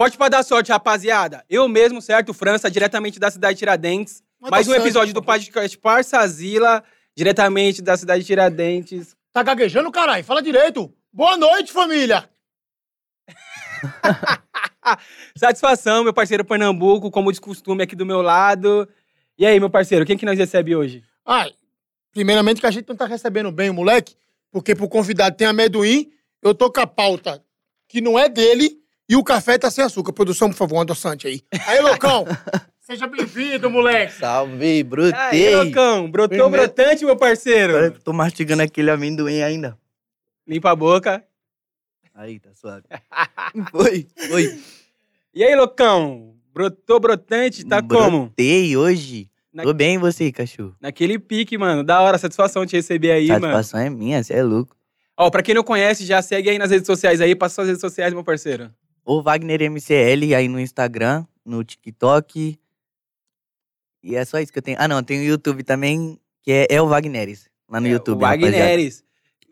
Forte pra dar sorte, rapaziada. Eu mesmo, certo? França, diretamente da cidade de Tiradentes. Mas Mais um episódio do podcast Parçazila, diretamente da cidade de Tiradentes. Tá gaguejando, caralho? Fala direito. Boa noite, família. Satisfação, meu parceiro Pernambuco, como de costume aqui do meu lado. E aí, meu parceiro, quem que nós recebe hoje? Ai, primeiramente que a gente não tá recebendo bem o moleque, porque pro convidado tem amendoim, eu tô com a pauta que não é dele e o café tá sem açúcar. Produção, por favor, um adoçante aí. Aí, loucão. Seja bem-vindo, moleque. Salve, brotei. Aí, loucão, brotou Primeiro- brotante, meu parceiro. Agora eu tô mastigando aquele amendoim ainda. Limpa a boca. Aí, tá suave. Oi, oi. E aí, loucão? Brotou brotante, tá como? Brotei hoje. Na- Tô bem e você, cachorro? Naquele pique, mano. Da hora, satisfação te receber aí, mano. Satisfação é minha, você é louco. Ó, pra quem não conhece, já segue aí nas redes sociais aí. Passa suas redes sociais, meu parceiro. O Wagner MCL aí no Instagram, no TikTok. E é só isso que eu tenho. Ah, não, tem o YouTube também, que é, é o Wagneres. Lá no É, YouTube, O Wagneres.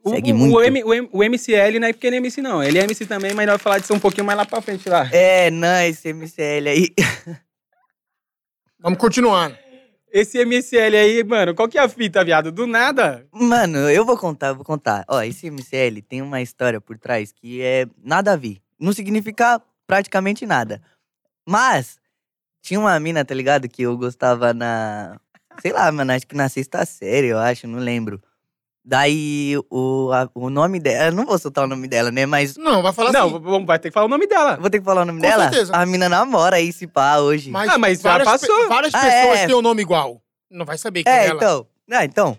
O, Segue o- muito. O, M- o M- o MCL não é pequeno MC, não. Ele é MC também, mas nós vamos falar disso um pouquinho mais lá pra frente lá. É, não, esse MCL aí. Vamos continuando. Esse MCL aí, mano, qual que é a fita, viado? Do nada. Mano, eu vou contar, eu vou contar. Ó, esse MCL tem uma história por trás que é nada a ver. Não significa praticamente nada. Mas, tinha uma mina, tá ligado? Que eu gostava na. Sei lá, mano, acho que na sexta série, eu acho, não lembro. Daí, o, a- o nome dela. Eu não vou soltar o nome dela, né? Mas. Não, vai falar não, assim. vamos, vai ter que falar o nome dela. Vou ter que falar o nome Com dela? certeza. A mina namora aí, se pá, hoje. Mas, Ah, mas já várias, passou. várias Ah, pessoas é. têm o nome igual. Não vai saber quem é, é, ela. então. Ah, então.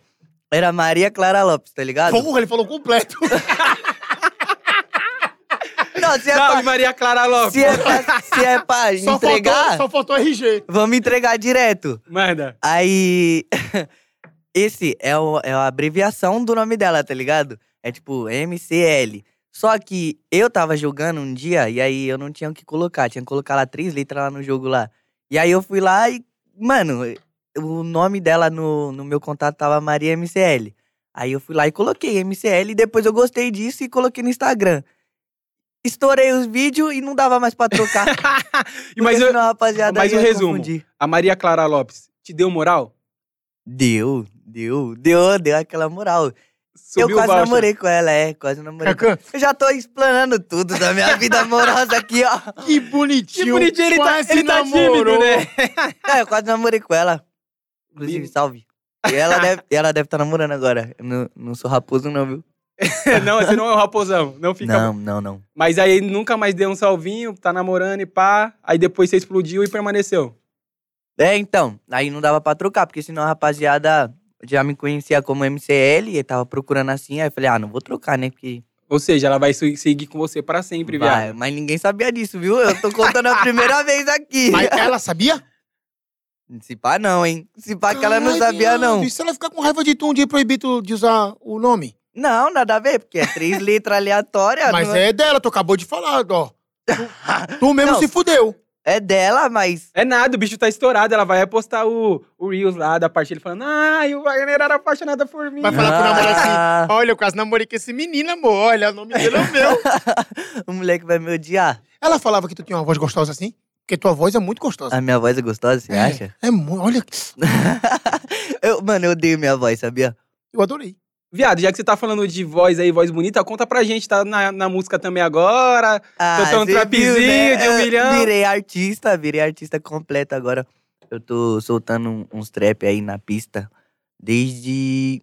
Era Maria Clara Lopes, tá ligado? Porra, ele falou completo. Não, se é Salve, pra, Maria Clara Lopes. se é pra, se é pra só, entregar, faltou, só faltou RG. vamos entregar direto. Manda. Aí. Esse é, o- é a abreviação do nome dela, tá ligado? É tipo MCL. Só que eu tava jogando um dia e aí eu não tinha o que colocar. Tinha que colocar lá três letras lá no jogo lá. E aí eu fui lá e, mano, o nome dela no, no meu contato tava Maria MCL. Aí eu fui lá e coloquei MCL e depois eu gostei disso e coloquei no Instagram. Estourei os vídeos e não dava mais pra trocar. Mas eu- rapaziada mas o resumo. confundir. a Maria Clara Lopes te deu moral? Deu, deu, deu, deu aquela moral. Subiu eu quase voucher. namorei com ela, é, quase namorei. Cacã, Eu já tô explanando tudo da minha vida amorosa aqui, ó. que bonitinho. Que bonitinho, ele tá, quase ele tá tímido, né? É, eu quase namorei com ela. Inclusive, salve. E ela deve estar ela deve tá namorando agora. Eu não, não sou raposo, não, viu? não, você não é o raposão. Não fica. Não, não, não. Mas aí nunca mais deu um salvinho, tá namorando e pá. Aí depois você explodiu e permaneceu. É, então, aí não dava pra trocar, porque senão a rapaziada já me conhecia como MCL e tava procurando assim. Aí eu falei, ah, não vou trocar, né? Porque. Ou seja, ela vai seguir com você pra sempre, Vai, viado. mas ninguém sabia disso, viu? Eu tô contando a primeira vez aqui. Mas ela sabia? Se pá, não, hein? Se pá que ela não sabia, não. E se ela ficar com raiva de tu um dia e proibir tu de usar o nome? Não, nada a ver, porque é três letras aleatórias. Mas não é dela, tu acabou de falar, ó. Tu, tu mesmo Não. se fudeu. É dela, mas. É nada, o bicho tá estourado. Ela vai postar o, o Reels lá da parte dele falando: Ai, o Wagner era apaixonada por mim. Vai falar pro namorado assim, Ah, Olha, eu quase namorei com esse menino, amor. Olha, o nome dele é o meu. o moleque vai me odiar. Ela falava que tu tinha uma voz gostosa assim? Porque tua voz é muito gostosa. A minha voz é gostosa, você É. acha? É muito. Olha, eu, mano, eu odeio minha voz, sabia? eu adorei. Viado, já que você tá falando de voz aí, voz bonita, conta pra gente, tá na, na música também agora. Soltou um cê trapzinho de um milhão. Virei artista, virei artista completo agora. Eu tô soltando uns trap aí na pista desde.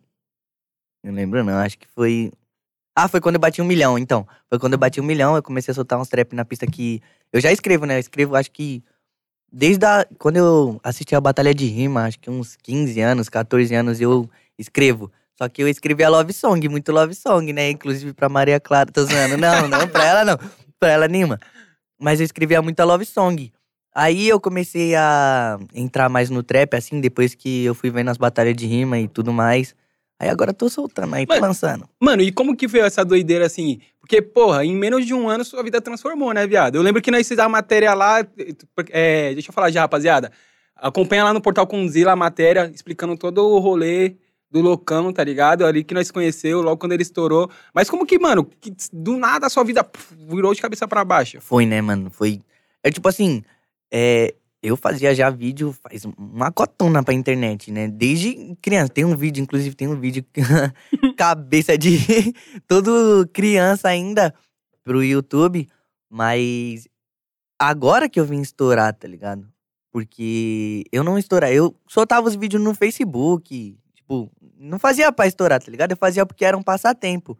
Não lembro, não. Acho que foi. Ah, foi quando eu bati um milhão, então. Foi quando eu bati um milhão, eu comecei a soltar uns trap na pista que. Eu já escrevo, né? Eu escrevo, acho que. Desde a... quando eu assisti a Batalha de Rima, acho que uns 15 anos, 14 anos, eu escrevo. Só que eu escrevi a Love Song, muito Love Song, né? Inclusive pra Maria Clara, tô zoando. Não, não, pra ela não. Pra ela nenhuma. Mas eu escrevia muita Love Song. Aí eu comecei a entrar mais no trap, assim, depois que eu fui vendo as batalhas de rima e tudo mais. Aí agora eu tô soltando aí, tô Mas- lançando. Mano, e como que veio essa doideira assim? Porque, porra, em menos de um ano sua vida transformou, né, viado? Eu lembro que nós fizemos a matéria lá. é, deixa eu falar já, rapaziada. Acompanha lá no Portal Conzila a matéria, explicando todo o rolê do loucão, tá ligado? Ali que nós conheceu, logo quando ele estourou. Mas como que, mano, que do nada a sua vida virou de cabeça pra baixo? Foi, né, mano? Foi. É tipo assim, é, eu fazia já vídeo faz uma cotona pra internet, né? Desde criança. Tem um vídeo, inclusive tem um vídeo cabeça de todo criança ainda pro YouTube, mas agora que eu vim estourar, tá ligado? Porque eu não estourava, eu soltava os vídeos no Facebook, tipo, não fazia pra estourar, tá ligado? Eu fazia porque era um passatempo.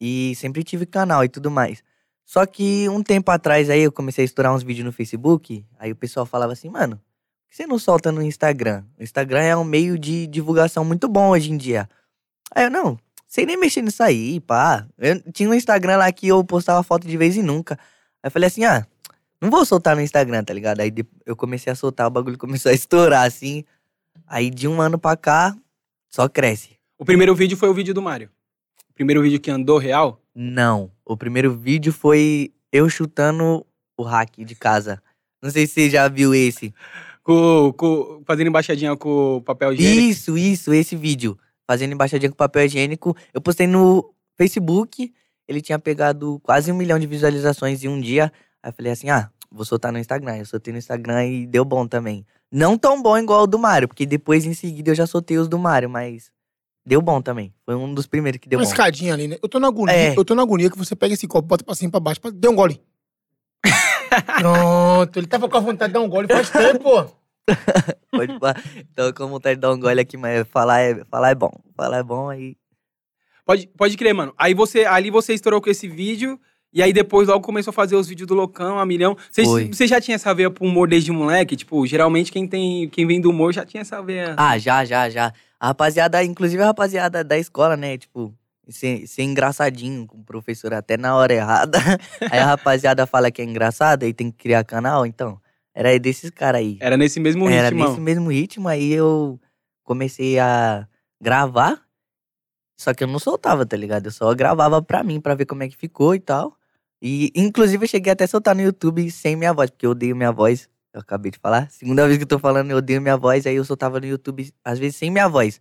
E sempre tive canal e tudo mais. Só que um tempo atrás aí eu comecei a estourar uns vídeos no Facebook, aí o pessoal falava assim, mano, por que você não solta no Instagram? O Instagram é um meio de divulgação muito bom hoje em dia. Aí eu, não, sei nem mexer nisso aí, pá. Eu tinha um Instagram lá que eu postava foto de vez em nunca. Aí eu falei assim, ah, não vou soltar no Instagram, tá ligado? Aí eu comecei a soltar, o bagulho começou a estourar, assim. Aí de um ano pra cá, só cresce. O primeiro vídeo foi o vídeo do Mário. O primeiro vídeo que andou real. Não. O primeiro vídeo foi eu chutando o hack de casa. Não sei se você já viu esse. Com, com- fazendo embaixadinha com o papel higiênico. Isso, isso, esse vídeo. Fazendo embaixadinha com papel higiênico. Eu postei no Facebook. Ele tinha pegado quase um milhão de visualizações em um dia. Aí eu falei assim: ah, vou soltar no Instagram. Eu soltei no Instagram e deu bom também. Não tão bom igual o do Mário, porque depois em seguida eu já soltei os do Mário, mas deu bom também. Foi um dos primeiros que deu Uma bom. escadinha ali, né? Eu tô na agonia, É. eu tô na agonia que você pega esse copo, bota pra cima e pra baixo, pra... dê um gole. Pronto, ele tava com a vontade de dar um gole faz tempo, pô. Pode falar. Então, com vontade de dar um gole aqui, mas falar é, falar é bom. Falar é bom aí. Pode, pode crer, mano. Aí você, ali você estourou com esse vídeo. E aí depois logo começou a fazer os vídeos do Loucão, a milhão. Você, já tinha essa veia pro humor desde moleque? Tipo, geralmente quem tem. Quem vem do humor já tinha essa veia. Ah, já, já, já. A rapaziada, inclusive a rapaziada da escola, né? Tipo, ser, ser engraçadinho com o professor até na hora errada. Aí a rapaziada fala que é engraçado e tem que criar canal. Então, era desses caras aí. Era nesse mesmo Era ritmo. nesse mesmo ritmo, aí eu comecei a gravar. Só que eu não soltava, tá ligado? Eu só gravava pra mim, pra ver como é que ficou e tal. E, inclusive, eu cheguei até a soltar no YouTube sem minha voz, porque eu odeio minha voz. Eu acabei de falar. Segunda vez que eu tô falando, eu odeio minha voz, aí eu soltava no YouTube, às vezes, sem minha voz.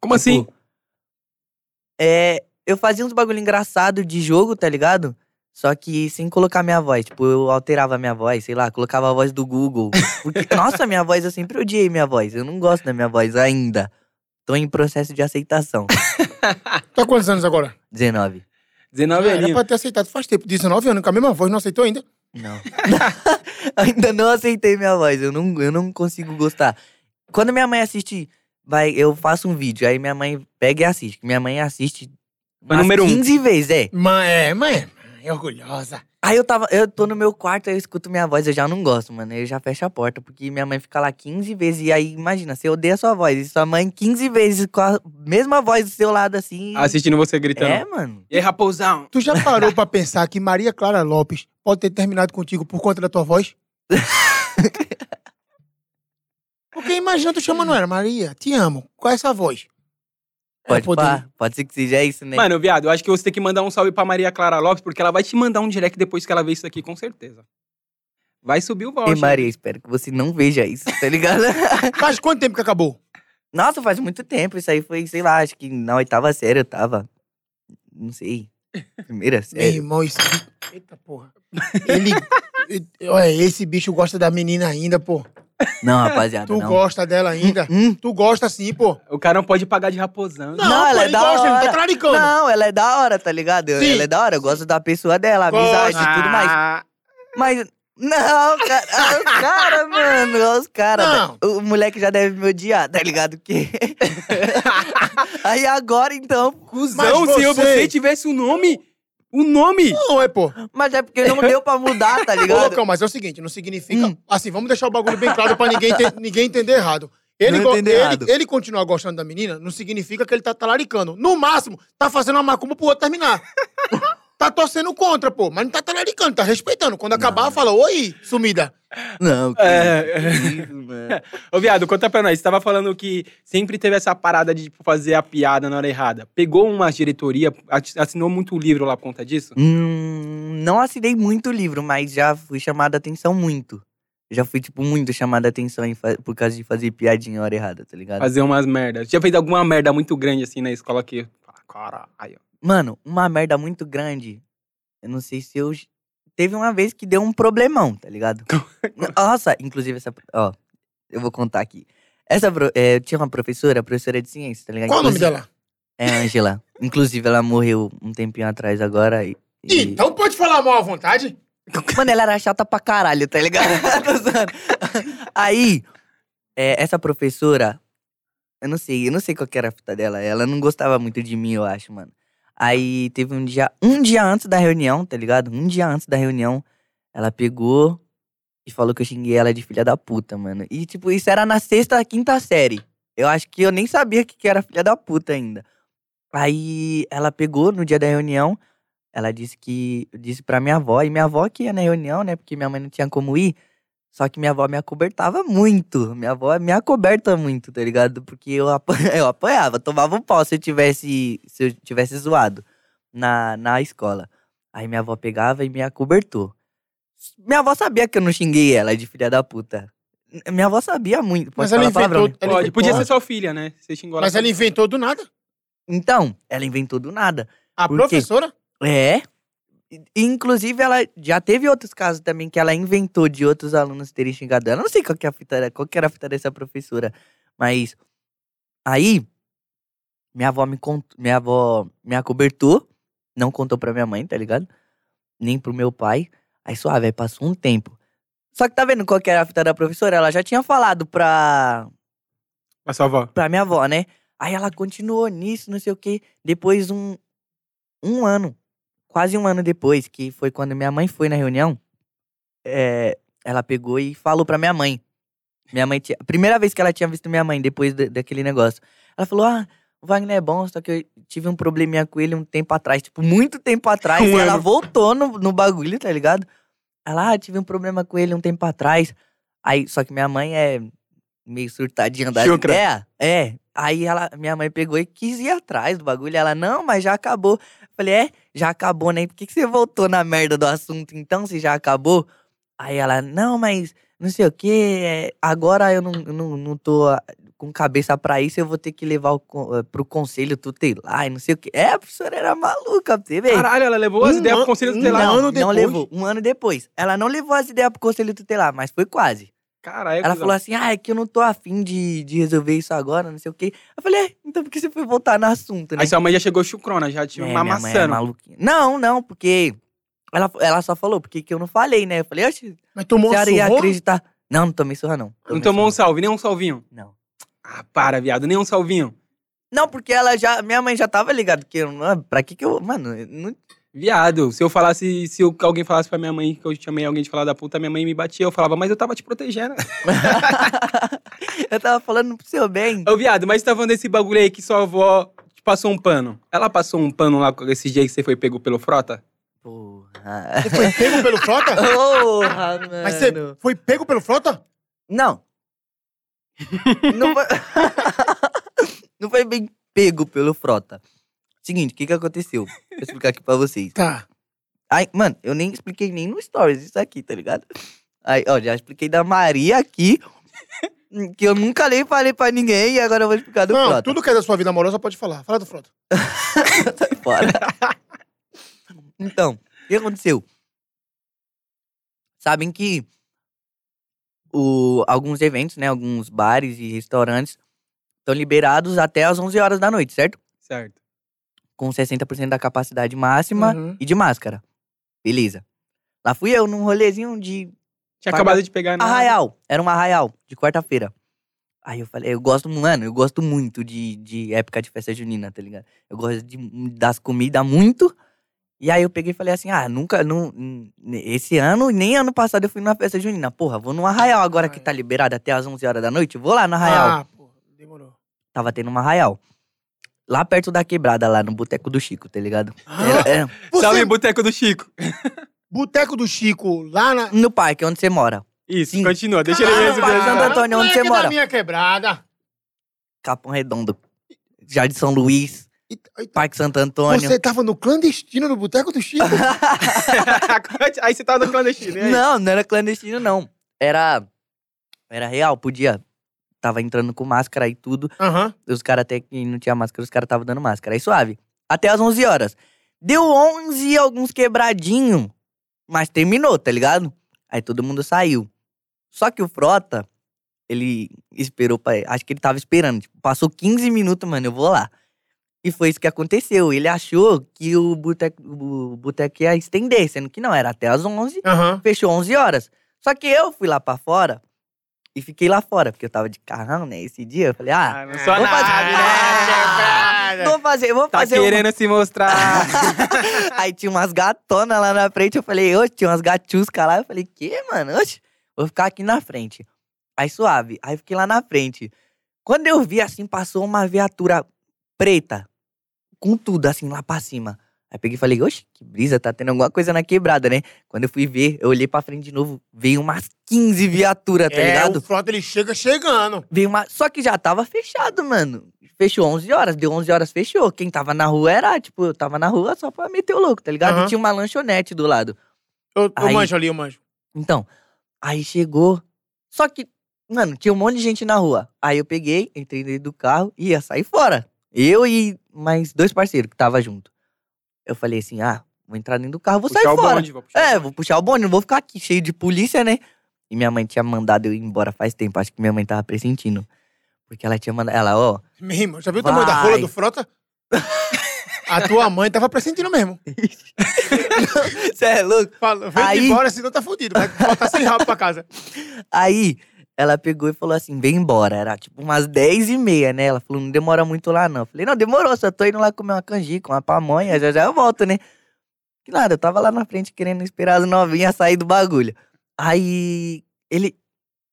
Como assim? Tipo, É, eu fazia uns bagulho engraçado de jogo, tá ligado? Só que sem colocar minha voz. Tipo, eu alterava a minha voz, sei lá, colocava a voz do Google. Porque, nossa, minha voz, eu sempre odiei minha voz. Eu não gosto da minha voz ainda. Tô em processo de aceitação. Tá quantos anos agora? 19. 19 Já era aninhos. pra ter aceitado faz tempo. 19 anos, com a mesma voz, não aceitou ainda? Não. ainda não aceitei minha voz. Eu não, eu não consigo gostar. Quando minha mãe assiste, vai, eu faço um vídeo, aí minha mãe pega e assiste. Minha mãe assiste número um. 15 vezes, é. Mãe, é, mãe, é orgulhosa. Aí eu tava, eu tô no meu quarto, aí eu escuto minha voz, eu já não gosto, mano. Eu já fecho a porta, porque minha mãe fica lá 15 vezes. E aí, imagina, você odeia a sua voz. E sua mãe 15 vezes com a mesma voz do seu lado, assim. Assistindo você gritando. É, mano. E aí, raposão? Tu já parou pra pensar que Maria Clara Lopes pode ter terminado contigo por conta da tua voz? Porque imagina tu chamando ela, Maria, te amo. Qual é essa voz? Ela Pode, pá, pode ser que seja isso, né? Mano, viado, eu acho que você tem que mandar um salve pra Maria Clara Lopes, porque ela vai te mandar um direct depois que ela ver isso aqui, com certeza. Vai subir o Ei, voucher. Maria, espero que você não veja isso, tá ligado? Faz quanto tempo que acabou? Nossa, faz muito tempo. Isso aí foi, sei lá, acho que na oitava série eu tava. Não sei. Primeira Meu série. irmão, isso. Eita porra. Ele. e- Olha, esse bicho gosta da menina ainda, pô. Não, rapaziada. Tu não. gosta dela ainda. Hum? Tu gosta sim, pô. O cara não pode pagar de raposão. Não, Não, pô, ela é ele da gosta, ele hora. tá traricando. Não, ela é da hora, tá ligado? Sim. Ela é da hora, eu gosto da pessoa dela, amizade e tudo mais. Mas. Não, cara. ah, Os caras, mano. Os caras. O moleque já deve me odiar, tá ligado? Que. Aí agora então. Cusão, Mas se eu- você- você tivesse o nome. O nome! Não é, pô. Mas é porque não deu pra mudar, tá Ô, ligado? Lucão, mas é o seguinte, não significa. Hum. Assim, vamos deixar o bagulho bem claro pra ninguém, ninguém entender errado. Ele, go- ele, errado. ele continuar gostando da menina não significa que ele tá talaricando. No máximo, tá fazendo uma macumba pro outro terminar. tá torcendo contra, pô. Mas não tá talaricando, tá respeitando. Quando acabar, fala, oi, sumida. Não, que É. isso, mano. Ô, viado, conta pra nós. Você tava falando que sempre teve essa parada de tipo, fazer a piada na hora errada. Pegou uma diretoria, assinou muito livro lá por conta disso? Hum, não assinei muito livro, mas já fui chamada a atenção muito. Já fui, tipo, muito chamada a atenção por causa de fazer piadinha na hora errada, tá ligado? Fazer umas merdas. Já fez alguma merda muito grande assim na escola que. Caralho. Mano, uma merda muito grande. Eu não sei se eu teve uma vez que deu um problemão, tá ligado? Nossa, inclusive essa. Ó, eu vou contar aqui. Essa, é, tinha uma professora, professora de ciência, tá ligado? Qual o nome dela? É Angela. Inclusive, ela morreu um tempinho atrás agora. E, e- Ih, então pode falar mal à vontade. Mano, ela era chata pra caralho, tá ligado? Aí, é, essa professora, eu não sei, eu não sei qual que era a fita dela. Ela não gostava muito de mim, eu acho, mano. Aí teve um dia, um dia antes da reunião, tá ligado? Um dia antes da reunião, ela pegou e falou que eu xinguei ela de filha da puta, mano. E, tipo, isso era na sexta, quinta série. Eu acho que eu nem sabia que que era filha da puta ainda. Aí ela pegou no dia da reunião, ela disse que disse pra minha avó, e minha avó que ia na reunião, né? Porque minha mãe não tinha como ir. Só que minha avó me acobertava muito. Minha avó me acoberta muito, tá ligado? Porque eu, apa- eu apanhava, tomava um pau se eu tivesse, se eu tivesse zoado na, na escola. Aí minha avó pegava e me acobertou. Minha avó sabia que eu não xinguei ela de filha da puta. Minha avó sabia muito. Pode Mas ela palavrão, inventou. né? ela Pode, podia ser inventou- sua filha, né? Você xingou ela. Mas ela inventou do nada. Então, ela inventou do nada. A Por quê? professora? É. Inclusive, ela já teve outros casos também que ela inventou de outros alunos terem xingado ela. Não sei qual que, é a fita, era- qual que era a fita dessa professora. Mas aí, minha avó me contou, minha avó me acobertou, não contou pra minha mãe, tá ligado? Nem pro meu pai. Aí suave, aí passou um tempo. Só que tá vendo qual que era a fita da professora? Ela já tinha falado pra, A sua avó. pra minha avó, né? Aí ela continuou nisso, não sei o quê. Depois, um, um ano, quase um ano depois, que foi quando minha mãe foi na reunião, é, ela pegou e falou pra minha mãe. Minha mãe tinha. Primeira vez que ela tinha visto minha mãe depois da- daquele negócio. Ela falou: Ah, o Wagner é bom, só que eu tive um probleminha com ele um tempo atrás, tipo, muito tempo atrás. Um e ela voltou no, no bagulho, tá ligado? Ela, ah, tive um problema com ele um tempo atrás. Aí, só que minha mãe é meio surtadinha da Chucra. ideia. É. Aí ela, minha mãe pegou e quis ir atrás do bagulho. Ela, não, mas já acabou. Falei, é, já acabou, né? Por que, que você voltou na merda do assunto então, se já acabou? Aí ela, não, mas não sei o quê. Agora eu não, não, não tô ah, com cabeça pra isso, eu vou ter que levar o, eh, pro conselho tutelar e não sei o quê. É, a professora era maluca, pra você ver. Caralho, ela levou as Um ideias pro conselho um tutelar. ano não, depois? levou. Um ano depois. Ela não levou as ideias pro conselho tutelar, mas foi quase. Caralho, Ela cuzão. falou assim: ah, é que eu não tô afim de, de resolver isso agora, não sei o quê. Eu falei, é, então por que você foi voltar no assunto, né? Aí sua mãe já chegou chucrona, já tinha É, uma mãe é maçã. maluquinha. Não, não, porque ela, ela só falou, porque que eu não falei, né? Eu falei, oxe, Mas tomou ia surra? acreditar. Não, não tomei surra, não. Não Tomei tomou um surra. salve, nem um salvinho. Não. Ah, para, viado, nem um salvinho. Não, porque ela já. Minha mãe já tava ligada que eu não. Pra que que eu. Mano, não, Viado, se eu falasse, se eu- alguém falasse pra minha mãe que eu chamei alguém de falar da puta, minha mãe me batia. Eu falava, mas eu tava te protegendo. eu tava falando pro seu bem. Ô, viado, mas você tá falando desse bagulho aí que sua avó te passou um pano. Ela passou um pano lá com esse dia que você foi pego pelo frota? Porra. Você foi pego pelo frota? Porra, mano. Mas você foi pego pelo frota? Não. não, foi... não foi bem pego pelo frota. Seguinte, o que que aconteceu? Vou explicar aqui pra vocês. Tá. Ai, mano, eu nem expliquei nem no Stories isso aqui, tá ligado? Aí, ó, já expliquei da Maria aqui, que eu nunca nem falei pra ninguém, e agora eu vou explicar do Não, Frota. tudo que é da sua vida amorosa pode falar. Fala do frota. Sai fora. então, o que aconteceu? Sabem que o, alguns eventos, né, alguns bares e restaurantes estão liberados até as 11 horas da noite, certo? Certo. Com 60% da capacidade máxima Uhum. e de máscara. Beleza. Lá fui eu num rolezinho de Tinha acabado de pegar na. Arraial. Era um arraial, de quarta-feira. Aí eu falei, eu gosto, mano, eu gosto muito de, de época de festa junina, tá ligado? Eu gosto de, das comidas muito. E aí eu peguei e falei assim, ah, nunca, não, esse ano, nem ano passado eu fui numa festa junina. Porra, vou no arraial agora que tá liberado até as 11 horas da noite. Vou lá no arraial. Ah, pô, demorou. Tava tendo um arraial. Lá perto da quebrada, lá no Boteco do Chico, tá ligado? Era- era Você, Salve, Boteco do Chico. Boteco do Chico, lá na... no parque, onde você mora. Isso, Sim. continua. Deixa ele Ah, resolver. Santo. Antônio, onde você mora? minha quebrada. Capão Redondo. Jardim São Luís, Parque Santo Antônio. Você tava no clandestino no Boteco do Chico? Aí você tava no clandestino? Não, não era clandestino, não. Era. Era real, podia. Tava entrando com máscara e tudo. Aham. Os caras até que não tinha máscara, os caras estavam dando máscara. Aí suave. Até as 11 horas. Deu 11 e alguns quebradinho. Mas terminou, tá ligado? Aí todo mundo saiu. Só que o Frota, ele esperou pra. Acho que ele tava esperando. Tipo, passou 15 minutos, mano, eu vou lá. E foi isso que aconteceu. Ele achou que o boteco, o boteco ia estender, sendo que não, era até as 11, Aham. fechou 11 horas. Só que eu fui lá pra fora e fiquei lá fora, porque eu tava de carrão, né? Esse dia eu falei, ah, Ah, não sou vou nada, fazer- né? vou fazer, vou Tá fazer uma- querendo se mostrar. Aí tinha umas gatonas lá na frente. Eu falei, oxe, tinha umas gatiuscas lá. Eu falei, que, mano? Oxe, vou ficar aqui na frente. Aí suave. Aí fiquei lá na frente. Quando eu vi, assim, passou uma viatura preta. Com tudo, assim, lá pra cima. Aí peguei e falei, oxe, que brisa, tá tendo alguma coisa na quebrada, né? Quando eu fui ver, eu olhei pra frente de novo, veio umas 15 viaturas, tá é, ligado? o Frota ele chega chegando. Veio uma... Só que já tava fechado, mano. Fechou 11 horas, deu 11 horas, fechou. Quem tava na rua era, tipo, eu tava na rua só pra meter o louco, tá ligado? Aham. E tinha uma lanchonete do lado. Eu, eu Aí- manjo ali, eu manjo. Então, aí chegou. Só que, mano, tinha um monte de gente na rua. Aí eu peguei, entrei dentro do carro e ia sair fora. Eu e mais dois parceiros que tava junto. Eu falei assim: ah, vou entrar dentro do carro, vou Puxar sair fora. bonde, vou É, vou puxar o bonde, não vou ficar aqui cheio de polícia, né? E minha mãe tinha mandado eu ir embora faz tempo. Acho que minha mãe tava pressentindo. Porque ela tinha mandado. Ela, ó. Meu irmão, já viu o tamanho da Vai. rola do Frota? A tua mãe tava pressentindo mesmo. Você é louco? Fala, vem Aí- embora, senão tá fudido. Vai voltar sem rabo pra casa. Aí ela pegou e falou assim: vem embora. Era tipo umas 10 e meia, né? Ela falou: não demora muito lá, não. Eu falei: não, demorou, só tô indo lá comer uma canjica, uma pamonha, já já eu volto, né? Que nada, eu tava lá na frente querendo esperar as novinhas sair do bagulho. Aí ele.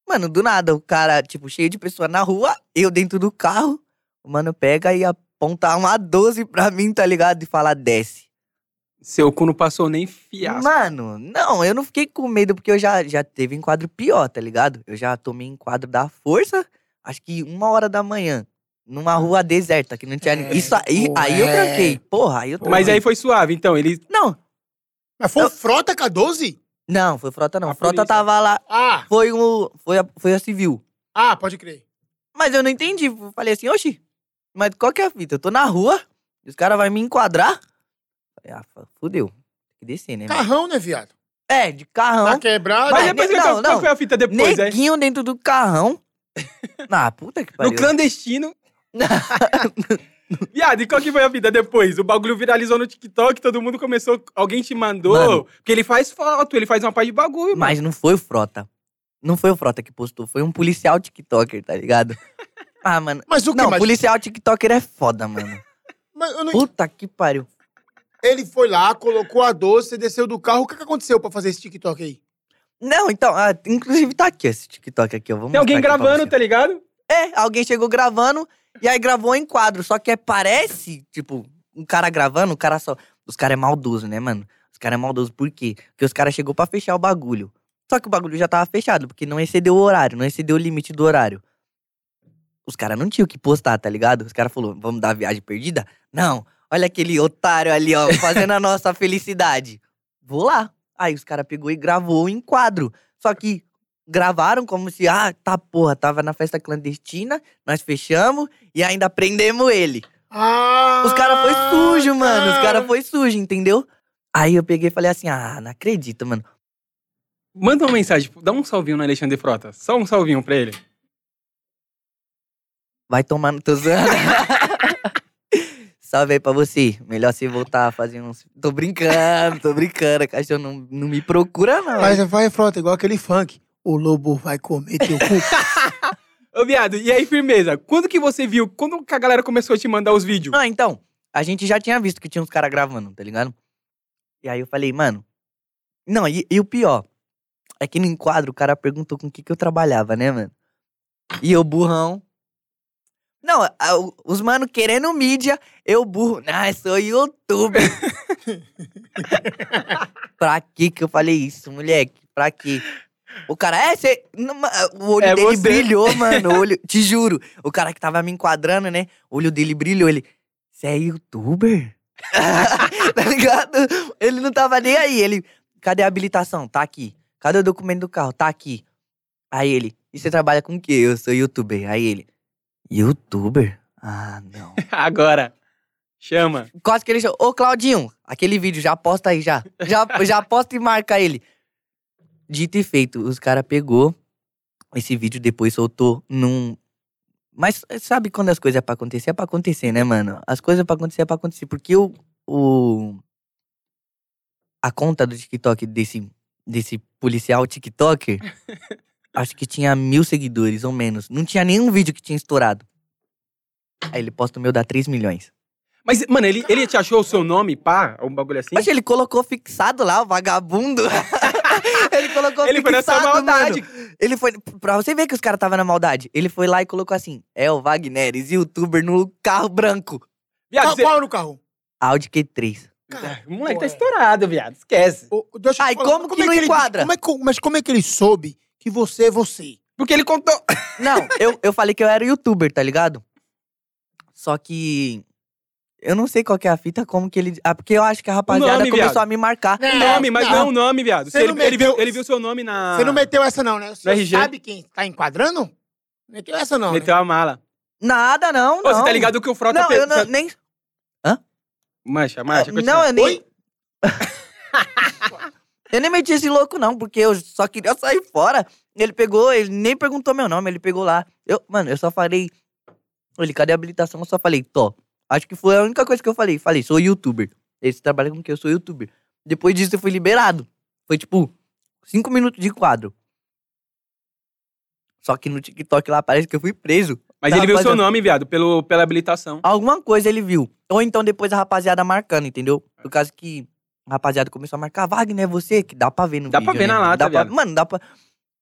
Mano, do nada, o cara, tipo, cheio de pessoas na rua, eu dentro do carro, o mano pega e aponta uma 12 pra mim, tá ligado? E fala: desce. Seu cu não passou nem fiasco. Mano, não, eu não fiquei com medo porque eu já, já teve enquadro pior, tá ligado? Eu já tomei enquadro da força, acho que uma hora da manhã, numa rua deserta, que não tinha ninguém. Isso aí, pô, aí eu é. tranquei. Porra, aí eu tranquei. Mas aí foi suave, então. Ele. Não, Mas foi o Frota com a 12? não, foi frota não. A frota polícia. tava lá, Ah, foi o. Foi a, foi a civil. ah, pode crer. Mas eu não entendi. Falei assim, oxi, mas qual que é a fita? Eu tô na rua, e os caras vão me enquadrar. Falei, ah, fudeu. Tem que descer, né? mano? Carrão, né, viado? É, de carrão. Tá quebrado. Mas depois, não, qual, qual não. foi a fita depois, é? Neguinho dentro do carrão. Ah, puta que pariu. No clandestino. Viado, e qual que foi a fita depois? O bagulho viralizou no TikTok, todo mundo começou. Alguém te mandou. Mano. Porque ele faz foto, ele faz uma parte de bagulho, mano. Mas não foi o Frota. Não foi o Frota que postou, foi um policial TikToker, tá ligado? Ah, mano. Mas o que? Não, Mas, policial TikToker é foda, mano. mas eu não- Puta que pariu. Ele foi lá, colocou a 12, você desceu do carro. O que, que aconteceu pra fazer esse TikTok aí? Não, então, ah, inclusive tá aqui esse TikTok aqui, eu vou Tem alguém gravando, tá ligado? É, alguém chegou gravando e aí gravou em quadro. Só que é, parece, tipo, um cara gravando, o cara só. Os caras é maldoso, né, mano? Os caras é maldoso por quê? Porque os caras chegou pra fechar o bagulho. Só que o bagulho já tava fechado, porque não excedeu o horário, não excedeu o limite do horário. Os caras não tinham o que postar, tá ligado? Os caras falaram, vamos dar a viagem perdida? Não, olha aquele otário ali, ó, fazendo a nossa felicidade. Vou lá. Aí os caras pegou e gravou em quadro. Só que gravaram como se, ah, tá porra, tava na festa clandestina, nós fechamos e ainda prendemos ele. Ah! Os caras foi sujo, mano. Os cara. caras foi sujo, entendeu? Aí eu peguei e falei assim, ah, não acredito, mano. Manda uma mensagem, tipo, dá um salvinho no Alexandre Frota. Só um salvinho pra ele. Vai tomar no teu. Salve aí pra você. Melhor você voltar a fazer uns. Tô brincando, tô brincando. Cachorro não, não me procura, não. Mas vai, Frota, igual aquele funk. O lobo vai comer teu cu. Ô, viado, e aí, firmeza? Quando que você viu? Quando que a galera começou a te mandar os vídeos? Ah, então. A gente já tinha visto que tinha uns caras gravando, tá ligado? E aí eu falei, mano. Não, e, e o pior. É que no enquadro o cara perguntou com o que, que eu trabalhava, né, mano? E eu, burrão. Não, os mano querendo mídia, eu burro. Ah, sou youtuber. pra que que eu falei isso, moleque? Pra quê? O cara, é, você. O olho É dele você. brilhou, mano. Olho, te juro. O cara que tava me enquadrando, né? O olho dele brilhou. Ele, você é youtuber? tá ligado? Ele não tava nem aí. Ele, cadê a habilitação? Tá aqui. Cadê o documento do carro? Tá aqui. Aí ele, e você trabalha com o quê? Eu sou youtuber. Aí ele, youtuber? Ah, não. Agora. Chama. Quase que ele chamou. Ô, Claudinho, aquele vídeo, já posta aí, já. Já, já posta e marca ele. Dito e feito, os caras pegou esse vídeo depois soltou num. Mas sabe quando as coisas é pra acontecer? É pra acontecer, né, mano? As coisas é pra acontecer, é pra acontecer. Porque o. o a conta do TikTok desse, desse policial TikToker, acho que tinha mil seguidores ou menos. Não tinha nenhum vídeo que tinha estourado. Aí ele posta o meu dá 3 milhões. Mas, mano, ele, ele te achou o seu nome, pá? Um bagulho assim? Mas ele colocou fixado lá, o vagabundo. ele colocou Ele foi na sua fixado, maldade. mano. Ele foi. Pra você ver que os caras estavam na maldade. Ele foi lá e colocou assim: é o Wagneres, youtuber no carro branco. Viado, Qual, você... qual era o carro? Audi Q3. Cara, O moleque tá pô, é. estourado, viado. Esquece. Ô, deixa eu te Ai, falar, como que é não ele- enquadra? como é que- mas como é que ele soube que você é você? Porque ele contou. Não, eu, eu falei que eu era youtuber, tá ligado? Só que. Eu não sei qual que é a fita, como que ele. Ah, porque eu acho que a rapaziada nome, começou viado. a me marcar. Não, O nome, mas não. não o nome, viado. Você Ele, não ele viu, ele viu seu nome na. Você não meteu essa não, né? Você RG? sabe quem tá enquadrando? Meteu essa não, Meteu a mala. Nada, não. Ô, não. você tá ligado que o Frota... Não, pe- eu não, nem. Mancha, mancha. continua. Não, eu nem. Oi? Eu nem meti esse louco, não, porque eu só queria sair fora. Ele pegou, ele nem perguntou meu nome, ele pegou lá. Eu, mano, eu só falei. Ele, cadê a habilitação? Eu só falei, tô. Acho que foi a única coisa que eu falei. Falei, sou youtuber. Esse trabalha com que eu sou youtuber. Depois disso eu fui liberado. Foi tipo, cinco minutos de quadro. Só que no TikTok lá parece que eu fui preso. Mas ele viu seu nome, viado, pelo, pela habilitação. Alguma coisa ele viu. Ou então depois a rapaziada marcando, entendeu? Por causa que a rapaziada começou a marcar, Wagner, é você? Que dá pra ver no Dá vídeo, pra ver né? na lata, dá pra... Mano, dá pra...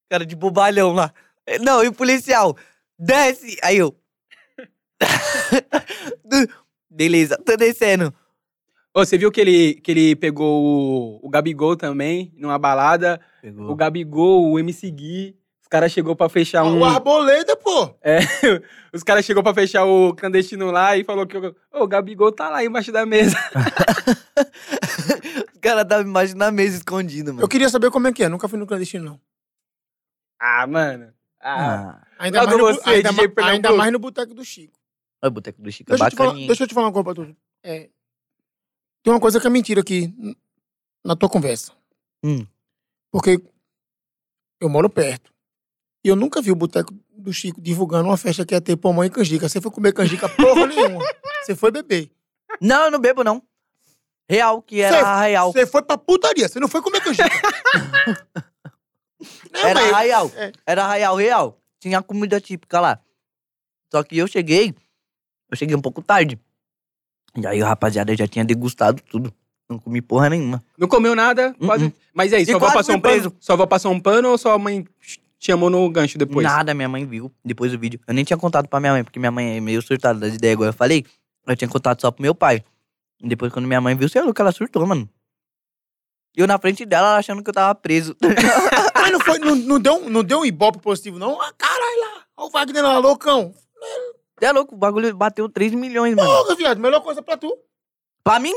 Cara de bobalhão lá. Não, e o policial, desce! Aí eu... Beleza, tô descendo. Ô, você viu que ele, que ele pegou o, o Gabigol também, numa balada. O Gabigol, o MC Gui. Os caras chegou pra fechar um... O Arboleda, pô. É, os caras chegou pra fechar o clandestino lá e falou que o, Ô, o Gabigol tá lá embaixo da mesa. Os caras estavam embaixo na mesa escondido, mano. Eu queria saber como é que é. Nunca fui no clandestino, não. Ah, mano. Ah. Ah, Ainda, mais no, você, ainda, DJ ma- ainda mais no boteco do Chico. o boteco do Chico é Deixa eu, te falar, bacaninha. deixa eu te falar uma coisa pra tu. É, tem uma coisa que é mentira aqui na tua conversa. Hum. Porque eu moro perto. E eu nunca vi o boteco do Chico divulgando uma festa que ia ter pulmão e canjica. Você foi comer canjica porra nenhuma. Você foi beber. Não, eu não bebo, não. Real, que era Cê- a real. Você foi pra putaria. Você não foi comer canjica. Não, Era mas- real. é. Era real, real. Tinha comida típica lá. Só que eu cheguei, eu cheguei um pouco tarde. E aí a rapaziada já tinha degustado tudo. Não comi porra nenhuma. Não comeu nada, quase. Uh-uh. Mas aí, E sua avó quase passou fui um pano? Sua avó passou um pano ou sua mãe te chamou no gancho depois? Nada, minha mãe viu depois do vídeo. Eu nem tinha contado pra minha mãe, porque minha mãe é meio surtada das ideias, igual eu falei. Eu tinha contado só pro meu pai. E depois, quando minha mãe viu, você é louco, ela surtou, mano. E eu na frente dela, ela achando que eu tava preso. Mas não, foi, não, não, deu, um- não deu um ibope positivo, não? Ah, caralho lá. Olha o Wagner lá, loucão. Você é louco, o bagulho bateu 3 milhões, mano. Porra, viado, melhor coisa pra tu. Pra mim?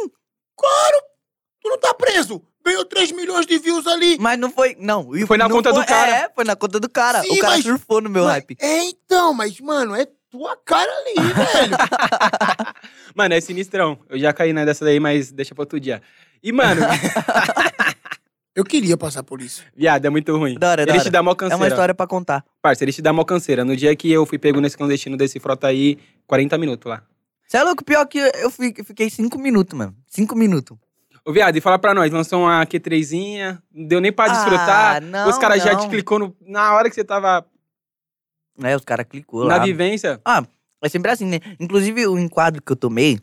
Tu não tá preso. Ganhou 3 milhões de views ali. Mas não foi. Não. Foi na não conta do foi- cara. É, foi na conta do cara. Sim, o cara mas- surfou no meu Mas- hype. É, então, mas, mano, é tua cara ali, velho. Mano, é sinistrão. Eu já caí na dessa daí, mas deixa pra outro dia. E, mano, Eu queria passar por isso. viado, é muito ruim. Da hora, da Ele hora. te dá mó É canseira. uma história pra contar. Parça, ele te dá mó canseira. No dia que eu fui pego nesse clandestino desse frota aí, 40 minutos lá. Você é louco? Pior que eu fiquei 5 minutos, mano. 5 minutos. Ô, viado, e fala pra nós, lançou uma Q3zinha, não deu nem pra desfrutar. Ah, não, Os caras já te clicou no- na hora que você tava É, os caras clicou na lá. vivência. É sempre assim, né? Inclusive, o enquadro que eu tomei,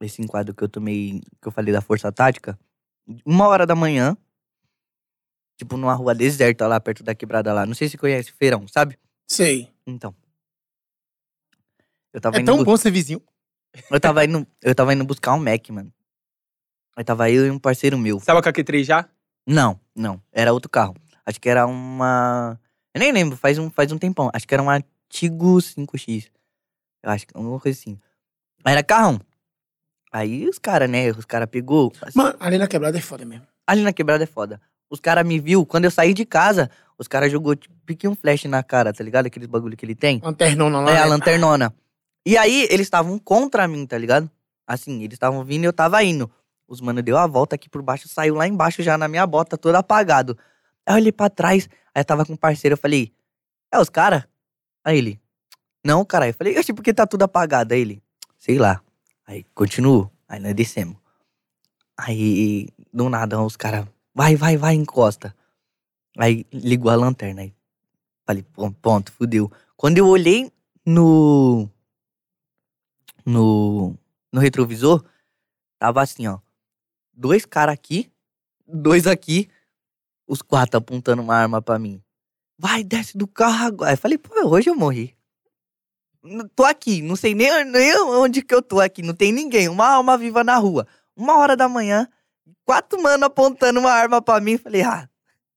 esse enquadro que eu tomei, que eu falei da Força Tática, uma hora da manhã, tipo numa rua deserta lá, perto da quebrada lá. Não sei se conhece Feirão, sabe? Sei. Então. Eu tava É indo tão bu- bom ser vizinho. Eu tava indo, eu tava indo buscar um Mac, mano. Aí tava eu e um parceiro meu. Você tava com a Q3 já? Não, não. Era outro carro. Acho que era uma. Eu nem lembro, faz um, faz um tempão. Acho que era um Artigo 5X. Eu acho que alguma coisa assim. Aí era carrão. Aí os caras, né? Os caras pegou. assim, Mano, ali na quebrada é foda mesmo. Ali na quebrada é foda. Os caras me viu, quando eu saí de casa, os caras jogou tipo pique um flash na cara, tá ligado? Aqueles bagulho que ele tem. Lanternona lá. É, a né? lanternona. E aí, eles estavam contra mim, tá ligado? Assim, eles estavam vindo e eu tava indo. Os mano deu a volta aqui por baixo, saiu lá embaixo já na minha bota, todo apagado. Aí eu olhei pra trás, aí tava com um parceiro, eu falei, é os cara? Aí ele, não, cara. Eu falei, oxe, por que tá tudo apagado? Aí ele, sei lá. Aí continuou, aí nós descemos. Aí, do nada, os caras, vai, vai, vai, encosta. Aí ligou a lanterna, aí falei, ponto, fudeu. Quando eu olhei no. No. No retrovisor, tava assim, ó. Dois caras aqui, dois aqui, os quatro apontando uma arma pra mim. Vai, desce do carro agora. Aí eu falei, pô, hoje eu morri. Tô aqui, não sei nem, nem onde que eu tô aqui, não tem ninguém, uma alma viva na rua. Uma hora da manhã, quatro mano apontando uma arma pra mim. Falei, ah,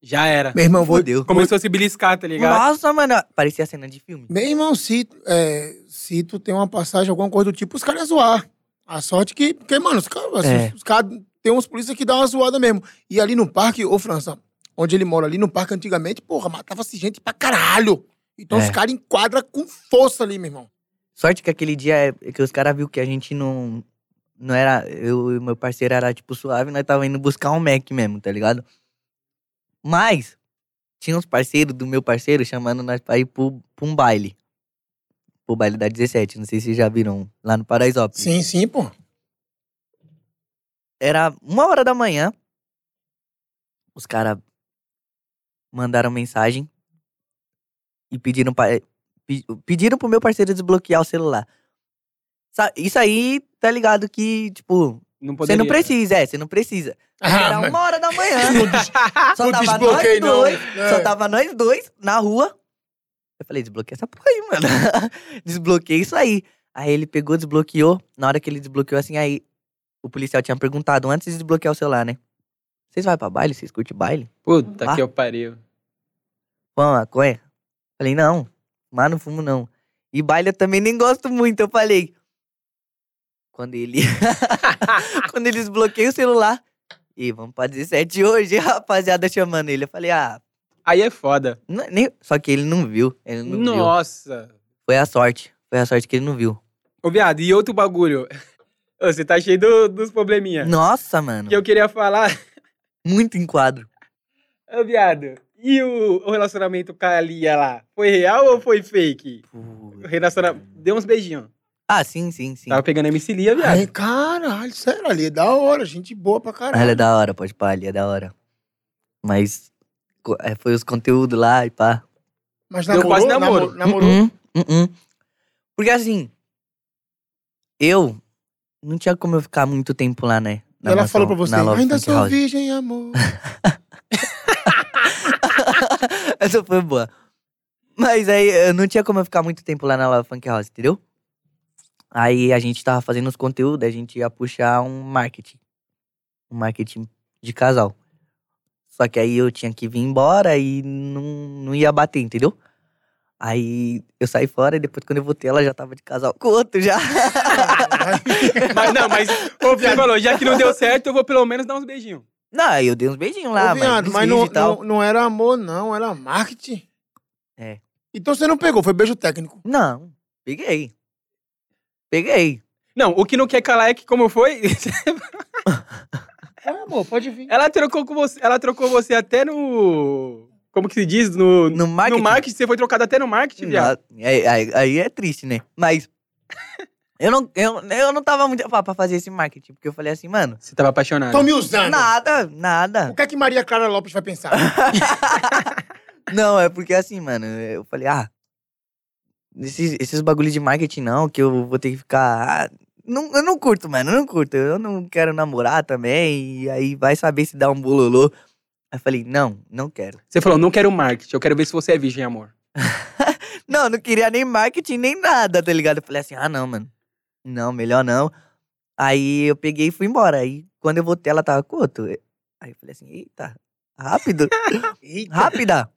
Já era. Meu irmão, vou, fodeu. Começou a se beliscar, tá ligado? Nossa, mano, parecia cena de filme. Meu irmão, se, é, se tu tem uma passagem, alguma coisa do tipo, os caras iam zoar. A sorte que. Porque, mano, os caras É. os caras tem uns polícias que dão uma zoada mesmo. E ali no parque, ô França, onde ele mora ali no parque antigamente, porra, matava-se gente pra caralho. Então É. os caras enquadram com força ali, meu irmão. Sorte que aquele dia é que os caras viu que a gente não. Não era. Eu e meu parceiro era tipo suave, nós tava indo buscar um Mac mesmo, tá ligado? Mas, tinha uns parceiros do meu parceiro chamando nós pra ir pro, pra um baile. Pro baile da 17, não sei se vocês já viram, lá no Paraisópolis. Sim, sim, pô. Era uma hora da manhã. Os caras mandaram mensagem e pediram pra, pe- pediram pro meu parceiro desbloquear o celular. Isso aí, tá ligado que, tipo, Não você poderia. não precisa, é, você não precisa. Era mas uma hora da manhã. Só tava nós dois. É. Só tava nós dois na rua. Eu falei, desbloqueia essa porra aí, mano. Desbloqueei isso aí. Aí ele pegou, desbloqueou. Na hora que ele desbloqueou, assim, aí o policial tinha perguntado antes de desbloquear o celular, né? Vocês vão pra baile? Vocês curtem baile? Puta Ah. que eu pariu. Pão, maconha? Falei, não. Mas não fumo, não. E baile eu também nem gosto muito. Eu falei. Quando ele. Quando ele desbloqueia o celular. E vamos pra 17 hoje, rapaziada chamando ele. Eu falei, ah, Aí é foda. Não- nem, só que ele não viu. Ele não viu. Nossa. Foi a sorte. Foi a sorte que ele não viu. Ô, viado, e outro bagulho. Ô, Você tá cheio do- dos probleminha. Nossa, mano. Que eu queria falar. Muito enquadro. Ô, viado, e o, o relacionamento com a Lia lá? Foi real ou foi fake? O relacionamento... Deu uns beijinhos. Ah, sim, sim, sim. Tava pegando a MC Lia, viado. Ai, caralho, sério, ali é da hora, gente boa pra caralho. Ela é da hora, pode pá, ali é da hora. Mas é, foi os conteúdos lá e pá. Mas Deu namorou, quase namoro. namorou, namorou. Uh-uh, uh-uh. Porque assim, eu não tinha como eu ficar muito tempo lá, né? E ela mansão- falou pra você, na ainda sou House. virgem, amor. Essa foi boa. Mas aí eu não tinha como eu ficar muito tempo lá na Love Funk House, entendeu? Aí a gente tava fazendo os conteúdos, a gente ia puxar um marketing. Um marketing de casal. Só que aí eu tinha que vir embora e não, não ia bater, entendeu? Aí eu saí fora e depois quando eu voltei ela já tava de casal com o outro já. Mas não, mas ô, você falou, já que não deu certo, eu vou pelo menos dar uns beijinhos. não, aí eu dei uns beijinhos lá, Ô, viado, mas, mas não, não, não era amor, não, era marketing. É. Então você não pegou, foi beijo técnico. Não, peguei. Peguei. Não, o que não quer calar é que como foi, É, amor, pode vir. ela trocou com você, ela trocou você até no como que se diz no No marketing. no marketing, você foi trocado até no marketing, viado. Aí, aí- aí é triste, né? Mas eu não, eu, eu não tava muito pra, pra fazer esse marketing, porque eu falei assim, mano, Você tava apaixonado. Tô me usando. nada, nada. O que é que Maria Clara Lopes vai pensar? Não, é porque assim, mano, eu falei, ah, esses, esses bagulhos de marketing não, que eu vou ter que ficar. ah, não, eu não curto, mano, eu não curto. Eu não quero namorar também, e aí vai saber se dá um bololô. Aí eu falei, não, não quero. Você falou, não quero marketing, eu quero ver se você é virgem, amor. Não, não queria nem marketing, nem nada, tá ligado? Eu falei assim, ah, não, mano. Não, melhor não. Aí eu peguei e fui embora. Aí quando eu voltei, ela tava com outro. Aí eu falei assim, eita, rápido, Eita. rápida.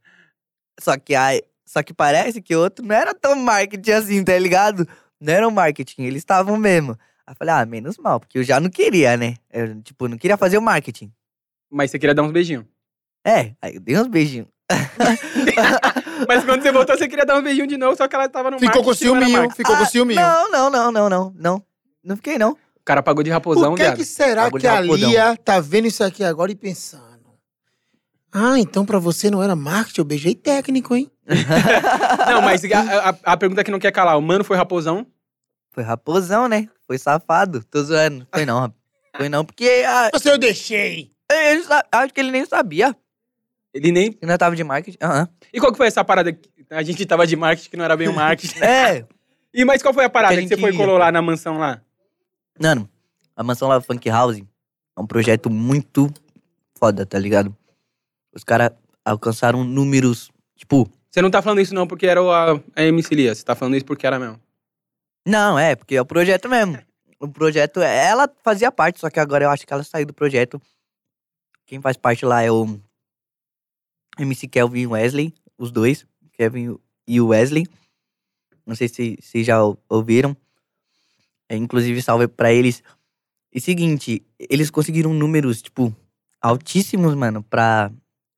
Só que aí, só que parece que o outro não era tão marketing assim, tá ligado? Não era um marketing, eles estavam mesmo. Aí eu falei, ah, menos mal, porque eu já não queria, né? Eu, tipo, não queria fazer o marketing. Mas você queria dar uns beijinhos. É, aí eu dei uns beijinhos. Mas quando você voltou, você queria dar uns beijinhos de novo, só que ela tava no Ficou com ciúminho, ficou com ciúminho. Não, não, não, não, não, não. Não fiquei, não. cara pagou de raposão, Por que, que será Bagulho que a. Lia tá vendo isso aqui agora e pensando? Ah, então pra você não era marketing, eu beijei técnico, hein? Não, mas a, a- a pergunta que não quer calar, o mano foi raposão? Foi raposão, né? Foi safado. Tô zoando. Foi não, rapaz. Foi não, porque ah, Você eu deixei. acho que ele nem sabia. Ele nem... Ele ainda tava de marketing. Aham. E qual que foi essa parada? que A gente tava de marketing, que não era bem o marketing. É, E mas qual foi a parada Que a que você foi e colou lá na mansão lá? Mano, a Mansão Lava Funk House é um projeto muito foda, tá ligado? Os caras alcançaram números, tipo... Você não tá falando isso não porque era o- a, a MC Lia, você tá falando isso porque era mesmo. Não, é, porque é o projeto mesmo. O projeto, ela fazia parte, só que agora eu acho que ela saiu do projeto. Quem faz parte lá é o MC Kelvin e Wesley, os dois, Kevin e o Wesley. Não sei se vocês já ou- ouviram. É, inclusive, salve pra eles. E seguinte, eles conseguiram números, tipo, altíssimos, mano, pra,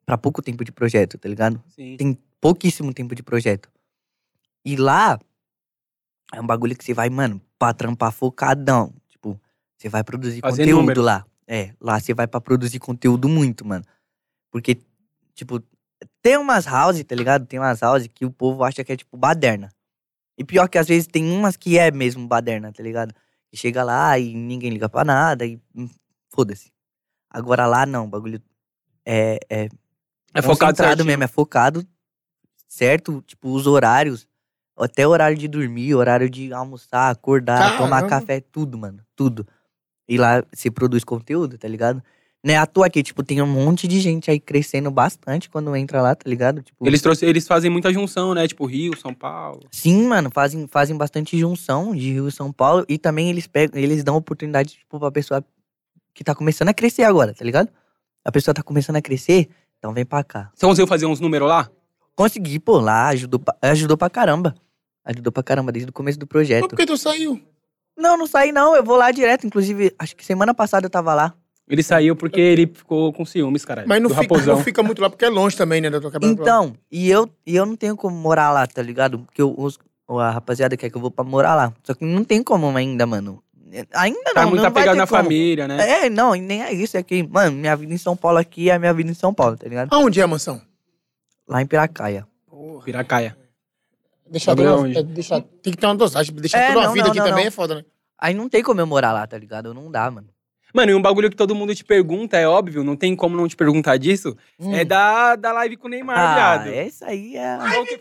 pra pouco tempo de projeto, tá ligado? Sim. Tem pouquíssimo tempo de projeto. E lá é um bagulho que você vai, mano, pra trampar focadão. Tipo, você vai produzir Fazer conteúdo número. lá. É, lá você vai pra produzir conteúdo muito, mano. Porque, tipo, tem umas houses, tá ligado? Tem umas houses que o povo acha que é, tipo, baderna. E pior que às vezes tem umas que é mesmo baderna, tá ligado? Que chega lá e ninguém liga pra nada e hum, foda-se. Agora lá não, o bagulho é, é É focado certinho. mesmo, é focado, certo? Tipo, os horários, até horário de dormir, horário de almoçar, acordar, tomar Caramba. café, tudo, mano, tudo. E lá se produz conteúdo, tá ligado? Não é à toa que, tipo, tem um monte de gente aí crescendo bastante quando entra lá, tá ligado? Tipo, Eles, trouxe, eles fazem muita junção, né? Tipo Rio, São Paulo. Sim, mano, fazem, fazem bastante junção de Rio e São Paulo e também eles pegam, eles dão oportunidade, tipo, pra pessoa que tá começando a crescer agora, tá ligado? A pessoa tá começando a crescer, então vem pra cá. Você conseguiu fazer uns números lá? Consegui, pô, lá, ajudou, pra- ajudou pra caramba. Ajudou pra caramba desde o começo do Mas projeto. por que tu saiu? Não, não saí não, eu vou lá direto. Inclusive, acho que semana passada eu tava lá. Ele saiu porque ele ficou com ciúmes, cara. Mas não do fica, não fica muito lá, porque é longe também, né, da tua cabeça. Então, e eu, e eu não tenho como morar lá, tá ligado? Porque eu- os, a rapaziada quer que eu vou pra morar lá. Só que não tem como ainda, mano. Ainda não, Tá muito não vai apegado ter na como. família, né? É, não, nem é isso. É que, mano, minha vida em São Paulo aqui é a minha vida em São Paulo, tá ligado? Aonde é a mansão? Lá em Piracaia. Porra. Piracaia. Deixar uma, aonde? é, deixar, tem que ter uma dosagem. Deixar É, toda uma não, vida não, aqui não, também não. é foda, né? Aí não tem como eu morar lá, tá ligado? Não dá, mano. Mano, e um bagulho que todo mundo te pergunta, é óbvio, não tem como não te perguntar disso, Hum. é da, da live com o Neymar, Ah, viado. essa aí é... Qual que-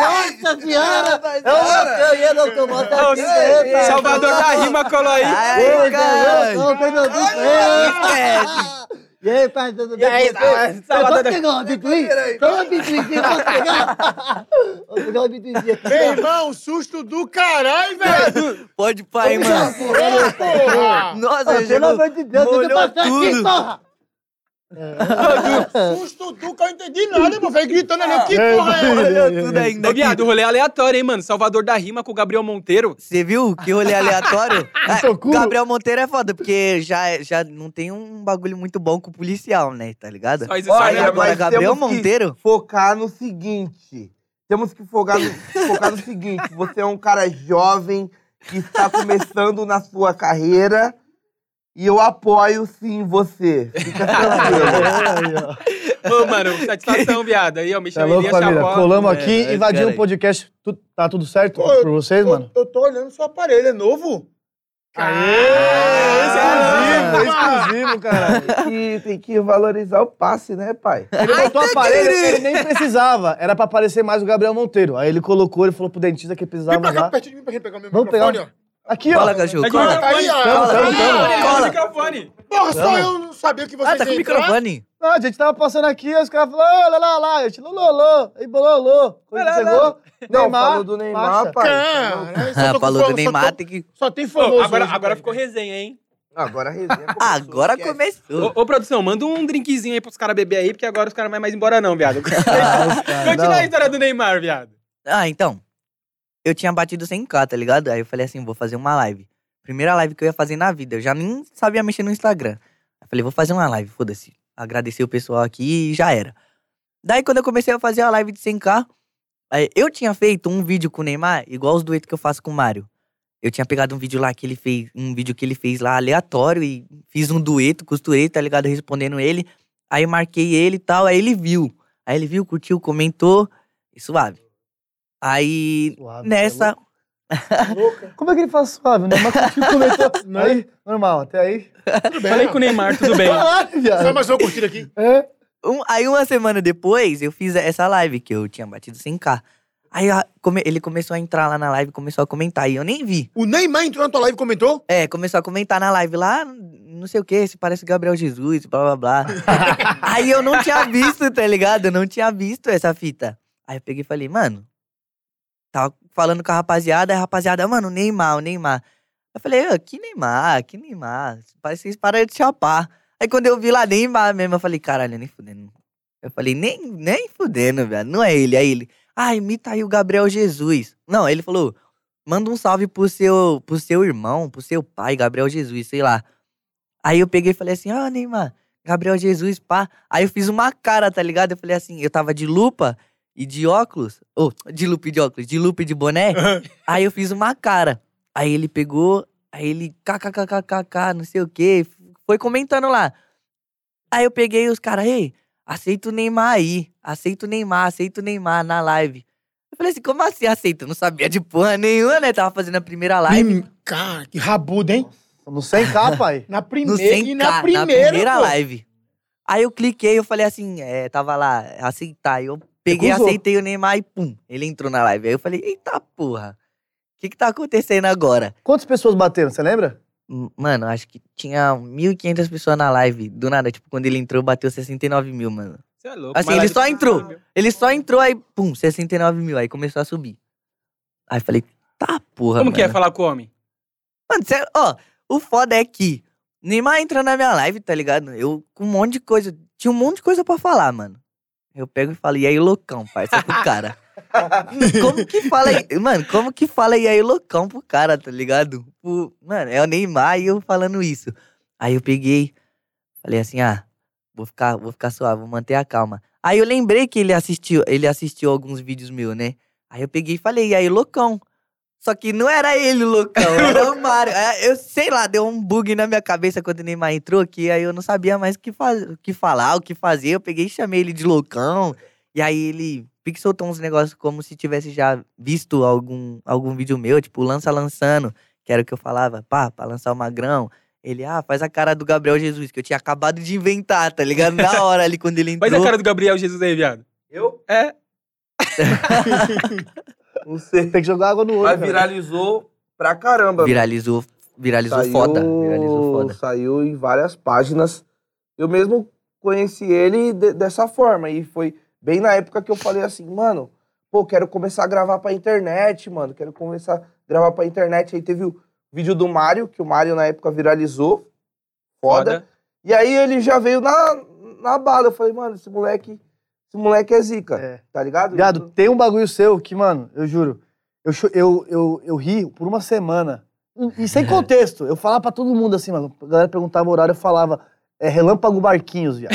Nossa senhora! Eu, eu ia não tomar Ô, essa Salvador da Rima colou aí. Ai, cara. cara! E aí, pai, tudo E aí, bem? Salvador Eu da- posso pegar uma bituí? Só uma bituizinha, posso pegar? Vou pegar uma bituizinha. Meu irmão, susto do caralho, velho! Pode pai, mano. Porra! Nossa, Ah, Pelo amor de Deus, eu molhou passar aqui, tudo. Porra! Susto do que eu não entendi nada, meu velho, gritando ali. Que porra é essa? Molhou tudo ainda. Viado, rolê aleatório, hein, mano? Salvador da Rima com o Gabriel Monteiro. Você viu que rolê aleatório? Cu. Gabriel Monteiro é foda, porque já, já não tem um bagulho muito bom com o policial, né? Tá ligado? Só isso, Olha, agora, mas Gabriel temos que- Monteiro. focar no seguinte. Temos que focar no, focar no seguinte. Você é um cara jovem que está começando na sua carreira e eu apoio sim você. Fica tranquilo. Ô, mano, satisfação, viado. Aí, ó, me Tá chamei de família? chapó. Colamos É, aqui, é, invadimos cara. o podcast. Tu- tá tudo certo Pô, eu- por vocês, Eu- mano? Eu tô olhando seu aparelho, é novo? Exclusivo, Caramba! exclusivo, caralho. E tem que valorizar o passe, né, pai? Ele botou o aparelho, ele nem precisava. Era pra aparecer mais o Gabriel Monteiro. Aí ele colocou, ele falou pro dentista que Vem precisava pra cá, lá. pertinho de mim pra gente pegar o meu Vamos microfone, pegar. ó. Aqui, ó. Cola, cachorro, Tá de cola. microfone. Aí, ó. Tamo, Cola. microfone. Porra, só eu não sabia que vocês Ah, tá com o microfone? Não, a gente tava passando aqui, os caras falaram, lá, lá, lá. A gente, lololô, aí bololô. Quando Lá, lá, chegou, Não, Neymar, falou do Neymar, pai. Cara, né? Só Ah, tô com falou fome, do só Neymar, tô- tem que... Só tem Ô, famoso. agora, hoje, agora ficou resenha, hein? Agora a resenha começou, Agora esquece. começou. Ô, ô, produção, manda um drinkzinho aí pros caras beber aí, porque agora os caras não vão mais embora não, viado. Ah, Continua a história do Neymar, viado. Ah, então. Eu tinha batido 100k, tá ligado? Aí eu falei assim, vou fazer uma live. Primeira live que eu ia fazer na vida. Eu já nem sabia mexer no Instagram. Aí falei, vou fazer uma live, foda-se. Agradecer o pessoal aqui e já era. Daí quando eu comecei a fazer a live de 100k, Aí, eu tinha feito um vídeo com o Neymar, igual os duetos que eu faço com o Mário. Eu tinha pegado um vídeo lá que ele fez, um vídeo que ele fez lá aleatório e fiz um dueto, costurei, tá ligado? Respondendo ele. Aí marquei ele e tal, aí ele viu. Aí ele viu, curtiu, comentou, e suave. Aí, Suave, nessa, Como é que ele faz suave, né? Mas curtiu, comentou. Aí, normal, até aí. Tudo bem. Falei com o Neymar, tudo bem. Só viado. mais uma curtida aqui. É. Um- aí uma semana depois, eu fiz essa live, que eu tinha batido 100k. Aí a- come- ele começou a entrar lá na live, começou a comentar, e eu nem vi. O Neymar entrou na tua live e comentou? É, começou a comentar na live lá, não sei o que, se parece Gabriel Jesus, blá blá blá. aí eu não tinha visto, tá ligado? Eu não tinha visto essa fita. Aí eu peguei e falei, mano, tava falando com a rapaziada, a rapaziada, mano, Neymar, o Neymar. Eu falei, "Ô, que Neymar, que Neymar, parece que param de chapar. Aí quando eu vi lá Neymar mesmo, eu falei, caralho, nem fudendo. Eu falei, nem, nem fudendo, velho, não é ele, é ele. Ah, imita aí o Gabriel Jesus. Não, ele falou, manda um salve pro seu, pro seu irmão, pro seu pai, Gabriel Jesus, sei lá. Aí eu peguei e falei assim, ó, Neymar, Gabriel Jesus, pá. Aí eu fiz uma cara, tá ligado? Eu falei assim, eu tava de lupa e de óculos. Ou, de lupa e de óculos, de e de boné. aí eu fiz uma cara. Aí ele pegou, aí ele kkkkkk, não sei o quê, foi comentando lá. Aí eu peguei os caras, ei, aceita o Neymar aí, aceita o Neymar, aceita o Neymar na live. Eu falei assim, como assim aceita? Eu não sabia de porra nenhuma, né? Tava fazendo a primeira live. Prim- Cara, que rabudo, hein? No 100k, pai. Na No primeira 100K, e na primeira, pô. live. Aí eu cliquei, eu falei assim, é, tava lá, aceitar. Eu peguei, Recusou. aceitei o Neymar e pum, ele entrou na live. Aí eu falei, eita porra, o que que tá acontecendo agora? Quantas pessoas bateram, você lembra? Mano, acho que tinha 1.500 pessoas na live. Do nada, tipo, quando ele entrou, bateu 69 mil, mano. Você é louco. Assim, ele só entrou. Ele só entrou, aí, pum, 69 mil. Aí começou a subir. Aí eu falei, tá porra, Como que é mano. falar com o homem? Mano, cê, ó, o foda é que Neymar entra na minha live, tá ligado? Eu com um monte de coisa. Tinha um monte de coisa pra falar, mano. Eu pego e falo, e aí, loucão, parça, pro cara. como que fala aí? Mano, como que fala e aí, loucão pro cara, tá ligado? Pro- mano, é o Neymar e eu falando isso. Aí eu peguei, falei assim, ah, vou ficar, vou ficar suave, vou manter a calma. Aí eu lembrei que ele assistiu, ele assistiu alguns vídeos meus, né? Aí eu peguei e falei, e aí, loucão? Só que não era ele, o loucão, era o Mário. Aí Eu sei lá, deu um bug na minha cabeça quando o Neymar entrou, que aí eu não sabia mais o que, faz, o que falar, o que fazer. Eu peguei e chamei ele de loucão. E aí ele pique soltou uns negócios como se tivesse já visto algum, algum vídeo meu, tipo, lança lançando, que era o que eu falava, pá, pra lançar o magrão. Ele, ah, faz a cara do Gabriel Jesus, que eu tinha acabado de inventar, tá ligado? Na hora ali, quando ele entrou. Faz a cara do Gabriel Jesus aí, viado. Eu? É. Não sei. Tem que jogar água no olho. Mas cara. viralizou pra caramba. Viralizou, viralizou Saiu- foda, viralizou foda. Saiu em várias páginas. Eu mesmo conheci ele de- dessa forma. E foi bem na época que eu falei assim, mano, pô, quero começar a gravar pra internet, mano. Quero começar a gravar pra internet. Aí teve o vídeo do Mário, que o Mário na época viralizou. Foda. E aí ele já veio na, na bala. Eu falei, mano, esse moleque, esse moleque é zica. É. Tá ligado? Viado, tem um bagulho seu que, mano, eu juro, eu, eu, eu, eu ri por uma semana. E e sem contexto. Eu falava pra todo mundo assim, mano. A galera perguntava o horário, eu falava, é Relâmpago Barquinhos, viado.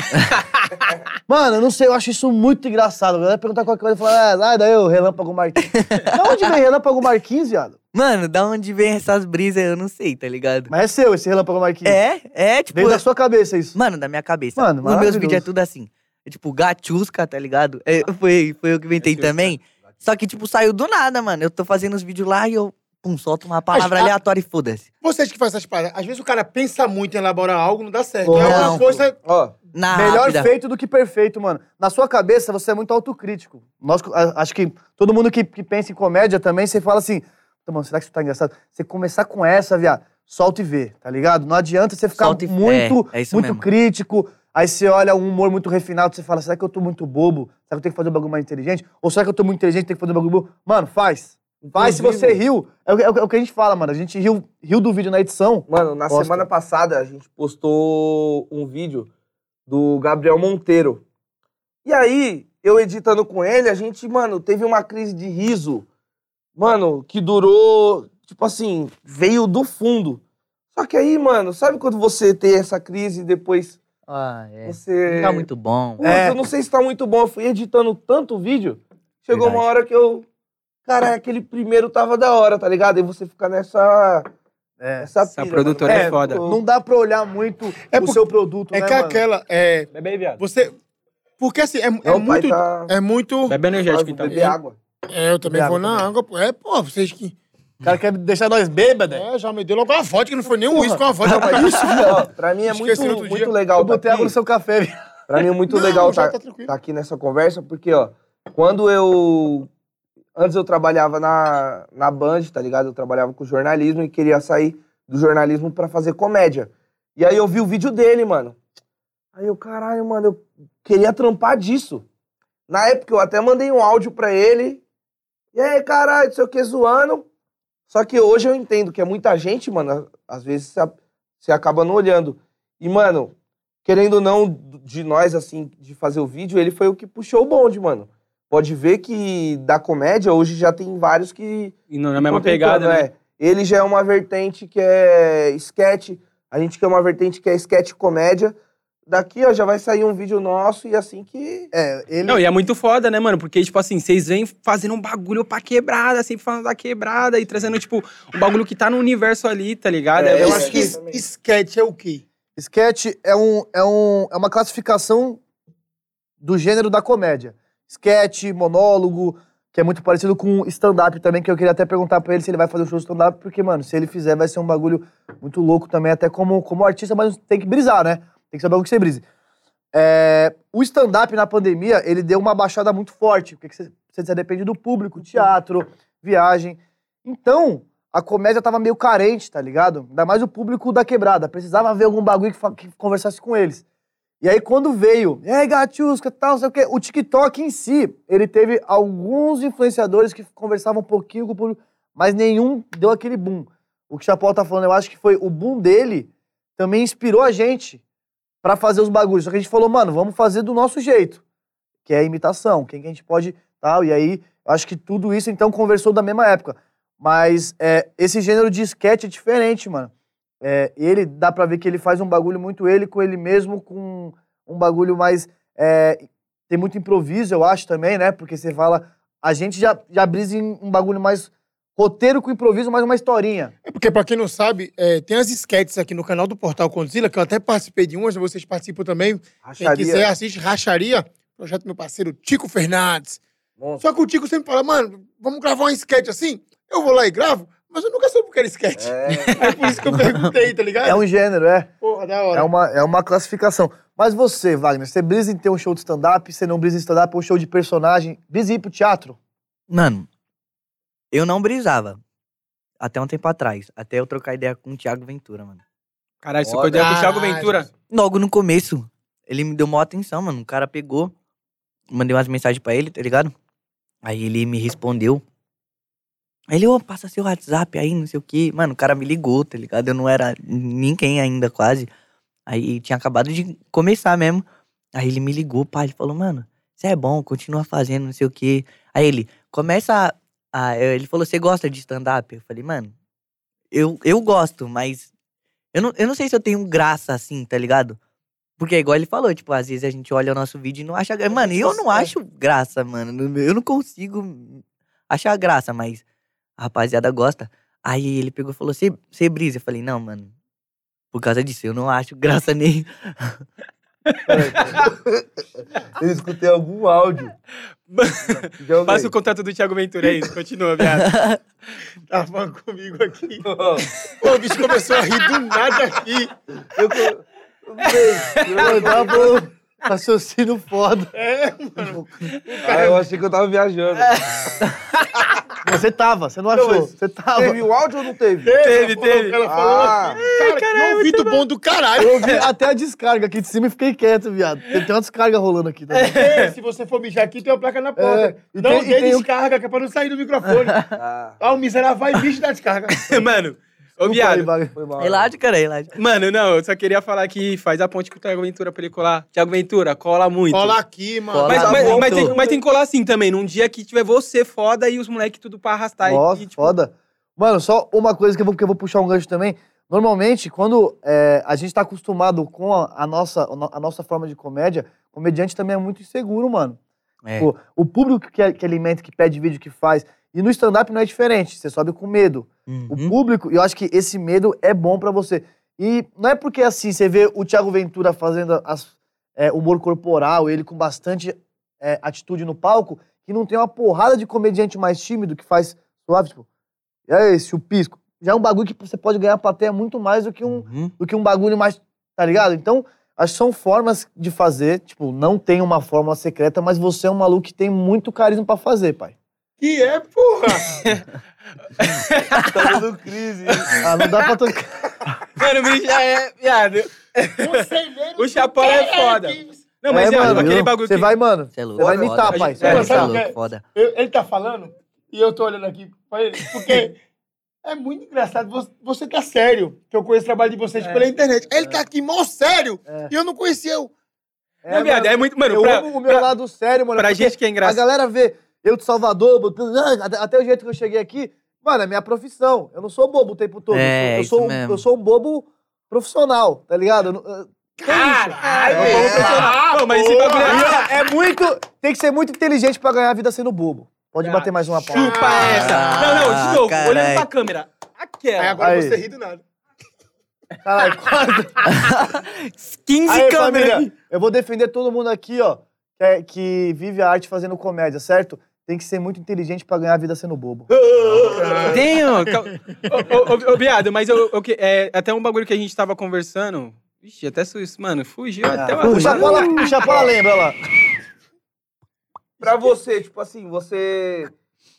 mano, eu não sei, eu acho isso muito engraçado. A galera perguntava qualquer coisa, eu falava, ah, daí o Relâmpago Marquinhos. da onde vem Relâmpago Marquinhos, viado? Mano, da onde vem essas brisas, eu não sei, tá ligado? Mas é seu esse Relâmpago Marquinhos. É, é, tipo. Veio da sua cabeça isso. Mano, da minha cabeça. Mano, Os meus vídeos é tudo assim. É tipo, gachusca, tá ligado? É, foi, foi eu que inventei também. Só que, tipo, saiu do nada, mano. Eu tô fazendo os vídeos lá e eu, pum, solto uma palavra Mas, a- aleatória e foda-se. Vocês que fazem essas paradas, às vezes o cara pensa muito em elaborar algo, não dá certo. Não. é uma coisa. Ó, Na Melhor rápida. feito do que perfeito, mano. Na sua cabeça, você é muito autocrítico. Nós, acho que todo mundo que, que pensa em comédia também, você fala assim, "Puta, mano, será que isso tá engraçado? Você começar com essa, viado, solta e vê, tá ligado? Não adianta você ficar Solta muito, é, é muito mesmo. crítico, aí você olha um humor muito refinado, você fala, será que eu tô muito bobo? Será que eu tenho que fazer um bagulho mais inteligente? Ou será que eu tô muito inteligente e tenho que fazer um bagulho bobo? Mano, faz. Faz se você riu. É, o que- é o é o que a gente fala, mano. A gente riu, riu do vídeo na edição. Mano, na Posta. semana passada a gente postou um vídeo do Gabriel Monteiro. E aí, eu editando com ele, a gente, mano, teve uma crise de riso, mano, que durou, tipo assim, veio do fundo. Só que aí, mano, sabe quando você tem essa crise e depois Ah, é. você. Não tá muito bom. Putz, É. eu não sei se tá muito bom. Eu fui editando tanto vídeo Chegou uma Verdade. hora que eu. Cara, aquele primeiro tava da hora, tá ligado? E você fica nessa. É. Essa, Essa pira, produtora mano. é foda. pô, Não dá pra olhar muito É o por- seu produto, É né, que mano? aquela. É, Bebe aí, viado. você. Porque assim, é, é muito. tá. É muito. Bebe energético, então. beber água. É, eu também Bebe vou água na também. água. pô. É, pô, vocês que. O cara quer deixar nós bêbados. É, já me deu logo uma vodka, não foi nem um uísque com uma vodka. Isso, Ó, pra mim é muito, Esqueci muito legal. Eu tá botei água no seu café, viu? Pra mim é muito Não, legal já tá, tá tá aqui nessa conversa, porque, ó, quando eu. Antes eu trabalhava na, na Band, tá ligado? Eu trabalhava com jornalismo e queria sair do jornalismo pra fazer comédia. E aí eu vi o vídeo dele, mano. Aí eu, caralho, mano, eu queria trampar disso. Na época eu até mandei um áudio pra ele. E aí, caralho, não sei o que, zoando. Só que hoje eu entendo que é muita gente, mano. Às vezes você, acaba não olhando. E, mano, querendo ou não, de nós, assim, de fazer o vídeo, ele foi o que puxou o bonde, mano. Pode ver que da comédia, hoje já tem vários que. E não na mesma tão tentando, pegada, né? é. Ele já é uma vertente que é sketch, a gente quer uma vertente que é sketch comédia. Daqui, ó, já vai sair um vídeo nosso e assim que. É, ele... Não, e é muito foda, né, mano? Porque, tipo assim, vocês vêm fazendo um bagulho pra quebrada, sempre falando da quebrada e trazendo, tipo, um bagulho que tá no universo ali, tá ligado? É, É, eu acho que- sketch é o quê? Sketch é, um, é, um, é uma classificação do gênero da comédia. Sketch, monólogo, que é muito parecido com stand-up também, que eu queria até perguntar pra ele se ele vai fazer o show de stand-up, porque, mano, se ele fizer, vai ser um bagulho muito louco também, até como, como artista, mas tem que brisar, né? Tem que saber o que você brise. É, o stand-up na pandemia, ele deu uma baixada muito forte, porque você, você depende do público, teatro, viagem. Então, a comédia tava meio carente, tá ligado? Ainda mais o público da quebrada. Precisava ver algum bagulho que, que conversasse com eles. E aí, quando veio, e aí, gatiusca, tal, sei o quê, o TikTok em si, ele teve alguns influenciadores que conversavam um pouquinho com o público, mas nenhum deu aquele boom. O que o Chapéu tá falando, eu acho que foi o boom dele, também inspirou a gente pra fazer os bagulhos. Só que a gente falou, mano, vamos fazer do nosso jeito, que é a imitação, quem que a gente pode, tal, e aí, acho que tudo isso, então, conversou da mesma época. Mas é, esse gênero de sketch é diferente, mano. É, ele, dá pra ver que ele faz um bagulho muito ele com ele mesmo, com um bagulho mais. é, tem muito improviso, eu acho também, né? Porque você fala. A gente já, já brisa em um bagulho mais. Roteiro com improviso, mais uma historinha. É porque, pra quem não sabe, é, tem as sketches aqui no canal do Portal Condzilla, que eu até participei de umas, vocês participam também. Quem Racharia. quiser, assiste Racharia, projeto do meu parceiro Tico Fernandes. Monstro. Só que o Tico sempre fala, mano, vamos gravar um sketch assim? Eu vou lá e gravo, mas eu nunca soube o que era sketch. É. Aí por isso que eu perguntei, tá ligado? É um gênero, é. Porra, da hora. É uma, é uma classificação. Mas você, Wagner, você brisa em ter um show de stand-up, você não brisa em stand-up, um show de personagem, brisa em ir pro teatro? Mano, eu não brisava. Até um tempo atrás. Até eu trocar ideia com o Thiago Ventura, mano. Caralho, você pode com o Thiago Caralho. Ventura. Logo no começo, ele me deu maior atenção, mano. O cara pegou, mandei umas mensagens pra ele, tá ligado? Aí ele me respondeu. Aí ele, ô, passa seu WhatsApp aí, não sei o quê. Mano, o cara me ligou, tá ligado? Eu não era ninguém ainda, quase. Aí tinha acabado de começar mesmo. Aí ele me ligou, pai, ele falou, mano, você é bom, continua fazendo, não sei o quê. Aí ele, começa a... a- ele falou, você gosta de stand-up? Eu falei, mano, eu, eu gosto, mas eu não, eu não sei se eu tenho graça assim, tá ligado? Porque, igual ele falou, tipo, às vezes a gente olha o nosso vídeo e não acha graça. Mano, eu não acho graça, mano. Eu não consigo achar graça, mas a rapaziada gosta. Aí ele pegou e falou, você brisa? Eu falei, não, mano. Por causa disso, eu não acho graça nem. Eu escutei algum áudio. Passa o contato do Thiago Ventura aí, continua, viado. Tá falando comigo aqui. Pô, o bicho começou a rir do nada aqui. Eu, eu, eu. Mano, tá. Raciocínio foda. É, mano. Ah, eu achei que eu tava viajando. Você tava, você não Não, achou. mas Você tava. Teve o áudio ou não teve? Teve, ela falou- teve. Ela falou Ah. aqui. Cara, que ouvido bom do caralho. Eu ouvi até a descarga aqui de cima e fiquei quieto, viado. Tem tem uma descarga rolando aqui também. É, se você for mijar aqui, tem uma placa na porta. É, e não tem- e dê tem um- descarga, que é pra não sair do microfone. Ah, ah, o miserável vai e bicho da descarga. Mano, ô viado. Wagner. foi mal. Relaxa, cara, relaxa. Mano, não, eu só queria falar que faz a ponte com o Thiago Ventura pra ele colar. Thiago Ventura, cola muito. Cola aqui, mano. Cola Mas, mas, mas tem, mas tem que colar assim também, num dia que tiver você foda e os moleques tudo pra arrastar. Nossa, e, tipo, foda. Mano, só uma coisa que eu vou, que eu vou puxar um gancho também. Normalmente, quando é, a gente tá acostumado com a, a nossa, a nossa forma de comédia, comediante também é muito inseguro, mano. É. Pô, o público que, que alimenta, que pede vídeo, que faz. E no stand-up não é diferente. Você sobe com medo. O Uhum. público, e eu acho que esse medo é bom pra você. E não é porque assim, você vê o Thiago Ventura fazendo as, é, humor corporal, ele com bastante é, atitude no palco, que não tem uma porrada de comediante mais tímido que faz suave, tipo, e aí, esse o pisco. Já é um bagulho que você pode ganhar plateia muito mais do que um, Uhum. do que um bagulho mais, tá ligado? Então, acho que são formas de fazer, tipo, não tem uma fórmula secreta, mas você é um maluco que tem muito carisma pra fazer, pai. Que é, porra. Tá dando crise. Ah, não dá pra tocar. Mano, o bicho já é, viado. O Chapéu é foda. Não, mas É, é, mano, aquele bagulho Você que... vai, mano. Você é louco. Vai foda. imitar, pai. Você É, vai é louco, foda. Eu- ele tá falando e eu tô olhando aqui pra ele, porque é muito engraçado. Você, você tá sério, que eu conheço o trabalho de vocês É. pela internet. Ele tá aqui mó sério É. e eu não conhecia o. Não, viado, é muito... Mano, eu pra, amo o meu pra, lado sério, mano. pra gente que é A engraçado... galera vê eu de Salvador, ah, até, o jeito que eu cheguei aqui. Mano, é minha profissão. Eu não sou bobo o tempo todo. É, eu, sou, eu, sou, eu sou um bobo profissional, tá ligado? Eu não- Caralho! É, é. Não, mas esse porra. bagulho E, é... é muito. Tem que ser muito inteligente pra ganhar a vida sendo bobo. Pode Ah, bater mais uma palma. Chupa essa. Não, não, de novo, carai. olhando pra câmera. Aí Aquela. agora Aí. você ri do nada. Caralho, quase. 15 Aí, câmeras. família, eu vou defender todo mundo aqui, ó, que, é- que vive a arte fazendo comédia, certo? Tem que ser muito inteligente pra ganhar a vida sendo bobo. Tenho. Ô, ô, ô, ô, viado, mas eu, eu é, até um bagulho que a gente tava conversando. Ixi, até isso, mano, fugiu até uma Ah, o Chapola, o Chapola lembra lá. Pra você, tipo assim, você.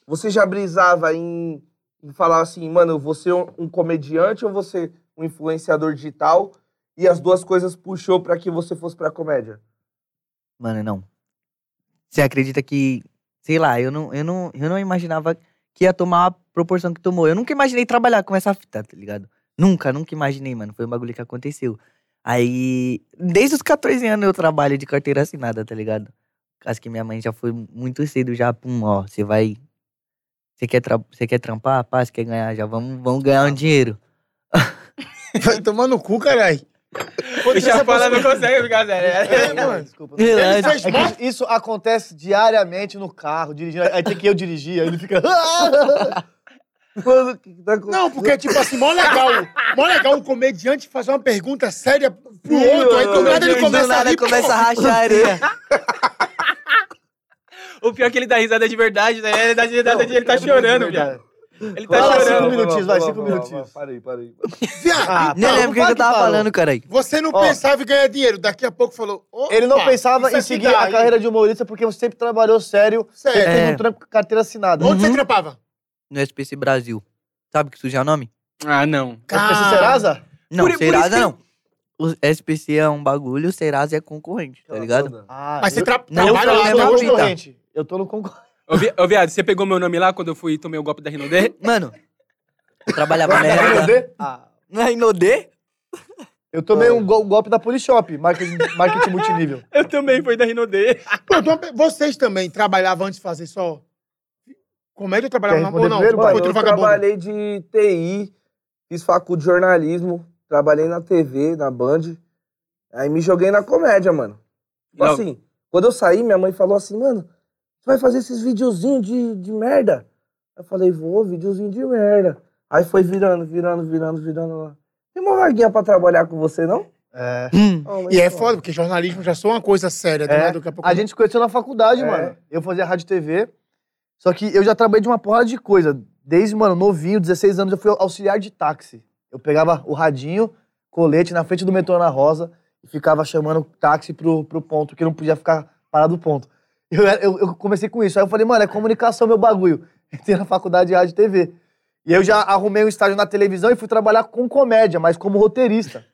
Você já brisava em, em falar assim, mano, eu vou ser um, um comediante ou você um influenciador digital? E as duas coisas puxou pra que você fosse pra comédia? Mano, não. Você acredita que, sei lá, eu não, eu não, eu não imaginava que ia tomar a proporção que tomou. Eu nunca imaginei trabalhar com essa fita, tá ligado? Nunca, nunca imaginei, mano. Foi um bagulho que aconteceu. Aí, desde os 14 anos eu trabalho de carteira assinada, tá ligado? Acho que minha mãe já foi muito cedo já, pum, ó, você vai... Você quer, tra... quer trampar? Pá, você quer ganhar? Já vamos, vamos ganhar um dinheiro. Vai tomar no cu, caralho. Não consegue ficar sério. É, mano. Desculpa. Ele fez É que isso acontece diariamente no carro, dirigindo. Aí tem que eu dirigir, aí ele fica. Mano, o que que tá acontecendo? Não, porque, tipo assim, mó legal. Mó legal um comediante fazer uma pergunta séria pro Sim, outro. Aí do mano. nada ele Do começa a nada rir. começa a pô. racharia. O pior é que ele dá risada de verdade, né? Ele dá risada de ele tá É chorando, viado. Ele tá Fala chorando. cinco minutinhos, vai, cinco minutinhos. Parei, parei. Viado, Ah, Nem Não, lembro o que eu tava falando, caralho. você não Ó. pensava em ganhar dinheiro. Daqui a pouco falou. "Opa, Ele não pensava isso em aqui seguir dá, a hein?" carreira de humorista porque você sempre trabalhou sério, Sério. sempre teve É. um trampo com carteira assinada. Onde você Uhum. trampava? No SPC Brasil. Sabe que suja é o nome? Ah, não. SPC Serasa? Não, Por- por Serasa isso que- não. O SPC é um bagulho, o Serasa é concorrente, tá ligado? Ah, Mas você eu- tra Não, trabalha eu lá tô até hoje? concorrente. Eu tô no concorrente. Ô, vi- ô, viado, você pegou meu nome lá quando eu fui e tomei o golpe da Rinodê? Mano, eu trabalhava na RH. Ah, Na Inodê? eu tomei um gol- golpe da Polishop, marketing, marketing multinível. Eu também fui da Rinodê. Uma pe- vocês também trabalhavam antes de fazer só comédia ou trabalhavam Quer na ou não? responder primeiro, Foi eu vagabundo. trabalhei de TI, fiz faculdade de jornalismo, trabalhei na TV, na Band. Aí me joguei na comédia, mano. Tipo Não. assim, quando eu saí, minha mãe falou assim, mano, você vai fazer esses videozinhos de, de merda? Eu falei, vou, videozinho de merda. Aí foi virando, virando, virando, virando lá. Tem uma vaguinha pra trabalhar com você, não? É. Hum. Mas E é foda, porque jornalismo já sou uma coisa séria, É, né? Daqui a pouco. A gente conheceu na faculdade, É. mano. Eu fazia rádio e TV. Só que eu já trabalhei de uma porrada de coisa. Desde, mano, novinho, 16 anos, eu fui auxiliar de táxi. Eu pegava o radinho, colete na frente do metrô na Rosa e ficava chamando táxi pro, pro ponto, que não podia ficar parado no ponto. Eu, eu, eu comecei com isso. Aí eu falei, mano, é comunicação meu bagulho. Entrei na faculdade de rádio e TV. E eu já arrumei um estágio na televisão e fui trabalhar com comédia, mas como roteirista.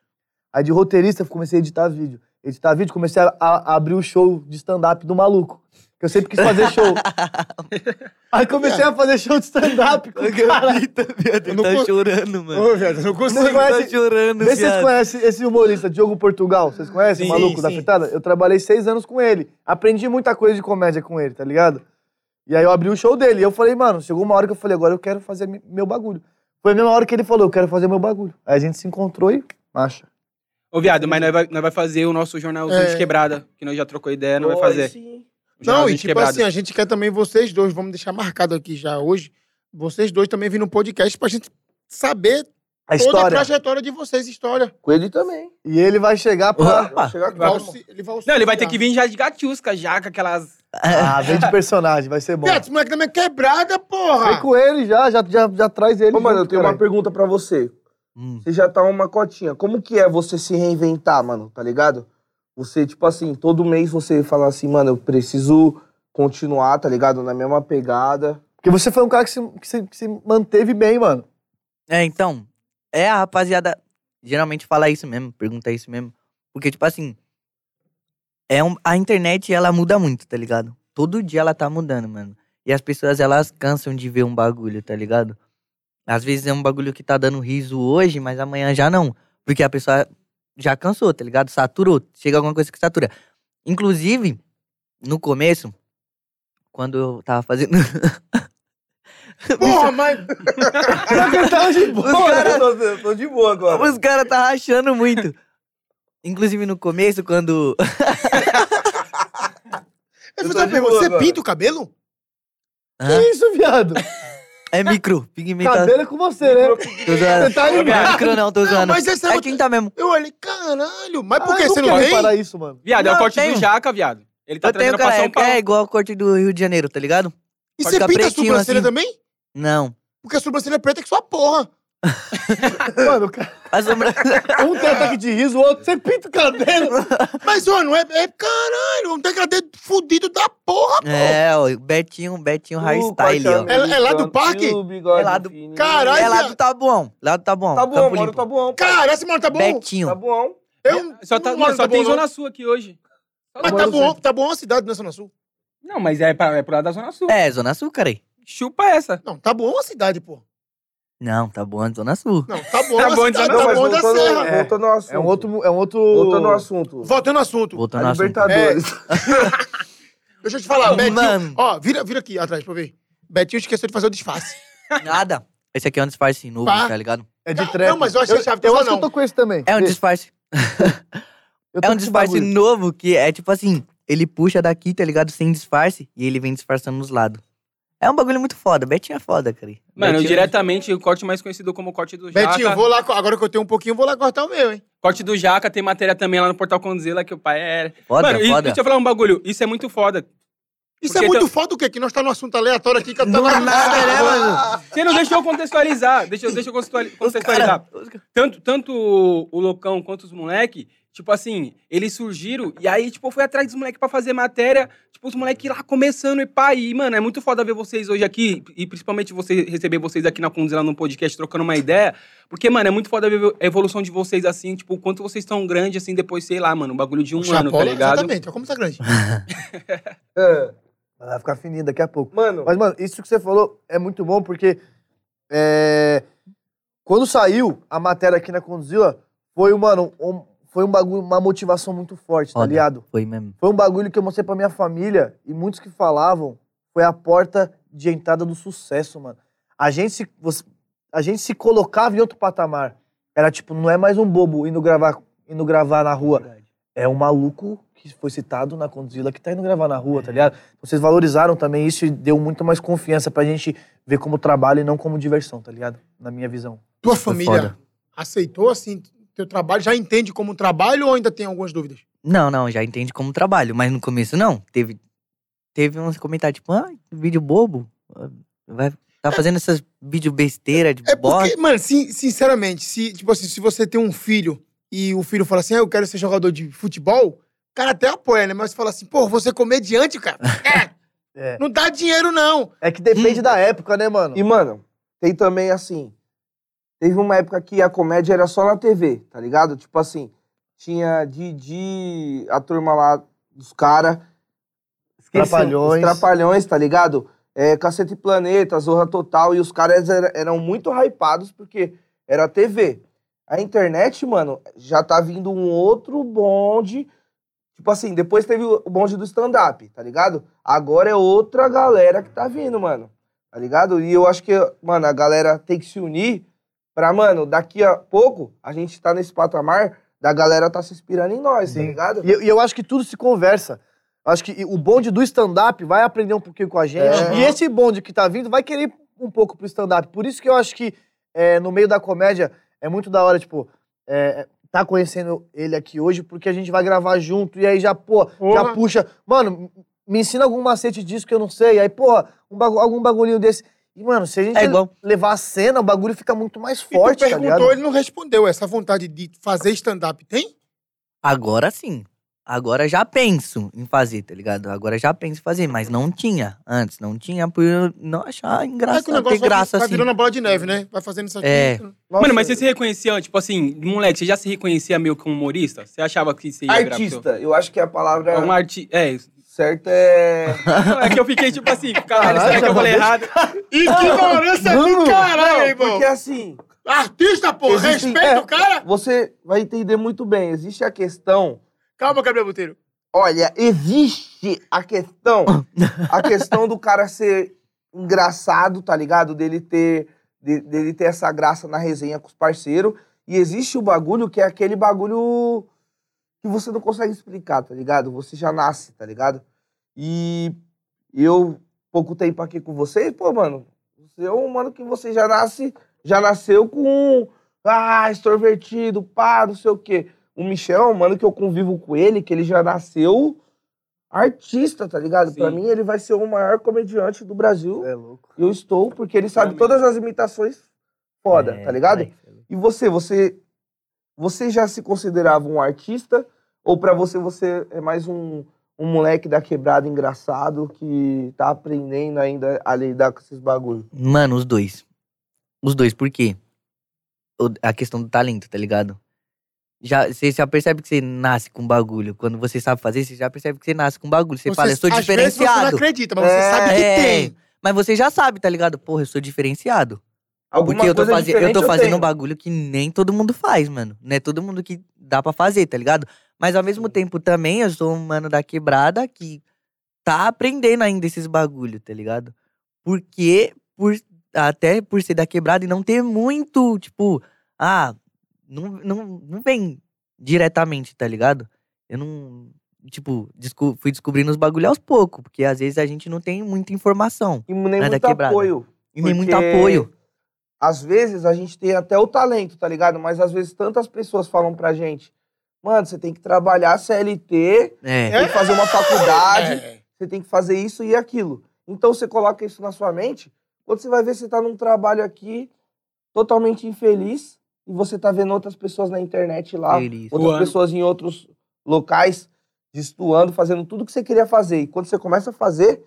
Aí de roteirista eu comecei a editar vídeo. Editar vídeo, comecei a- a abrir o show de stand-up do maluco. Que eu sempre quis fazer show. Aí comecei a fazer show de stand-up com o cara. Ele não tá chorando, mano. Ô, viado, eu não consigo. Vocês conhecem- Tá chorando, Vê se vocês conhecem esse humorista, Diogo Portugal. Vocês conhecem Sim, o maluco da sim. fritada? Eu trabalhei seis anos com ele. Aprendi muita coisa de comédia com ele, tá ligado? E aí eu abri o show dele. E eu falei, mano, chegou uma hora que eu falei, agora eu quero fazer meu bagulho. Foi a mesma hora que ele falou, eu quero fazer meu bagulho. Aí a gente se encontrou e marcha. Ô, viado, mas nós vai, nós vai fazer o nosso jornalzinho É. de quebrada, que nós já trocou ideia, nós vai fazer. sim. Não, e tipo Quebrada. assim, a gente quer também vocês dois, vamos deixar marcado aqui já hoje, vocês dois também virem no podcast pra gente saber A toda a trajetória de vocês, história. Com ele também. E ele vai chegar pra. Opa. Ele vai, ele Não, ele vai ter que vir já de gatiusca, já com aquelas. Ah, vem de personagem, vai ser bom. Esse moleque também é quebrada, Vem porra! com ele já, já, já, já traz ele. Ô, mano, eu tenho uma pergunta pra você. Hum. Você já tá uma cotinha. Como que é você se reinventar, mano? Tá ligado? Você, tipo assim, todo mês você fala assim, mano, eu preciso continuar, tá ligado? Na mesma pegada. Porque você foi um cara que se, que se, que se manteve bem, mano. É, então, é a rapaziada geralmente fala isso mesmo, pergunta isso mesmo. Porque, tipo assim, é um, a internet, ela muda muito, tá ligado? Todo dia ela tá mudando, mano. E as pessoas, elas cansam de ver um bagulho, tá ligado? Às vezes é um bagulho que tá dando riso hoje, mas amanhã já não. Porque a pessoa já cansou, tá ligado? Saturou. Chega alguma coisa que satura. Inclusive, no começo, quando eu tava fazendo. Porra, mas. Ele tava de boa. Os caras Eu tô, eu tô de boa agora. Os caras tá rachando muito. Inclusive no começo, quando. Eu Eu fiz tô pergunta, você agora. pinta o cabelo? Hã? Que isso, viado? É micro, pigmentação. Cabelo é com você, né? Tô zoando. Você tá Não ligado. é micro não, tô zoando. mas esse é É muito- tinta mesmo. Eu olhei, caralho, mas por Ah, que você não tem? reparar isso, mano. Viado, é o Não, corte tenho. do Jaca, viado. Ele tá Eu tenho, trazendo pra cara, São é, Paulo. é igual o corte do Rio de Janeiro, tá ligado? E Pode você ficar pinta a pretinho sobrancelha assim. também? Não. Porque a sobrancelha preta é que sua porra. Mano, o cara- sombra... um tem ataque de riso, o outro você pinta o cabelo. Mas, não é. é caralho, um degradê fudido da porra, pô. É, o Betinho, Betinho hairstyle, ó. É- é lá do parque? É lá do- Caralho, É lá do Tabuão. Lá do Tabuão. Tá mano, Limpo. tá bom. Cara, esse mano tá bom. Betinho. Tá bom. Eu, Só, tá, mano, só tá tem bom, Zona. Sul aqui hoje. Mas tá bom, tá bom a cidade, não é Zona Sul. Não, mas é, pra, é pro lado da Zona Sul. É, Zona Sul, cara. aí. Chupa essa. Não, tá bom a cidade, pô. Não, tá bom, Zona Sul. Não, tá bom Tá bom, cidade, não, tá mas bom da voltando, serra. voltando ao assunto. É um outro. É um outro... Voltando ao assunto. Voltando ao assunto. Voltando ao assunto. Libertadores. Deixa eu te falar, Betinho. mano. Ó, vira, vira aqui atrás pra eu ver. Betinho esqueceu de fazer o disfarce. Nada. Esse aqui é um disfarce novo, Pá. tá ligado? É de trap. não, mas eu achei eu, chave, eu só acho que eu tô com esse também. É um disfarce. eu tô É um disfarce novo que é tipo assim, ele puxa daqui, tá ligado? Sem disfarce, e ele vem disfarçando nos lados. É um bagulho muito foda. Betinho é foda, cara. Mano, Betinho- diretamente, o corte mais conhecido como corte do Jaca. Betinho, vou lá, agora que eu tenho um pouquinho, vou lá cortar o meu, hein? Corte do Jaca, tem matéria também lá no Portal Condzilla, que o pai é... Foda, Mano, e foda. deixa eu falar um bagulho. Isso é muito foda. Isso Porque é muito então- foda o quê? Que nós tá num assunto aleatório aqui que eu Do tava... nada, né, mano? Você não deixou eu contextualizar. Deixa, eu- deixa eu contextuali- contextualizar. Tanto, tanto o, o Loucão quanto os moleque, tipo assim, eles surgiram e aí, tipo, eu fui atrás dos moleque pra fazer matéria. Tipo, os moleque lá começando e pá. E, mano, é muito foda ver vocês hoje aqui. E principalmente você receber vocês aqui na Condzilla no podcast trocando uma ideia. Porque, mano, é muito foda ver a evolução de vocês assim. Tipo, o quanto vocês estão grandes assim depois, sei lá, mano. Um bagulho de um ano, tá Chapola, ligado? Exatamente, olha como tá grande. É. Vai ficar fininho daqui a pouco. Mano, Mas, mano, isso que você falou é muito bom porque é, quando saiu a matéria aqui na Condzilla, foi, mano, um, foi um bagulho, uma motivação muito forte, tá ligado? Foi mesmo. Foi um bagulho que eu mostrei pra minha família e muitos que falavam foi a porta de entrada do sucesso, mano. A gente se, você- a gente se colocava em outro patamar. Era tipo, não é mais um bobo indo gravar, indo gravar na rua. É um maluco que foi citado na Condzilla que tá indo gravar na rua, tá ligado? Vocês valorizaram também isso e deu muito mais confiança pra gente ver como trabalho e não como diversão, tá ligado? Na minha visão. Tua família aceitou, assim, teu trabalho? Já entende como trabalho ou ainda tem algumas dúvidas? Não, não, já entende como trabalho, mas no começo não. Teve, teve uns comentários tipo, ah, vídeo bobo. Vai, tá fazendo essas vídeo besteira de É bosta. porque, mano, sin- sinceramente, se, tipo assim, se você tem um filho e o filho fala assim, ah, eu quero ser jogador de futebol, o cara até apoia, né? Mas fala assim, pô, você é comediante, cara. É, É. não dá dinheiro, não. É que depende da época, né, mano? e mano, tem também assim. Teve uma época que a comédia era só na TV, tá ligado? Tipo assim, tinha Didi, a turma lá dos caras. Trapalhões. Trapalhões, tá ligado? É, Cacete Planeta, Zorra Total, e os caras era- eram muito hypados porque era TV. A internet, mano, já tá vindo um outro bonde. Tipo assim, depois teve o bonde do stand-up, tá ligado? Agora é outra galera que tá vindo, mano. Tá ligado? E eu acho que, mano, a galera tem que se unir pra, mano, daqui a pouco a gente tá nesse patamar da galera tá se inspirando em nós, tá Sim. ligado? E, eu- e eu acho que tudo se conversa. Acho que o bonde do stand-up vai aprender um pouquinho com a gente. É. E esse bonde que tá vindo vai querer um pouco pro stand-up. Por isso que eu acho que é, no meio da comédia é muito da hora, tipo, é, tá conhecendo ele aqui hoje, porque a gente vai gravar junto. E aí já, pô, já Porra. puxa. Mano, me ensina algum macete disso que eu não sei. Aí, porra, um bagu- algum bagulhinho desse. E, mano, se a gente É igual. levar a cena, o bagulho fica muito mais E tu forte, tá ligado? perguntou, ele não respondeu. Essa vontade de fazer stand-up tem? Agora sim. Agora já penso em fazer, tá ligado? Agora já penso em fazer, mas não tinha. Antes não tinha, por eu não achar É que o engraçado. Ter negócio vai, graça vai assim. virando a bola de neve, né? Vai fazendo isso aqui. É. Nossa, Mano, mas você se reconhecia, tipo assim, moleque, você já se reconhecia meio como humorista? Você achava que você ia virar Artista, eu acho que a palavra pessoa? Um arti... É, isso. Certa é. Não, é que eu fiquei tipo assim, caralho, será que eu falei errado? Ignorância do caralho, irmão. porque assim, Artista, pô, respeita é. o cara. você vai entender muito bem. Existe a questão. Calma, Gabriel Boteiro. Olha, existe a questão. A questão do cara ser engraçado, tá ligado? Dele ter, de- dele ter essa graça na resenha com os parceiros. E existe o bagulho que é aquele bagulho você não consegue explicar, tá ligado? Você já nasce, tá ligado? E eu, pouco tempo aqui com vocês, pô, mano, você é um mano que você já nasce, já nasceu com, ah, extrovertido, pá, não sei o quê. O Michel é um mano que eu convivo com ele, que ele já nasceu artista, tá ligado? Pra Sim. mim, ele vai ser o maior comediante do Brasil. É louco. Eu estou, porque ele sabe todas as imitações foda, É, tá ligado? vai. E você, você você já se considerava um artista ou pra você você é mais um, um moleque da quebrada engraçado que tá aprendendo ainda a lidar com esses bagulho? Mano, os dois. Os dois, por quê? A questão do talento, tá ligado? Já, você já percebe que você nasce com bagulho. Quando você sabe fazer, você já percebe que você nasce com bagulho. Você, fala, eu sou vezes você não diferenciado. acredita, mas É, você sabe que é. tem. Mas você já sabe, tá ligado? Porra, eu sou diferenciado. Alguma Porque eu tô, coisa faze- eu tô fazendo um bagulho que nem todo mundo faz, mano. Não é todo mundo que dá pra fazer, tá ligado? Mas ao mesmo tempo também eu sou um mano da quebrada que tá aprendendo ainda esses bagulho, tá ligado? Porque, por, até por ser da quebrada e não ter muito, tipo, ah, não, não, não vem diretamente, tá ligado? Eu não, tipo, desco- fui descobrindo os bagulho aos poucos, porque às vezes a gente não tem muita informação E nem É da muito apoio. e nem muito apoio. Às vezes a gente tem até o talento, tá ligado? Mas às vezes tantas pessoas falam pra gente, mano, você tem que trabalhar CLT, É. tem que fazer uma faculdade, É. você tem que fazer isso e aquilo. Então você coloca isso na sua mente, quando você vai ver, você tá num trabalho aqui totalmente infeliz e você tá vendo outras pessoas na internet lá, Feliz. outras pessoas em outros locais, destoando, fazendo tudo que você queria fazer. E quando você começa a fazer,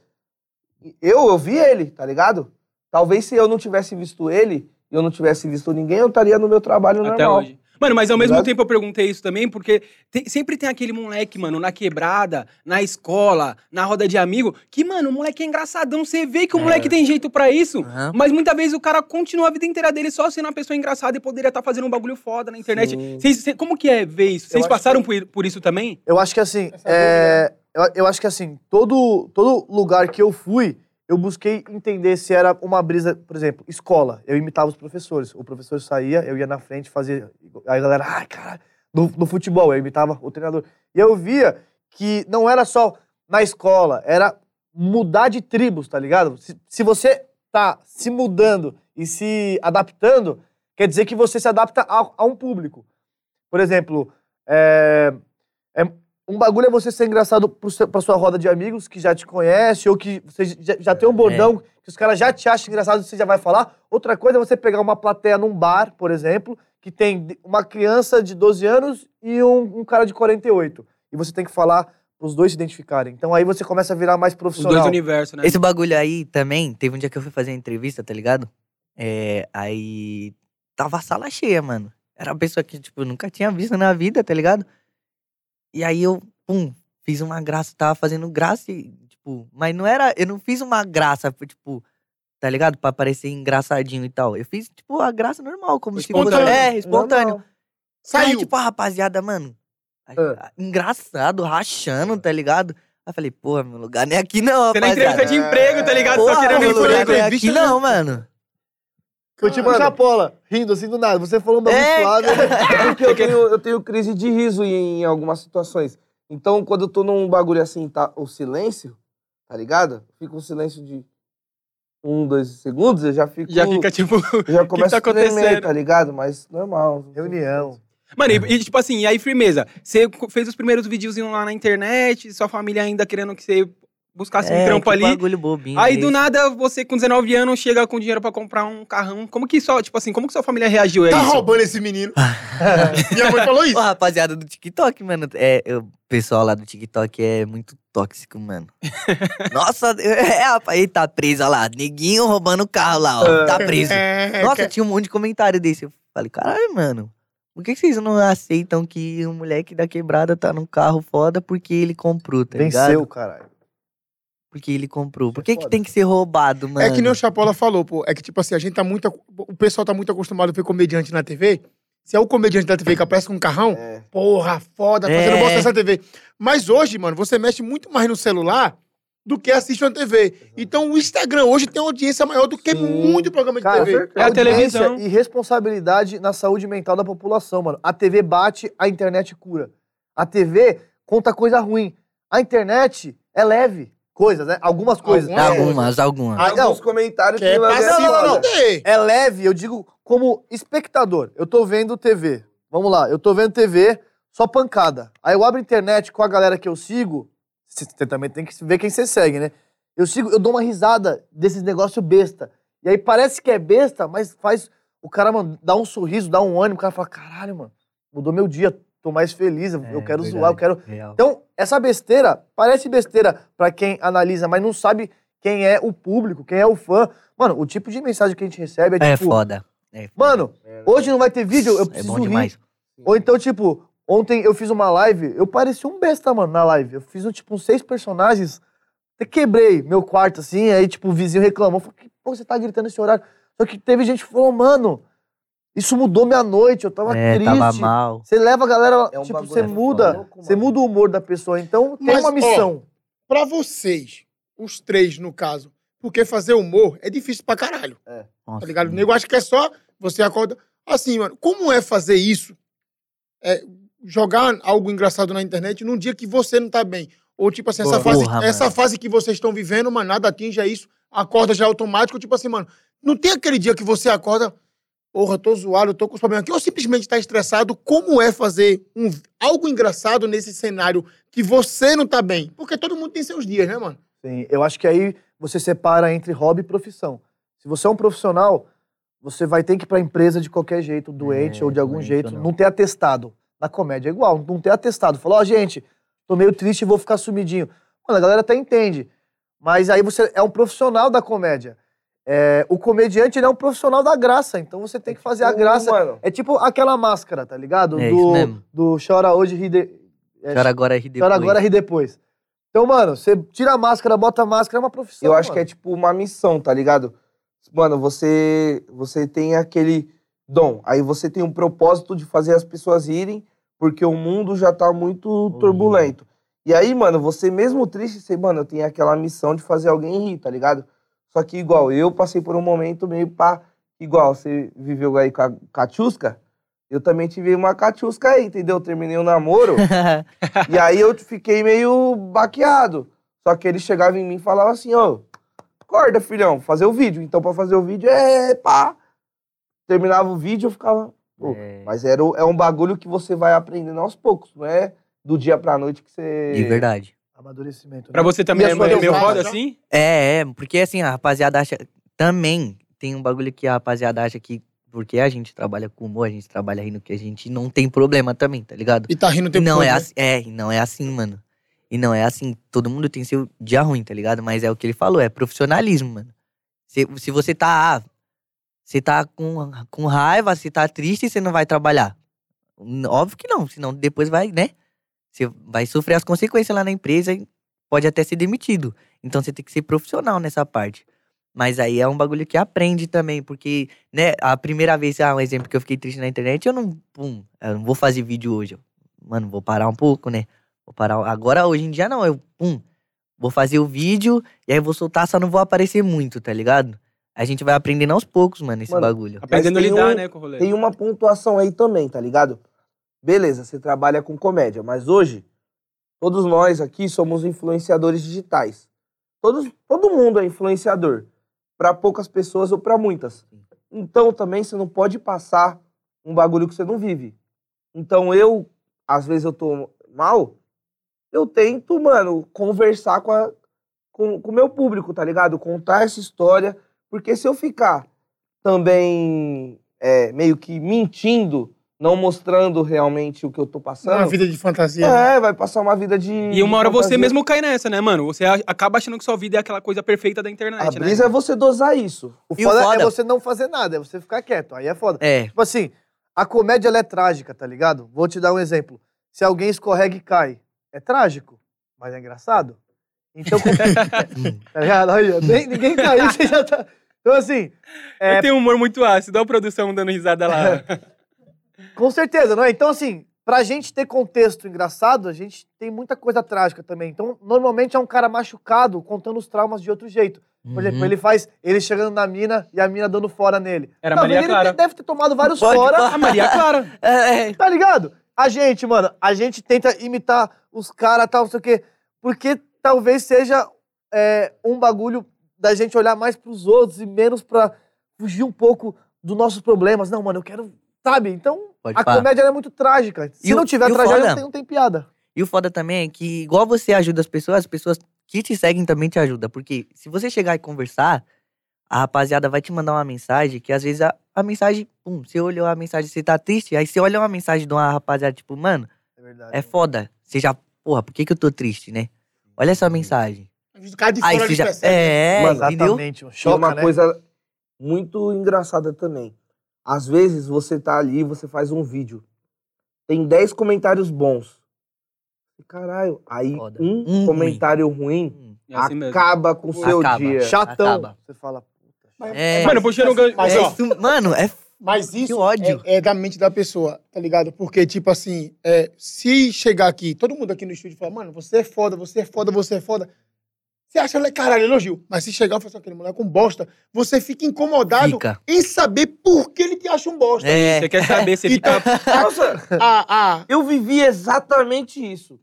eu, eu vi ele, tá ligado? Talvez se eu não tivesse visto ele, e eu não tivesse visto ninguém, eu estaria no meu trabalho Até normal. hoje. Mano, mas ao mesmo Ligado? tempo eu perguntei isso também, porque tem- sempre tem aquele moleque, mano, na quebrada, na escola, na roda de amigo, que, mano, o moleque é engraçadão. Você vê que o É. moleque tem jeito pra isso, Aham. mas muitas vezes o cara continua a vida inteira dele só sendo uma pessoa engraçada e poderia estar fazendo um bagulho foda na internet. Vocês- cê- como que é ver isso? Vocês passaram por, por isso também? Eu acho que assim, Essa é, eu, eu acho que assim, todo, todo lugar que eu fui, eu busquei entender se era uma brisa, por exemplo, escola. Eu imitava os professores. O professor saía, eu ia na frente, fazia. Aí a galera, ai, caralho. No, no futebol, eu imitava o treinador. E eu via que não era só na escola, era mudar de tribos, tá ligado? Se, se você tá se mudando e se adaptando, quer dizer que você se adapta a, a um público. Por exemplo, é, é- um bagulho é você ser engraçado pro seu, pra sua roda de amigos que já te conhece, ou que você já, já tem um bordão que os caras já te acham engraçado e você já vai falar. Outra coisa é você pegar uma plateia num bar, por exemplo, que tem uma criança de 12 anos e um, um cara de 48. E você tem que falar pros dois se identificarem. Então aí você começa a virar mais Os profissional. dois universos, né? Esse bagulho aí também, teve um dia que eu fui fazer a entrevista, tá ligado? É, aí tava a sala cheia, mano. Era uma pessoa que, tipo, eu nunca tinha visto na vida, tá ligado? E aí eu, pum, fiz uma graça, tava fazendo graça e, tipo, mas não era, eu não fiz uma graça, tipo, tá ligado? Pra parecer engraçadinho e tal. Eu fiz, tipo, a graça normal, como se fosse. Espontâneo. É, espontâneo. Normal. Aí, Saiu. tipo, a rapaziada, mano, Ah. engraçado, rachando, tá ligado? Aí falei, porra, meu lugar não é aqui não, Você na rapaziada. entrevista de emprego, tá ligado? Porra, Só querendo meu lugar na não é aqui entrevista, não, mano. Foi tipo Mano. Chapola, rindo assim do nada. Você falou um bagulho É, suave. É porque eu tenho, eu tenho crise de riso em, algumas situações. Então, quando eu tô num bagulho assim, tá o silêncio, tá ligado? Fica um silêncio de um, dois segundos, eu já fico. Já fica tipo. eu já começo tá a tremer, acontecendo? tá ligado? Mas normal. Reunião. Mano, e, e, tipo assim, e aí, firmeza? Você fez os primeiros videozinhos lá na internet, sua família ainda querendo que você buscasse um É, trampo que ali. bagulho bobinho. Aí do nada, você com 19 anos chega com dinheiro pra comprar um carrão. Como que só, tipo assim, como que sua família reagiu a Tá isso? roubando esse menino. Minha mãe falou isso. Ô, rapaziada do TikTok, mano. É, o pessoal lá do TikTok é muito tóxico, mano. Nossa, é, rapaz, ele tá preso, olha lá. Neguinho roubando o carro lá, ó. Tá preso. É, Nossa, tinha um monte de comentário desse. Eu falei, caralho, mano. Por que que vocês não aceitam que um moleque da quebrada tá num carro foda porque ele comprou, tá Venceu, ligado? caralho. Porque ele comprou. Por Isso é que que tem que ser roubado, mano? É que nem o Chapola falou, pô. É que, tipo assim, a gente tá muito. O pessoal tá muito acostumado a ver comediante na TV. Se é o comediante da TV que aparece com um carrão, É. porra, foda, É. fazendo bosta nessa TV. Mas hoje, mano, você mexe muito mais no celular do que assiste uma TV. Então o Instagram hoje tem uma audiência maior do que Sim. muito programa de Cara, TV. É a audiência televisão. E responsabilidade na saúde mental da população, mano. A TV bate, a internet cura. A TV conta coisa ruim. A internet é leve. Coisas, né? Algumas coisas. Algumas. Algumas, algumas. Ah, não. Alguns comentários Que é não passivo não, não. É leve, eu digo como espectador. Eu tô vendo TV. Vamos lá, eu tô vendo TV, só pancada. Aí eu abro a internet com a galera que eu sigo. Você também tem que ver quem você segue, né? Eu sigo, eu dou uma risada desses negócios besta. E aí parece que é besta, mas faz o cara, mano, dá um sorriso, dá um ânimo, o cara fala: caralho, mano, mudou meu dia, tô mais feliz, eu, É, eu quero verdade. zoar, eu quero. Real. Então, essa besteira parece besteira pra quem analisa, mas não sabe quem é o público, quem é o fã. Mano, o tipo de mensagem que a gente recebe é É tipo. foda. É foda. Mano, hoje não vai ter vídeo, eu é preciso bom rir. demais. Ou então, tipo, ontem eu fiz uma live, eu parecia um besta, mano, na live. Eu fiz, um, tipo, uns seis personagens, até quebrei meu quarto, assim, aí, tipo, o vizinho reclamou. Falei, que pô, você tá gritando esse horário? Só que teve gente que falou, mano, isso mudou minha noite, eu tava É, triste. tava mal. Você leva a galera, É um tipo, você foda, muda, louco, você mano. muda o humor da pessoa. Então, tem Mas, uma ó, missão. Pra vocês, os três, no caso, porque fazer humor é difícil pra caralho. Nossa, Tá ligado? O nego acha que é só você acorda. Assim, mano, como é fazer isso? É, jogar algo engraçado na internet num dia que você não tá bem. Ou, tipo assim, essa, Porra, fase, mano. essa fase que vocês estão vivendo, mas nada atinge isso, acorda já automático. Tipo assim, mano, não tem aquele dia que você acorda, porra, tô zoado, tô com os problemas aqui, ou simplesmente tá estressado. Como é fazer um, algo engraçado nesse cenário que você não tá bem? Porque todo mundo tem seus dias, né, mano? Sim, eu acho que aí você separa entre hobby e profissão. Se você é um profissional, você vai ter que ir pra empresa de qualquer jeito, doente É, ou de algum doente jeito, não. não. ter atestado. Na comédia é igual, não ter atestado. Falou, ó, gente, tô meio triste e vou ficar sumidinho. Mano, a galera até entende. Mas aí você é um profissional da comédia. É, o comediante ele é um profissional da graça, então você tem que fazer a Tipo, graça. Mano, É tipo aquela máscara, tá ligado? É do, isso mesmo. do chora hoje, ri de... é, Chora agora ri depois. chora agora, ri depois. Então, mano, você tira a máscara, bota a máscara, é uma profissão. eu acho que é mano. tipo uma missão, tá ligado? Mano, você, você tem aquele dom. Aí você tem um propósito de fazer as pessoas rirem, porque o mundo já tá muito turbulento. E aí, mano, você mesmo triste, você, mano, tenho aquela missão de fazer alguém rir, tá ligado? Só que, igual, eu passei por um momento meio pá. Igual, você viveu aí com a Catiusca, eu também tive uma Catiusca aí, entendeu? Eu terminei o namoro. E aí eu fiquei meio baqueado. Só que ele chegava em mim e falava assim, ô, acorda, filhão, fazer o vídeo. Então, pra fazer o vídeo, é pá. Terminava o vídeo, eu ficava... É, Mas era, é um bagulho que você vai aprendendo aos poucos, não é do dia pra noite que você... de verdade. Amadurecimento. né? Pra você também é sua meio roda assim? É, é, porque assim, a rapaziada acha. Também tem um bagulho que a rapaziada acha que. Porque a gente trabalha com humor, a gente trabalha rindo, que a gente não tem problema também, tá ligado? E tá rindo o tempo não todo, é né? assim, é, e não é assim, mano. E não é assim, todo mundo tem seu dia ruim, tá ligado? Mas é o que ele falou, é profissionalismo, mano. Se, se você tá, ah, você tá com, com raiva, você tá triste, você não vai trabalhar. Óbvio que não, senão depois vai, né? Você vai sofrer as consequências lá na empresa e pode até ser demitido. Então você tem que ser profissional nessa parte. Mas aí é um bagulho que aprende também, porque, né, a primeira vez, ah, um exemplo que eu fiquei triste na internet, eu não, pum, eu não vou fazer vídeo hoje. Mano, vou parar um pouco, né? Vou parar. Agora, hoje em dia, não, eu, pum, vou fazer o vídeo e aí vou soltar, só não vou aparecer muito, tá ligado? A gente vai aprendendo aos poucos, mano, esse Mano, bagulho. Aprendendo a lidar, um- né, com o rolê. Tem uma pontuação aí também, tá ligado? Beleza, você trabalha com comédia, mas hoje todos nós aqui somos influenciadores digitais. Todos, todo mundo é influenciador. Para poucas pessoas ou para muitas. Então também você não pode passar um bagulho que você não vive. Então eu, às vezes eu tô mal, eu tento, mano, conversar com a, com o meu público, tá ligado? Contar essa história, porque se eu ficar também é, meio que mentindo, não mostrando realmente o que eu tô Uma passando, vida de fantasia. é, vai passar uma vida de. E uma de hora você mesmo cai nessa, né, mano? Você acaba achando que sua vida é aquela coisa perfeita da internet, A né? brisa é você dosar isso. O E o foda, é foda? você não fazer nada, é você ficar quieto. Aí é foda. É. Tipo assim, a comédia ela é trágica, tá ligado? Vou te dar um exemplo. Se alguém escorrega e cai, é trágico, mas é engraçado. Então, tá ligado? Olha, nem, ninguém caiu, você já tá. Então, assim, é, Eu tenho um humor muito ácido, olha a produção dando risada lá. com certeza, não é? Então, assim, pra gente ter contexto engraçado, a gente tem muita coisa trágica também. Então, normalmente é um cara machucado contando os traumas de outro jeito. Por exemplo, Uhum. ele faz ele chegando na mina e a mina dando fora nele. Era Talvez Maria ele Clara. deve ter tomado vários Pode fora. pá. A Maria Clara. É, é. Tá ligado? A gente, mano, a gente tenta imitar os caras, tal, não sei o quê, porque talvez seja é, um bagulho da gente olhar mais pros outros e menos pra fugir um pouco dos nossos problemas. Não, mano, eu quero. Sabe? Então, Pode a pá. comédia é muito trágica. Se E o- não tiver e tragédia, não tem, não tem piada. E o foda também é que, igual você ajuda as pessoas, as pessoas que te seguem também te ajudam. Porque se você chegar e conversar, a rapaziada vai te mandar uma mensagem que às vezes a, a mensagem, pum, você olhou a mensagem, você tá triste, aí você olha uma mensagem de uma rapaziada, tipo, mano, É verdade. é foda. Você já, porra, por que que eu tô triste, né? Olha essa mensagem. O cara de Aí fora você ele já. percebe. É, entendeu? Exatamente, choca, uma né? coisa muito engraçada também. Às vezes você tá ali, você faz um vídeo. Tem 10 comentários bons. E, Caralho, aí Foda. um, Um comentário ruim, Hum, É assim mesmo. acaba com o seu Acaba. dia. Chatão. Acaba. Você fala, puta. Mas- É. Mano, puxando o gancho. Mas, é ó, isso, mano, é. Mas isso ódio. É, é da mente da pessoa, tá ligado? Porque, tipo assim, é, se chegar aqui, todo mundo aqui no estúdio fala, mano, você é foda, você é foda, você é foda. Você acha, ele- caralho, elogio. Mas se chegar e falar assim, aquele moleque é um bosta, você fica incomodado Fica. em saber por que ele te acha um bosta. É. Você quer saber, você Então, fica. Nossa, ah, ah, eu vivi exatamente isso.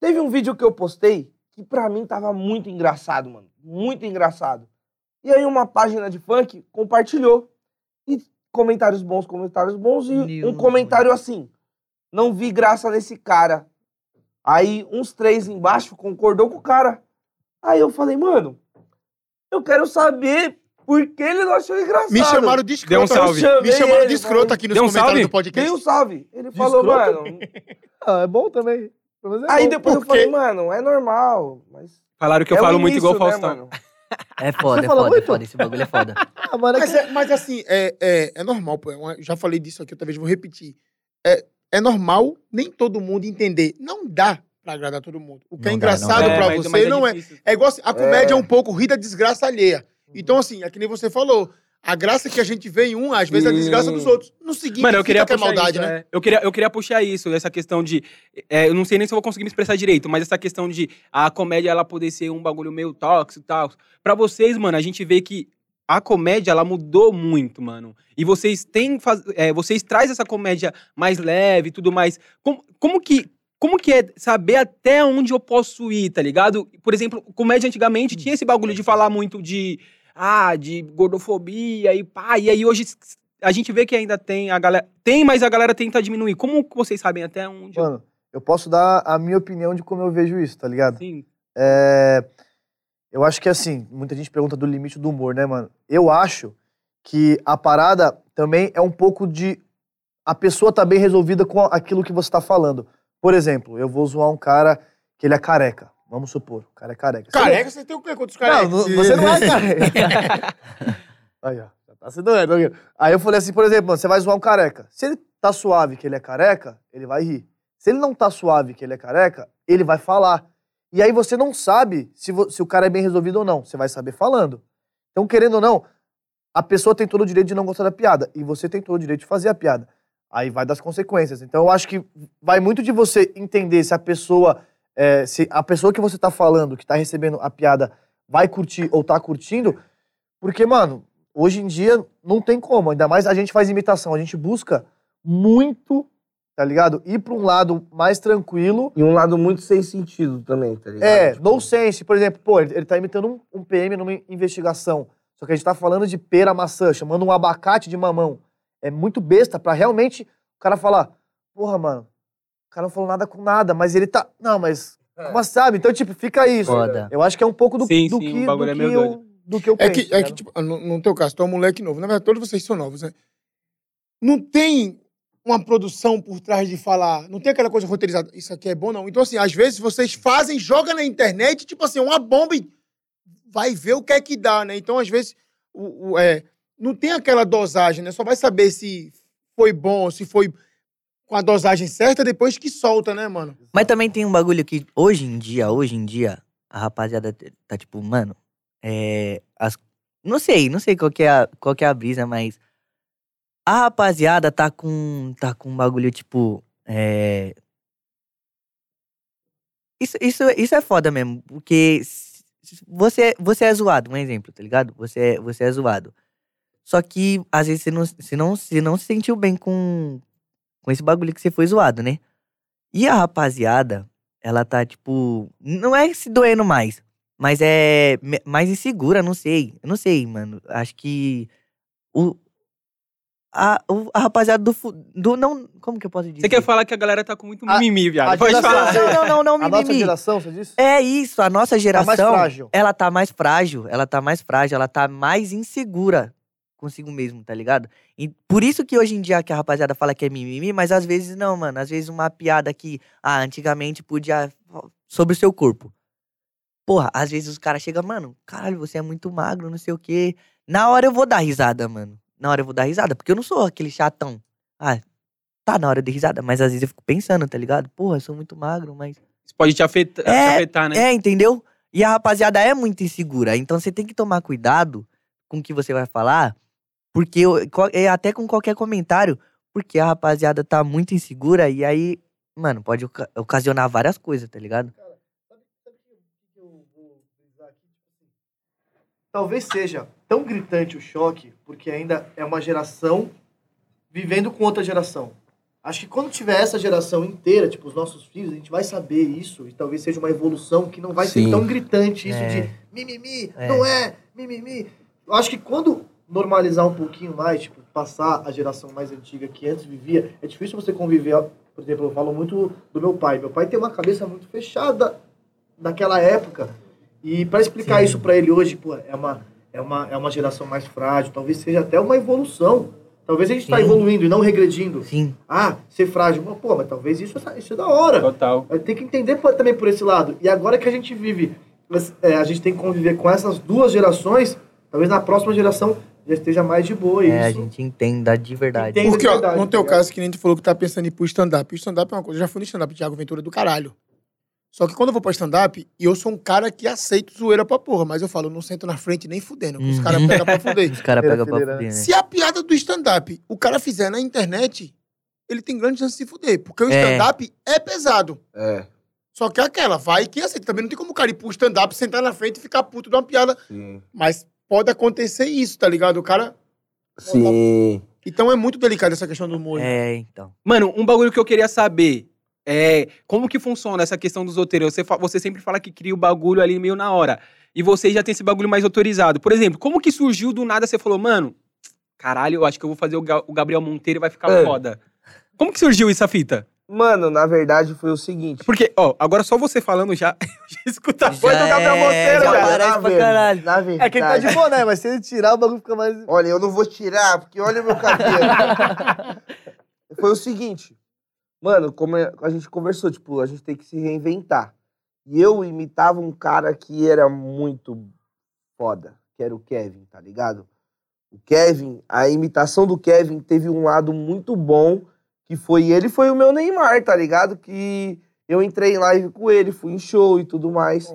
Teve um vídeo que eu postei que pra mim tava muito engraçado, mano. Muito engraçado. E aí uma página de funk compartilhou. E comentários bons, comentários bons. E Meu um comentário assim. Não vi graça nesse cara. Aí uns três embaixo concordou com o cara. Aí eu falei, mano, eu quero saber por que ele não achou engraçado. me chamaram de Deu um escroto. salve. Me chamaram ele, de escroto mano. aqui nos Deu um comentários salve? do podcast. Dei um salve. Ele falou, escroto? mano. Ah, é bom também. É Aí bom. depois eu falei, mano, é normal. Mas Falaram que eu é falo muito igual o início, né, Faustão. mano? É foda, Você é fala foda, é muito? foda. Esse bagulho é foda. Ah, mano, é Mas, que- é- mas assim, é, é, é normal, pô. é já falei disso aqui outra vez, vou repetir. É, é normal nem todo mundo entender. Não dá pra agradar todo mundo. O que é Não dá, não engraçado dá. É, você mas não é. difícil. É igual assim, a comédia é. É. um pouco rir da desgraça alheia. Então, assim, é que nem você falou. A graça que a gente vê em um, às vezes, é a desgraça dos outros. No seguinte, Mano, eu queria que é maldade, isso, né? é. Eu queria, eu queria puxar isso, essa questão de... é, eu não sei nem se eu vou conseguir me expressar direito, mas essa questão de a comédia, ela poder ser um bagulho meio tóxico e tal. Pra vocês, mano, a gente vê que a comédia, ela mudou muito, mano. E vocês têm... faz- é, vocês trazem essa comédia mais leve e tudo mais. Como, como que... Como que é saber até onde eu posso ir, tá ligado? Por exemplo, comédia antigamente tinha esse bagulho de falar muito de... Ah, de gordofobia e pá. E aí hoje a gente vê que ainda tem a galera. Tem, mas a galera tenta diminuir. Como vocês sabem até onde? eu- Mano, eu posso dar a minha opinião de como eu vejo isso, tá ligado? Sim. É, Eu acho que assim, muita gente pergunta do limite do humor, né, mano? Eu acho que a parada também é um pouco de a pessoa tá bem resolvida com aquilo que você tá falando. Por exemplo, eu vou zoar um cara que ele é careca. Vamos supor, o cara é careca. Você Careca, você tem o quê contra os não, carecas? não, você não é careca. Aí, ó. Já tá sendo doendo. Aí eu falei assim, por exemplo, mano, você vai zoar um careca. Se ele tá suave que ele é careca, ele vai rir. Se ele não tá suave que ele é careca, ele vai falar. E aí você não sabe se, se o cara é bem resolvido ou não. Você vai saber falando. Então, querendo ou não, a pessoa tem todo o direito de não gostar da piada. E você tem todo o direito de fazer a piada. Aí vai das consequências. Então, eu acho que vai muito de você entender se a pessoa. é, se a pessoa que você tá falando, que tá recebendo a piada, vai curtir ou tá curtindo. Porque, mano, hoje em dia não tem como. Ainda mais a gente faz imitação. A gente busca muito tá ligado? Ir pra um lado mais tranquilo. E um lado muito sem sentido também, tá ligado? É, Tipo, no sense, por exemplo, pô, ele, ele tá imitando um, um PM numa investigação. Só que a gente tá falando de pera maçã, chamando um abacate de mamão. É muito besta pra realmente o cara falar, porra, mano, o cara não falou nada com nada, mas ele tá. Não, mas. Como sabe? Então, tipo, fica isso. Foda. Eu acho que é um pouco do, Sim, do sim, que, do é que meio eu, doido. do que eu É penso. que, é que tipo, no, no teu caso, tu é um moleque novo. Na verdade, todos vocês são novos, né? Não tem uma produção por trás de falar. Não tem aquela coisa roteirizada. Isso aqui é bom, não. Então, assim, às vezes vocês fazem, jogam na internet, tipo assim, uma bomba e vai ver o que é que dá, né? Então, às vezes, o, o- é, não tem aquela dosagem, né? Só vai saber se foi bom, se foi com a dosagem certa depois que solta, né, mano? Mas também tem um bagulho que hoje em dia, hoje em dia, a rapaziada tá tipo, mano, é. As, não sei, não sei qual que, é a, qual que é a brisa, mas. A rapaziada tá com. tá com um bagulho tipo. É. Isso, isso, isso é foda mesmo, porque você, você é zoado, um exemplo, tá ligado? Você, é- você é zoado. Só que, às vezes, você não, você não, você não se sentiu bem com, com esse bagulho que você foi zoado, né? E a rapaziada, ela tá, tipo. Não é se doendo mais. Mas é mais insegura, não sei. Eu não sei, mano. Acho que. O. A, o- a rapaziada do, do. Não. Como que eu posso dizer? Você quer falar que a galera tá com muito A- mimimi, viado? a Pode geração falar. Não, não, não, não, A nossa mimimi. geração, você disse? É isso, a nossa Tá geração. mais frágil. Ela tá mais frágil, ela tá mais frágil, ela tá mais insegura consigo mesmo, tá ligado? E por isso que hoje em dia que a rapaziada fala que é mimimi, mas às vezes não, mano. Às vezes uma piada que, ah, antigamente podia. sobre o seu corpo. Porra, às vezes os caras chegam, mano, caralho, você é muito magro, não sei o quê. Na hora eu vou dar risada, mano. Na hora eu vou dar risada, porque eu não sou aquele chatão. Ah, tá na hora de risada, mas às vezes eu fico pensando, tá ligado? Porra, eu sou muito magro, mas. Isso pode te afetar, te É, afetar, né? É, entendeu? E a rapaziada é muito insegura. Então você tem que tomar cuidado com o que você vai falar. Porque eu- é até com qualquer comentário. Porque a rapaziada tá muito insegura e aí, mano, pode oca- ocasionar várias coisas, tá ligado? Talvez seja tão gritante o choque, porque ainda é uma geração vivendo com outra geração. Acho que quando tiver essa geração inteira, tipo, os nossos filhos, a gente vai saber isso, e talvez seja uma evolução que não vai Sim. ser tão gritante isso É. de mimimi, É. não é, mimimi. Eu acho que quando normalizar um pouquinho mais, tipo, passar a geração mais antiga que antes vivia, é difícil você conviver, por exemplo, eu falo muito do meu pai. Meu pai tem uma cabeça muito fechada daquela época. E para explicar Sim. isso para ele hoje, pô, é uma, é, uma, é uma geração mais frágil, talvez seja até uma evolução. Talvez a gente está evoluindo e não regredindo. Sim. Ah, ser frágil. Pô, mas talvez isso, isso é da hora. Total. Tem que entender também por esse lado. E agora que a gente vive, mas, é, a gente tem que conviver com essas duas gerações, talvez na próxima geração já esteja mais de boa. É, a isso. gente entenda de verdade. Entende? Porque, ó, verdade, no teu tá caso, que nem tu falou que tá pensando em ir pro stand-up. O stand-up é uma coisa. Eu já fui no stand-up de Thiago Ventura do caralho. Só que quando eu vou pra stand-up, eu sou um cara que aceito zoeira pra porra, mas eu falo, eu não sento na frente nem fudendo, os Uhum. caras pegam pra fuder. Os caras pegam pra fuder, né? Se a piada do stand-up o cara fizer na internet, ele tem grande chance de se fuder. Porque o É. stand-up é pesado. É, Só que é aquela, vai que aceita. Também não tem como o cara ir pro stand-up, sentar na frente e ficar puto de uma piada. sim. Mas pode acontecer isso, tá ligado? O cara. Sim. Então é muito delicado essa questão do humor. É, então. Mano, um bagulho que eu queria saber é como que funciona essa questão dos roteiros. Você, você sempre fala que cria o bagulho ali meio na hora. E você já tem esse bagulho mais autorizado. Por exemplo, como que surgiu do nada você falou, mano, caralho, eu acho que eu vou fazer o, Ga- o Gabriel Monteiro e vai ficar É. foda. Como que surgiu essa fita? Mano, na verdade foi o seguinte. Porque, ó, agora só você falando já, eu já escuta a voz do Gabriel é, Monteiro, já velho. parece na pra ver- caralho. Na verdade. É que ele tá de boné, mas se ele tirar, o bagulho fica mais. Olha, eu não vou tirar, porque olha o meu cabelo. Foi o seguinte. Mano, como é- a gente conversou, tipo, a gente tem que se reinventar. E eu imitava um cara que era muito foda, que era o Kevin, tá ligado? O Kevin, a imitação do Kevin teve um lado muito bom, que foi ele foi o meu Neymar, tá ligado? Que eu entrei em live com ele, fui em show e tudo mais.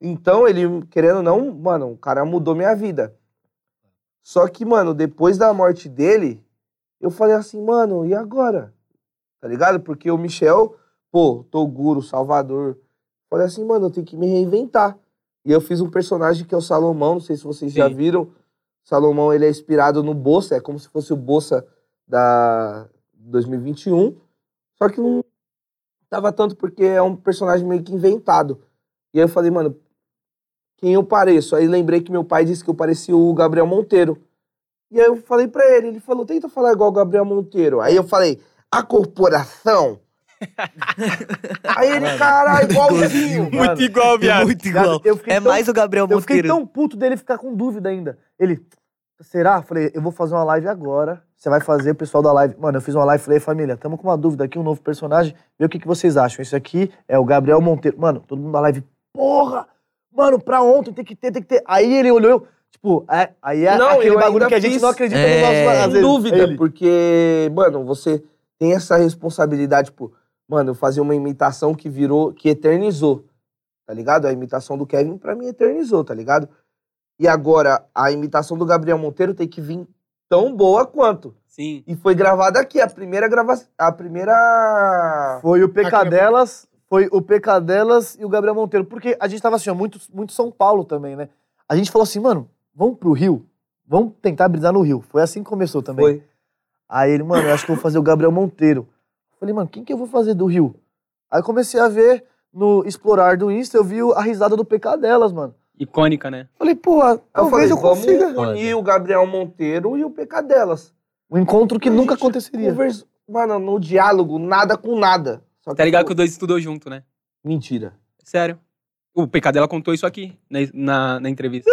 Então, ele, querendo ou não, mano, o cara mudou minha vida. Só que, mano, depois da morte dele, eu falei assim, mano, e agora? Tá ligado? Porque o Michel, pô, Toguro, Salvador. Falei assim, mano, eu tenho que me reinventar. E eu fiz um personagem que é o Salomão, não sei se vocês já Sim. viram. Salomão, ele é inspirado no Bolsa, é como se fosse o Bolsa da 2021. Só que não tava tanto porque é um personagem meio que inventado. E aí eu falei, mano, quem eu pareço? Aí lembrei que meu pai disse que eu parecia o Gabriel Monteiro. E aí eu falei pra ele, ele falou, tenta falar igual o Gabriel Monteiro. Aí eu falei, a corporação? aí ele, caralho, igualzinho. Mano, Muito igual, viado. Muito igual. É tão- mais o Gabriel Eu fiquei Monteiro. tão puto dele ficar com dúvida ainda. Ele, será? Falei, eu vou fazer uma live agora. Você vai fazer, o pessoal da live. Mano, eu fiz uma live, falei, família, tamo com uma dúvida aqui, um novo personagem. Vê o que, que vocês acham. Esse aqui é o Gabriel Monteiro. Mano, todo mundo na live, porra! Mano, pra ontem tem que ter, tem que ter. Aí ele olhou, eu, tipo, é, aí é Não, aquele bagulho que a gente fiz- não acredita É, no nosso às vezes. dúvida, Ele, porque, mano, você tem essa responsabilidade, tipo, mano, eu fazia uma imitação que virou, que eternizou, tá ligado? A imitação do Kevin, pra mim, eternizou, tá ligado? E agora, a imitação do Gabriel Monteiro tem que vir tão boa quanto. Sim. E foi gravada aqui, a primeira gravação, a primeira... Foi o Pecadelas, foi o Pecadelas e o Gabriel Monteiro. Porque a gente tava assim, ó, muito, muito São Paulo também, né? A gente falou assim, mano, vamos pro Rio? Vamos tentar brisar no Rio. Foi assim que começou também. Foi. Aí ele, mano, eu acho que eu vou fazer o Gabriel Monteiro. Falei, mano, quem que eu vou fazer do Rio? Aí eu comecei a ver no Explorar do Insta, eu vi a risada do Pecadelas, mano. Icônica, né? Falei, pô, Aí eu talvez falei, eu, vamos consiga. unir o Gabriel Monteiro e o PK Um encontro que A nunca aconteceria. Conversa... Mano, no diálogo, nada com nada. Só Tá ligado que tipo, os dois estudou junto, né? Mentira. Sério. O PK dela contou isso aqui, na, na, na entrevista.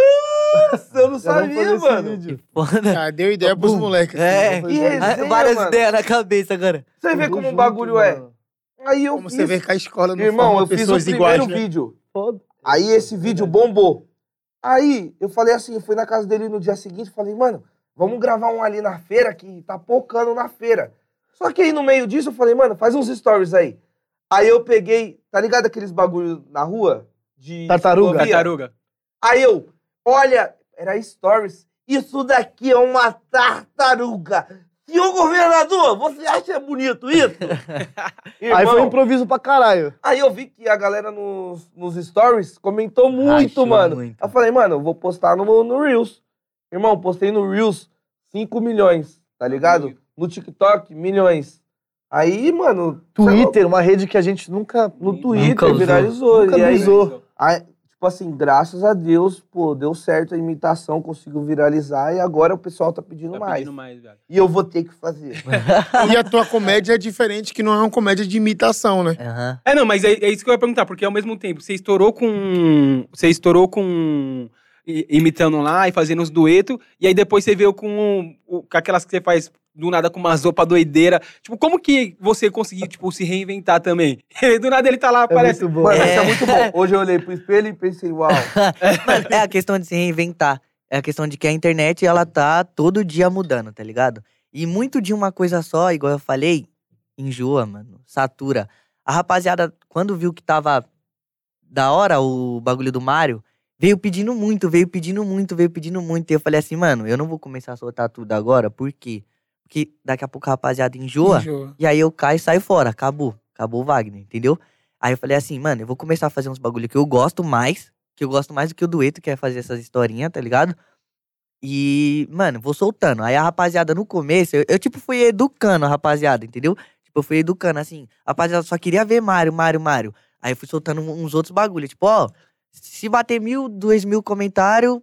Nossa, eu não vamos sabia, mano. vídeo. Foda. Ah, deu ideia pros moleques. É. Vamos fazer. resenha, Ah, Várias mano. ideias na cabeça agora. Você vê como o junto, bagulho é. mano. Aí eu Como fiz... você vê que a escola não Irmão, forma eu fiz o primeiro iguais, né? vídeo. Foda. Aí esse vídeo bombou. Aí eu falei assim, fui na casa dele no dia seguinte, falei, mano, vamos gravar um ali na feira que tá pocando na feira. Só que aí no meio disso eu falei, mano, faz uns stories aí. Aí eu peguei, tá ligado aqueles bagulho na rua? De Tartaruga. ciclovia? Tartaruga. Aí eu, olha, era stories. Isso daqui é uma tartaruga. Senhor governador, você acha bonito isso? Aí foi um Irmão, improviso pra caralho. Aí eu vi que a galera nos, nos stories comentou muito, Rachou mano. muito. Eu falei, mano, eu vou postar no, no Reels. Irmão, postei no Reels 5 milhões, tá ligado? No TikTok, milhões. Aí, mano. é. Twitter, uma rede que a gente nunca. No Nunca Twitter usou. viralizou. Nunca e aí, aí, tipo assim, graças a Deus, pô, deu certo a imitação, conseguiu viralizar e agora o pessoal tá pedindo Tá mais. pedindo mais, velho. E eu vou ter que fazer. E a tua comédia é diferente, que não é uma comédia de imitação, né? Aham. É, não, mas é, é isso que eu ia perguntar, porque ao mesmo tempo, você estourou com. Você estourou com. imitando lá e fazendo os duetos, e aí depois você veio com, com aquelas que você faz do nada com umas roupas doideira. Tipo, como que você conseguiu, tipo, se reinventar também? do nada ele tá lá, É aparece. muito bom. Mano, É. isso é muito bom. Hoje eu olhei pro espelho e pensei, uau. Mano, é a questão de se reinventar. É a questão de que a internet, ela tá todo dia mudando, tá ligado? E muito de uma coisa só, igual eu falei, enjoa, mano. Satura. A rapaziada, quando viu que tava da hora o bagulho do Mario, veio pedindo muito, veio pedindo muito, veio pedindo muito. E eu falei assim, mano, eu não vou começar a soltar tudo agora, por quê? Porque daqui a pouco a rapaziada enjoa. Enjoa. E aí eu caio e saio fora. Acabou. Acabou o Wagner, entendeu? Aí eu falei assim, mano, eu vou começar a fazer uns bagulho que eu gosto mais. Que eu gosto mais do que o dueto, que é fazer essas historinhas, tá ligado? E, mano, vou soltando. Aí a rapaziada no começo, eu, eu, tipo fui educando a rapaziada, entendeu? Tipo, eu fui educando assim. A rapaziada só queria ver Mário, Mário, Mário. Aí eu fui soltando uns outros bagulho. Tipo, ó, se bater mil, dois mil comentários,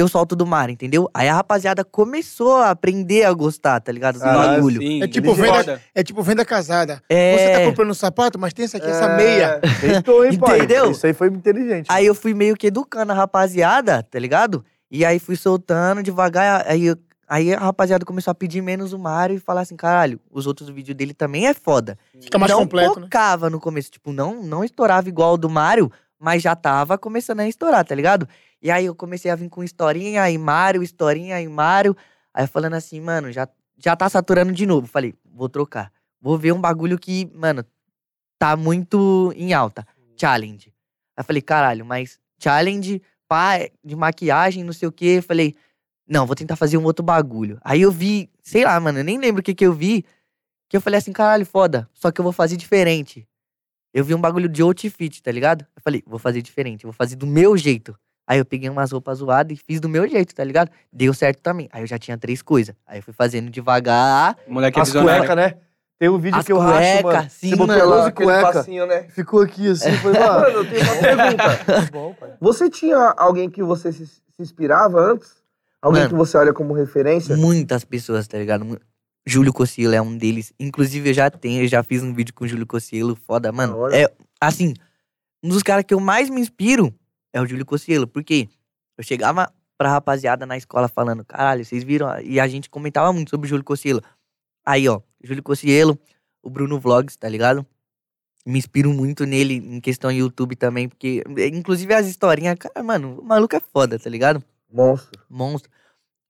eu solto do Mário, entendeu? Aí a rapaziada começou a aprender a gostar, tá ligado? Do Caralho, bagulho. Sim, É tipo venda- foda. É tipo venda casada. É... Você tá comprando um sapato, mas tem essa aqui, essa É, meia. Deitou, hein, pai? Entendeu? Isso aí foi inteligente. Aí eu fui meio que educando a rapaziada, tá ligado? E aí fui soltando devagar. Aí, eu- aí a rapaziada começou a pedir menos o Mario e falar assim: caralho, os outros vídeos dele também é foda. Fica mais não completo, né? focava no começo, tipo, não, não estourava igual o do Mario, mas já tava começando a estourar, tá ligado? E aí eu comecei a vir com historinha, aí Mario, historinha, aí Mario. Aí falando assim, mano, já, já tá saturando de novo. Falei, vou trocar. Vou ver um bagulho que, mano, tá muito em alta. Challenge. Aí falei, caralho, mas challenge, pá, de maquiagem, não sei o quê. Falei, não, vou tentar fazer um outro bagulho. Aí eu vi, sei lá, mano, eu nem lembro o que que eu vi. Que eu falei assim, caralho, foda. Só que eu vou fazer diferente. Eu vi um bagulho de outfit, tá ligado? Eu falei, vou fazer diferente, vou fazer do meu jeito. Aí eu peguei umas roupas zoadas e fiz do meu jeito, tá ligado? Deu certo também. Aí eu já tinha três coisas. Aí eu fui fazendo devagar. O moleque é As visionário. cuecas, né? Tem um vídeo As que eu racho, cueca, mano. sim, Você botou mano. e aquele cueca. passinho, né? Ficou aqui assim, foi, mano. Mano, eu tenho uma pergunta. bom, pai. Você tinha alguém que você se, se inspirava antes? Alguém Mano. que você olha como referência? Muitas pessoas, tá ligado? Júlio Cossielo é um deles. Inclusive, eu já tenho, eu já fiz um vídeo com o Júlio Cossielo, foda, mano. É, assim, um dos caras que eu mais me inspiro é o Júlio Cossielo, porque eu chegava pra rapaziada na escola falando, caralho, vocês viram? E a gente comentava muito sobre o Júlio Cossielo. Aí, ó, Júlio Cossielo, o Bruno Vlogs, tá ligado? Me inspiro muito nele em questão YouTube também, porque, inclusive, as historinhas, cara, mano, o maluco é foda, tá ligado? Monstro. monstro.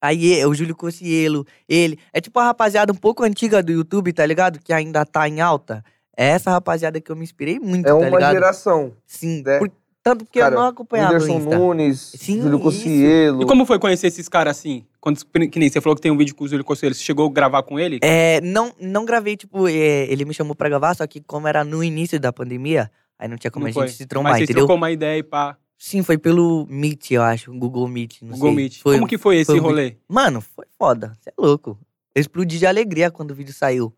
Aí é o Júlio Cossielo, ele. É tipo a rapaziada um pouco antiga do YouTube, tá ligado? Que ainda tá em alta. É essa rapaziada que eu me inspirei muito, É tá uma ligado? geração. Sim. né? por- tanto porque Cara, eu não acompanhava o Whindersson Insta. Nunes, Sim, Júlio. Cossielo. E como foi conhecer esses caras assim? Quando, que nem você falou que tem um vídeo com o Júlio Conselho. Você chegou a gravar com ele? É, não, não gravei, tipo, é, ele me chamou pra gravar, só que como era no início da pandemia, aí não tinha como Não a foi. gente se trombar, Mas entendeu? trocou uma ideia e pá. Sim, foi pelo Meet, eu acho, Google Meet, não Google sei. Meet. Foi, Como que foi esse foi rolê? Mano, foi foda. Você é louco. Eu explodi de alegria quando o vídeo saiu.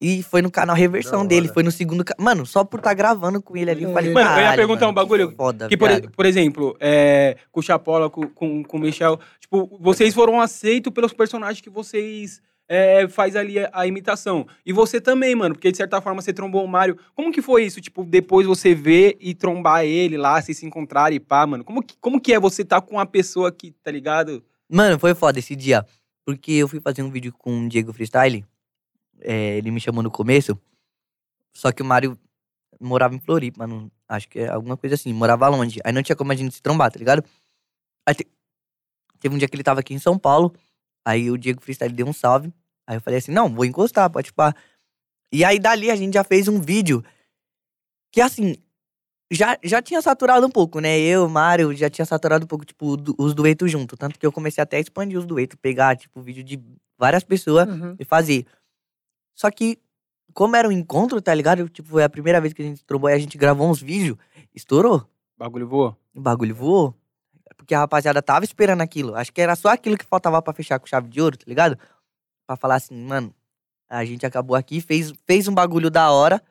E foi no canal Reversão Da dele, foi no segundo. ca- Mano, só por estar gravando com ele ali, eu falei. Mano, eu ia "Caralho, perguntar mano, um bagulho que Foda, Que, por, viado." por exemplo, é, com o Chapola, com, com, com o Michel, tipo, vocês foram aceitos pelos personagens que vocês é, faz ali a, a imitação. E você também, mano, porque de certa forma você trombou o Mário. Como que foi isso? Tipo, depois você ver e trombar ele lá, vocês se encontrarem e pá, mano. Como que, como que é você tá com uma pessoa que, tá ligado? Mano, foi foda esse dia. Porque eu fui fazer um vídeo com o Diego Freestyle. É, ele me chamou no começo. Só que o Mário morava em Floripa, mano. Acho que é alguma coisa assim. Morava longe. Aí não tinha como a gente se trombar, tá ligado? Aí te- teve um dia que ele tava aqui em São Paulo. Aí o Diego Freestyle deu um salve. Aí eu falei assim: não, vou encostar, pode pá. E aí dali a gente já fez um vídeo que assim. Já, já tinha saturado um pouco, né? Eu, Mário, já tinha saturado um pouco, tipo, du- os duetos junto. Tanto que eu comecei até a expandir os duetos, pegar, tipo, vídeo de várias pessoas Uhum. e fazer. Só que, como era um encontro, tá ligado? Tipo, foi a primeira vez que a gente trombou e a gente gravou uns vídeos, estourou. O bagulho voou. O bagulho voou. Porque a rapaziada tava esperando aquilo. Acho que era só aquilo que faltava pra fechar com chave de ouro, tá ligado? Pra falar assim, mano, a gente acabou aqui, fez, fez um bagulho da hora.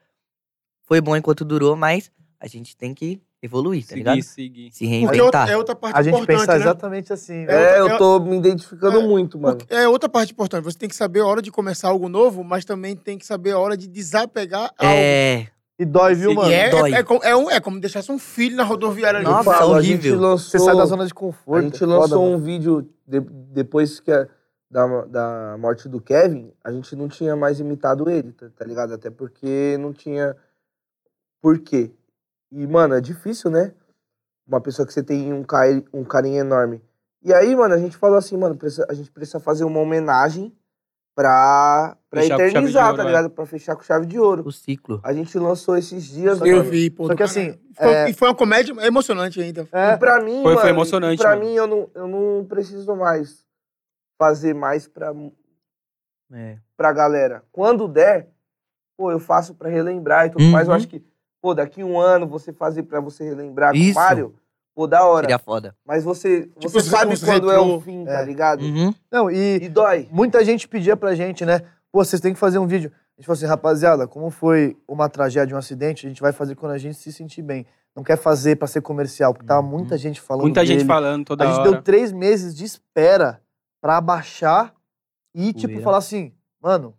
Foi bom enquanto durou, mas a gente tem que evoluir, tá ligado? Seguir, seguir. Se Porque é outra, reinventar. é outra parte A gente importante, pensa né? exatamente assim. É. É, outra- eu tô me identificando É, muito, mano. É outra parte importante. Você tem que saber a hora de começar algo novo, mas também tem que saber a hora de desapegar algo. É. E dói, viu, mano? É, dói. é, é como- é um- é como deixasse um filho na rodoviária ali. Nossa, falo, horrível. A gente lançou, Você sai da zona de a conforto. gente é lançou foda, um mano. vídeo de- depois que a- da, da morte do Kevin, a gente não tinha mais imitado ele, tá, tá ligado? Até porque não tinha por quê. E, mano, é difícil, né? Uma pessoa que você tem um, cari um carinho enorme. E aí, mano, a gente falou assim, mano, precisa- a gente precisa fazer uma homenagem pra, pra Fechar eternizar, ouro, tá é. ligado? Pra fechar com chave de ouro. O ciclo. A gente lançou esses dias. Eu mano. vi, pô. Só que assim, Foi- é- E foi uma comédia emocionante ainda. É, E pra mim, Foi- foi mano, emocionante, e Pra mano. mim, eu não, eu não preciso mais fazer mais pra, É. pra galera. Quando der, pô, eu faço pra relembrar e tudo mais. Eu Uhum. acho que, pô, daqui um ano você fazer pra você relembrar com o Isso. Mário, pô, da hora. Seria foda. Mas você, Tipo você sabe quando é o fim, É. tá ligado? Uhum. Não, e E dói. muita gente pedia pra gente, né? Pô, vocês têm que fazer um vídeo. A gente falou assim, rapaziada, como foi uma tragédia, um acidente, a gente vai fazer quando a gente se sentir bem. Não quer fazer pra ser comercial, porque tava muita gente falando Muita gente dele. falando toda A gente hora. deu três meses de espera pra abaixar e, tipo, falar assim, mano,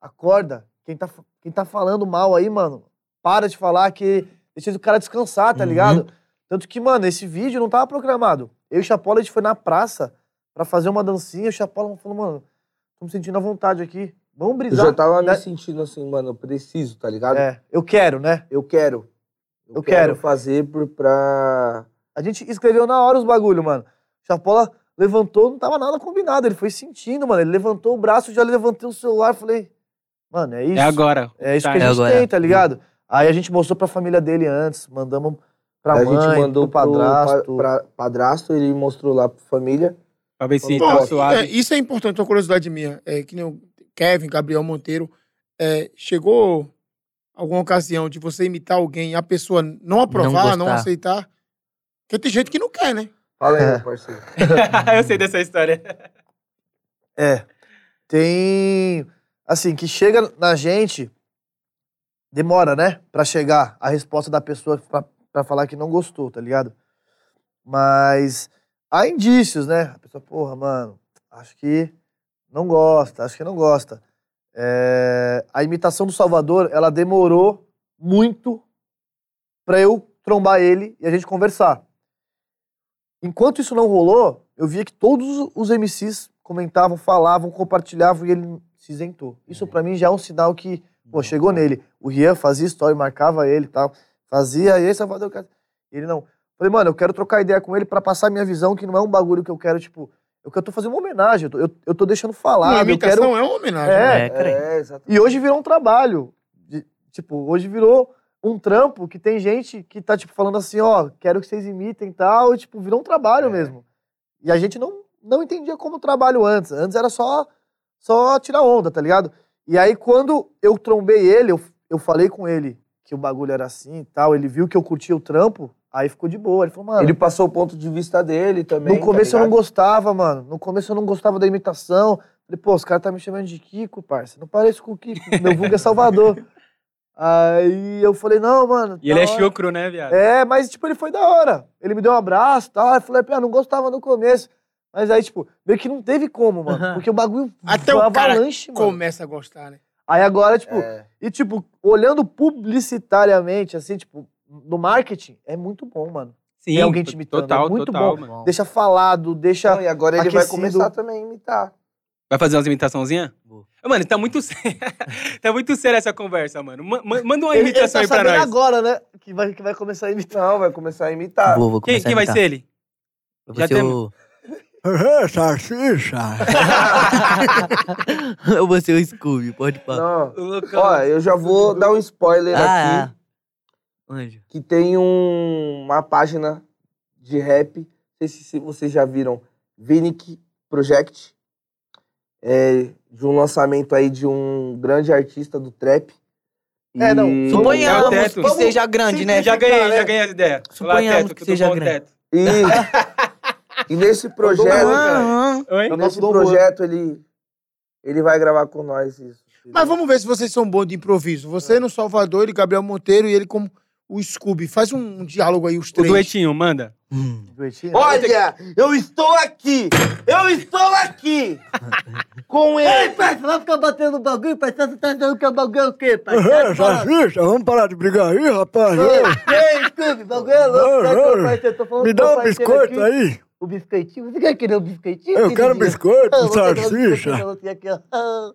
acorda. Quem tá, quem tá falando mal aí, mano, para de falar que deixa o cara descansar, tá Uhum. ligado? Tanto que, mano, esse vídeo não tava programado. Eu e o Chapola, a gente foi na praça pra fazer uma dancinha. O Chapola falou, mano, tô me sentindo à vontade aqui. Vamos Eu brisar. já tava né? me sentindo assim, mano, eu preciso, tá ligado? É, eu quero, né? Eu quero. Eu quero. fazer por, pra. A gente escreveu na hora os bagulho, mano. O Chapola levantou, não tava nada combinado. Ele foi sentindo, mano. Ele levantou o braço, já levantei o celular. Falei, mano, é isso. É agora. É isso Tá, que a é gente agora. tem, tá ligado? Aí a gente mostrou pra família dele antes, mandamos pra a mãe, gente mandou pro padrasto. pro pra- padrasto, ele mostrou lá pra família. Pra ver se tá suave. é, isso é importante, uma curiosidade minha. É, que nem o Kevin, Gabriel Monteiro. é, chegou alguma ocasião de você imitar alguém e a pessoa não aprovar, não, gostar. aceitar? Porque tem gente que não quer, né? Fala aí, É. parceiro. eu sei dessa história. É. Tem. assim, que chega na gente, demora, né? Pra chegar a resposta da pessoa pra, pra falar que não gostou, tá ligado? Mas há indícios, né? A pessoa, porra, mano, acho que não gosta, acho que não gosta. É, a imitação do Salvador, ela demorou muito pra eu trombar ele e a gente conversar. Enquanto isso não rolou, eu via que todos os MCs comentavam, falavam, compartilhavam e ele se isentou. Isso pra mim já é um sinal que, pô, chegou nele. O Rian fazia história, marcava ele e tal. Fazia, e aí Salvador, cara. Ele não. Falei, mano, eu quero trocar ideia com ele pra passar minha visão, que não é um bagulho que eu quero, tipo. Eu que eu tô fazendo uma homenagem, eu tô, eu, eu tô deixando falar. Uma eu quero. imitação é uma homenagem. É, É, cara. É, exatamente. E hoje virou um trabalho. de- tipo, hoje virou um trampo que tem gente que tá, tipo, falando assim, ó, quero que vocês imitem e tal, e, tipo, virou um trabalho mesmo. E a gente não, não entendia como trabalho antes. Antes era só, só tirar onda, tá ligado? E aí, quando eu trombei ele, eu, eu falei com ele que o bagulho era assim e tal, ele viu que eu curtia o trampo, aí ficou de boa. Ele falou, mano, Ele passou o ponto de vista dele também. no começo tá eu não gostava, mano. No começo eu não gostava da imitação. Falei, pô, os caras tá me chamando de Kiko, parça. Não pareço com o Kiko. Meu vulgo é Salvador. Aí eu falei, não, mano. E ele é hora. chucro, né, viado? É, mas, tipo, ele foi da hora. Ele me deu um abraço e tal. Eu falei, pô, não gostava no começo. Mas aí, tipo, meio que não teve como, mano. Aham. Porque o bagulho Até foi o cara avalanche, mano. Começa a gostar, né? Aí agora, tipo, É. e tipo, olhando publicitariamente, assim, tipo, no marketing, é muito bom, mano. Sim, tem alguém te imitando, total, é muito total, bom. mano. Deixa falado, deixa. Não, e agora ele vai aquecido. começar também a imitar. Vai fazer umas imitaçãozinhas? Vou. Mano, tá muito sério. tá muito séria essa conversa, mano. Ma- ma- manda uma Ele, ele imitação tá aí pra nós. agora, né? Que vai, que vai começar a imitar. Não, vai começar a imitar. Vou, vou Quem, começar quem a vai imitar. ser ele? Eu Já vou ser o... Salsicha. eu vou ser o Scooby, pode falar. Ó, eu já vou dar um spoiler aqui. Ah, ah. Anjo. que tem um- uma página de rap. Não sei se, vocês já viram. Vinic Project. É, de um lançamento aí de um grande artista do trap. É, não, E- É o Suponhamos teto. que seja grande, né? já ganhei, né? já ganhei as ideias. Olá, Suponhamos teto, que seja grande. teto? E, e nesse projeto, Ah, Oi? É o nesse projeto ele, ele vai gravar com nós isso. Mas vamos ver se vocês são bons de improviso. Você no Salvador, ele, Gabriel Monteiro e ele como o Scooby. Faz um, um diálogo aí, os O três. duetinho, manda. hum. Duetinho? Olha, eu estou aqui! Eu estou aqui! com Ei, ele! parça, vai ficar batendo no bagulho, parça. Você tá achando que é o bagulho é o quê, parça? Tá Sai fora. Salsicha, vamos parar de brigar aí, rapaz. Ei, Scooby, bagulho é louco. meu parceiro? Tô falando Me com dá meu um parceiro biscoito aqui. aí. O biscoitinho? Você quer querer um biscoitinho? Eu quero um biscoito, Ah, um salsicha.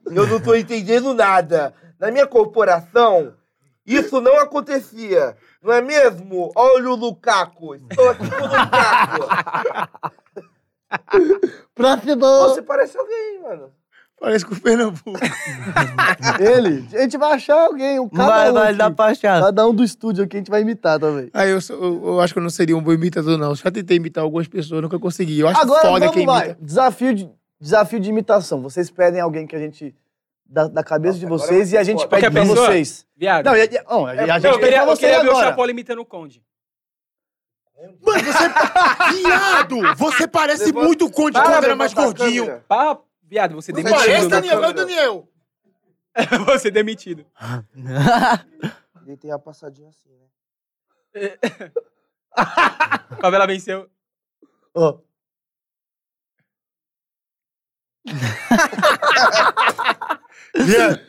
Eu não tô entendendo nada. Na minha corporação, isso não acontecia. Não é mesmo? Olha o Lukaku. Estou aqui com o Lukaku. Próximo. Você parece alguém, mano. Parece com o Pernambuco. Ele, a gente vai achar alguém, um cada Vai, um vai aqui. dar pra achar. Cada um do estúdio aqui a gente vai imitar também. Aí eu, sou- eu, eu acho que eu não seria um bom imitador, não. Já tentei imitar algumas pessoas, nunca consegui. Eu acho Agora foda vamos quem lá. imita. Desafio de, desafio de imitação. Vocês pedem alguém que a gente. Da, da cabeça de Nossa, vocês e a gente pede. Qualquer vocês. Viado. Não, e, e, não, a, gente eu queria, eu queria ver o. Chapolin imitando o Conde. Mano, você... Viado! Você parece Levanta- muito o Conde quando era mais gordinho. câmera. Viado, você demitido. parece, Daniel. Vai, câmera. Daniel. você demitido. Ele tem a passadinha assim, né? Favela venceu. Ó, Viado,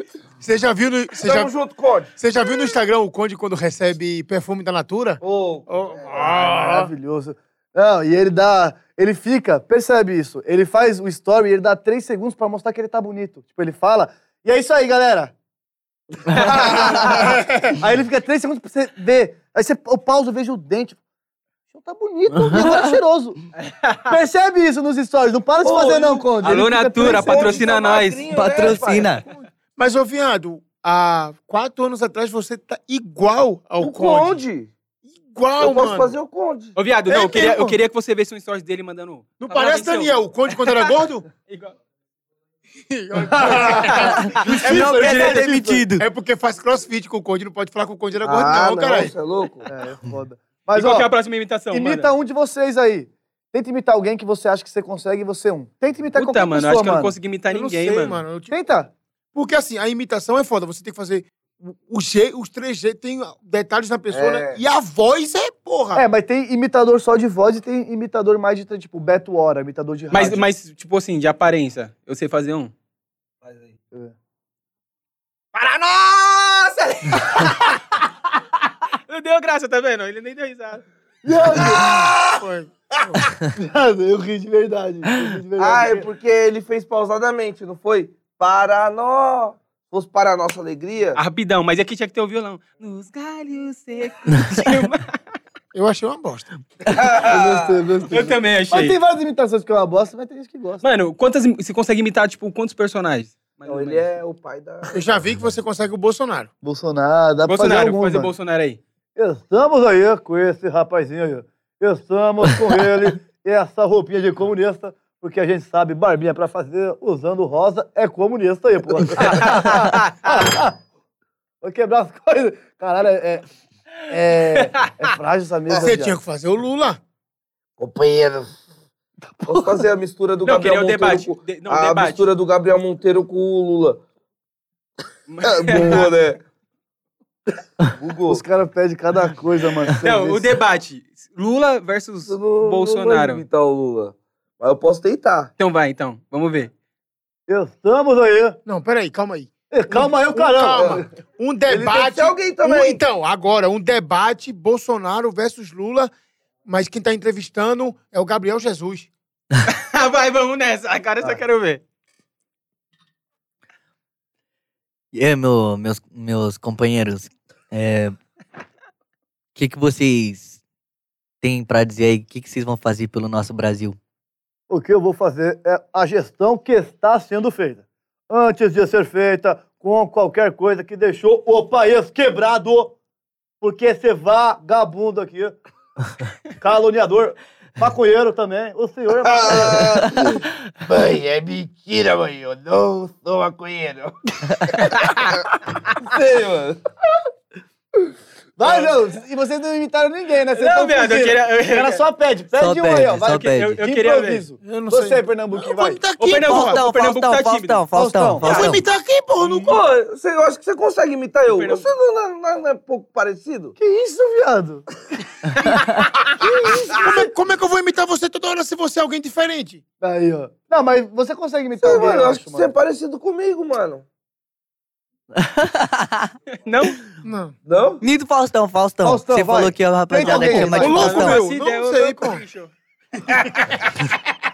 Você já viu no... Você já... Tamo junto, Conde. Você já viu no Instagram o Conde quando recebe perfume da Natura? Ô, Oh, Ah, maravilhoso. Não, e ele dá. Ele fica, percebe isso. Ele faz o story e ele dá três segundos pra mostrar que ele tá bonito. Tipo, ele fala. E é isso aí, galera. aí ele fica três segundos pra você ver. Aí você, eu pauso, vejo o dente. Não tá bonito, e agora é cheiroso. Percebe isso nos stories. Não para de Ô, fazer, não, Conde. Alô, Natura, patrocina tá nós. né, Patrocina. Mas, ô, viado, há quatro anos atrás você tá igual ao O Conde. Conde. Igual, Eu posso mano. fazer o Conde. Ô, viado, É não, eu queria, eu queria que você visse um stories dele mandando. Não parece. Daniel, o Conde quando era gordo? Igual- não eu diria ser que- demitido. É porque faz crossfit com o Conde, não pode falar que o Conde era gordo, ah, não, caralho. você é louco? É, é foda. E Mas, qual ó, que é a próxima imitação, imita mano? um de vocês aí. Tenta imitar alguém que você acha que você consegue e você é um. Tenta imitar Puta, qualquer mano, pessoa, acho que eu mano. não consegui imitar Eu não ninguém, sei, mano. mano. Eu te- Tenta. Porque assim, a imitação é foda. Você tem que fazer o, os três jeitos, tem detalhes na pessoa, É. né? E a voz é porra. É, mas tem imitador só de voz e tem imitador mais de, tipo, Beto Hora, imitador de Mas, rádio. mas, tipo assim, de aparência, eu sei fazer um. Faz aí. É. Para nossa! Não deu graça, tá vendo? Ele nem deu risada. Foi. Viado, eu ri de verdade. Eu ri de verdade. Ah, é porque ele fez pausadamente, não foi? Para nós. Se fosse para a nossa alegria. Ah, rapidão, mas aqui tinha que ter o violão. Nos galhos secos. Eu achei uma bosta. Eu gostei, gostei. eu também Mas achei. tem várias imitações que é uma bosta, mas tem gente que gosta. Mano, quantas. Você consegue imitar, tipo, quantos personagens? Mais Não, ou ele menos. é o pai da. Eu já vi que você consegue o Bolsonaro. Bolsonaro, dá pra Bolsonaro, fazer vou alguns, fazer mano. Bolsonaro aí. Estamos aí com esse rapazinho aí. Estamos com ele e essa roupinha de comunista, porque a gente sabe barbinha pra fazer usando rosa é comunista aí, pô. Vou quebrar as coisas. Caralho, é, é, é frágil essa mesa. Você viado. tinha que fazer o Lula. Companheiro. Posso fazer a mistura do Não, Gabriel queria o Monteiro debate. com... De- não, a debate. mistura do Gabriel Monteiro com o Lula. É boa, né? Bugou. Os caras pedem cada coisa, mano. Não, o debate. Lula versus Eu não, Bolsonaro. Não vou imitar o Lula. Mas eu posso tentar. Então vai, então. Vamos ver. Estamos aí. Não, peraí, calma aí. Ê, Calma aí, o Um- caramba. Calma. Um Ele tem que debate. ser alguém também. um- então, agora, um debate Bolsonaro versus Lula, mas quem tá entrevistando é o Gabriel Jesus. vai, vamos nessa. Agora eu só quero ver. E aí, meu, meus, meus companheiros, é, o que, que vocês têm pra dizer aí? O que, que vocês vão fazer pelo nosso Brasil? O que eu vou fazer é a gestão que está sendo feita. Antes de ser feita com qualquer coisa que deixou o país quebrado, porque esse vagabundo aqui, caluniador, maconheiro também, o senhor é maconheiro. Mãe, é mentira, mãe. Eu não sou maconheiro. Sei, mano. Vai, meu, e vocês não imitaram ninguém, né? Vocês Não, viado, eu queria- eu- O cara só pede, pede Só um aí, ó. pede, Vai, o pede. Eu, eu queria ver. improviso. Eu não Você, sei. Pernambuquinho, Eu vou vai. imitar Ô, aqui, Pernambuco, porra. Faustão, o Pernambuco Faustão, tá. Faustão, Faustão, Faustão. Eu vou imitar aqui, porra. Não... Pô, você, eu acho que você consegue imitar eu. Pernambuco. Você não, não- não- não é pouco parecido? Que isso, viado? Como, é, como é que eu vou imitar você toda hora se você é alguém diferente? Aí, ó. Não, mas você consegue imitar alguém, mano, eu acho que você é parecido comigo, mano. Não? Não. Não? Nito Faustão, Faustão. Faustão, Você vai. falou que a rapaziada alguém, chama de Ô, louco, Faustão. meu. Não sei, pô. bicho.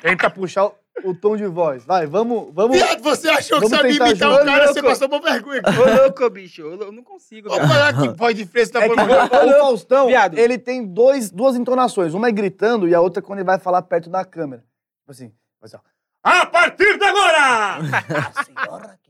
Tenta puxar o, o tom de voz. Vai, vamos, vamos. Viado, você achou que Vamos sabia tentar imitar o cara, Ô, você louco. passou por vergonha. Ô, louco, bicho. Eu eu não consigo, viado. falar que pode diferença da É que porra. o Faustão, Viado. ele tem dois, duas entonações. Uma é gritando e a outra é quando ele vai falar perto da câmera. Tipo assim, assim ó. A partir de agora! A senhora que tá.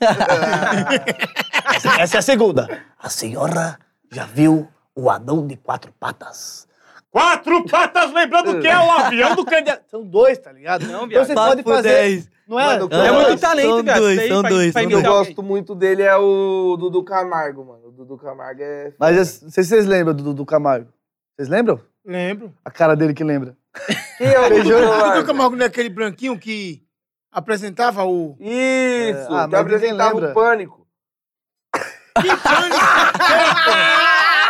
essa, essa é a segunda. A senhora já viu o anão de quatro patas? Quatro patas, lembrando que é o avião do candidato. São dois, tá ligado? Não, então viado. você pode fazer. 10. Não é? Mano, É muito talento, são viado. dois, são pra- dois, pra são O que eu gosto muito dele é o Dudu Camargo, mano. O Dudu Camargo é. Mas eu não sei se vocês lembram do Dudu Camargo. Vocês lembram? Lembro. A cara dele que lembra. Quem é o Dudu O Dudu Camargo? Camargo não é aquele branquinho que apresentava o... Isso, ah, que apresentava o pânico.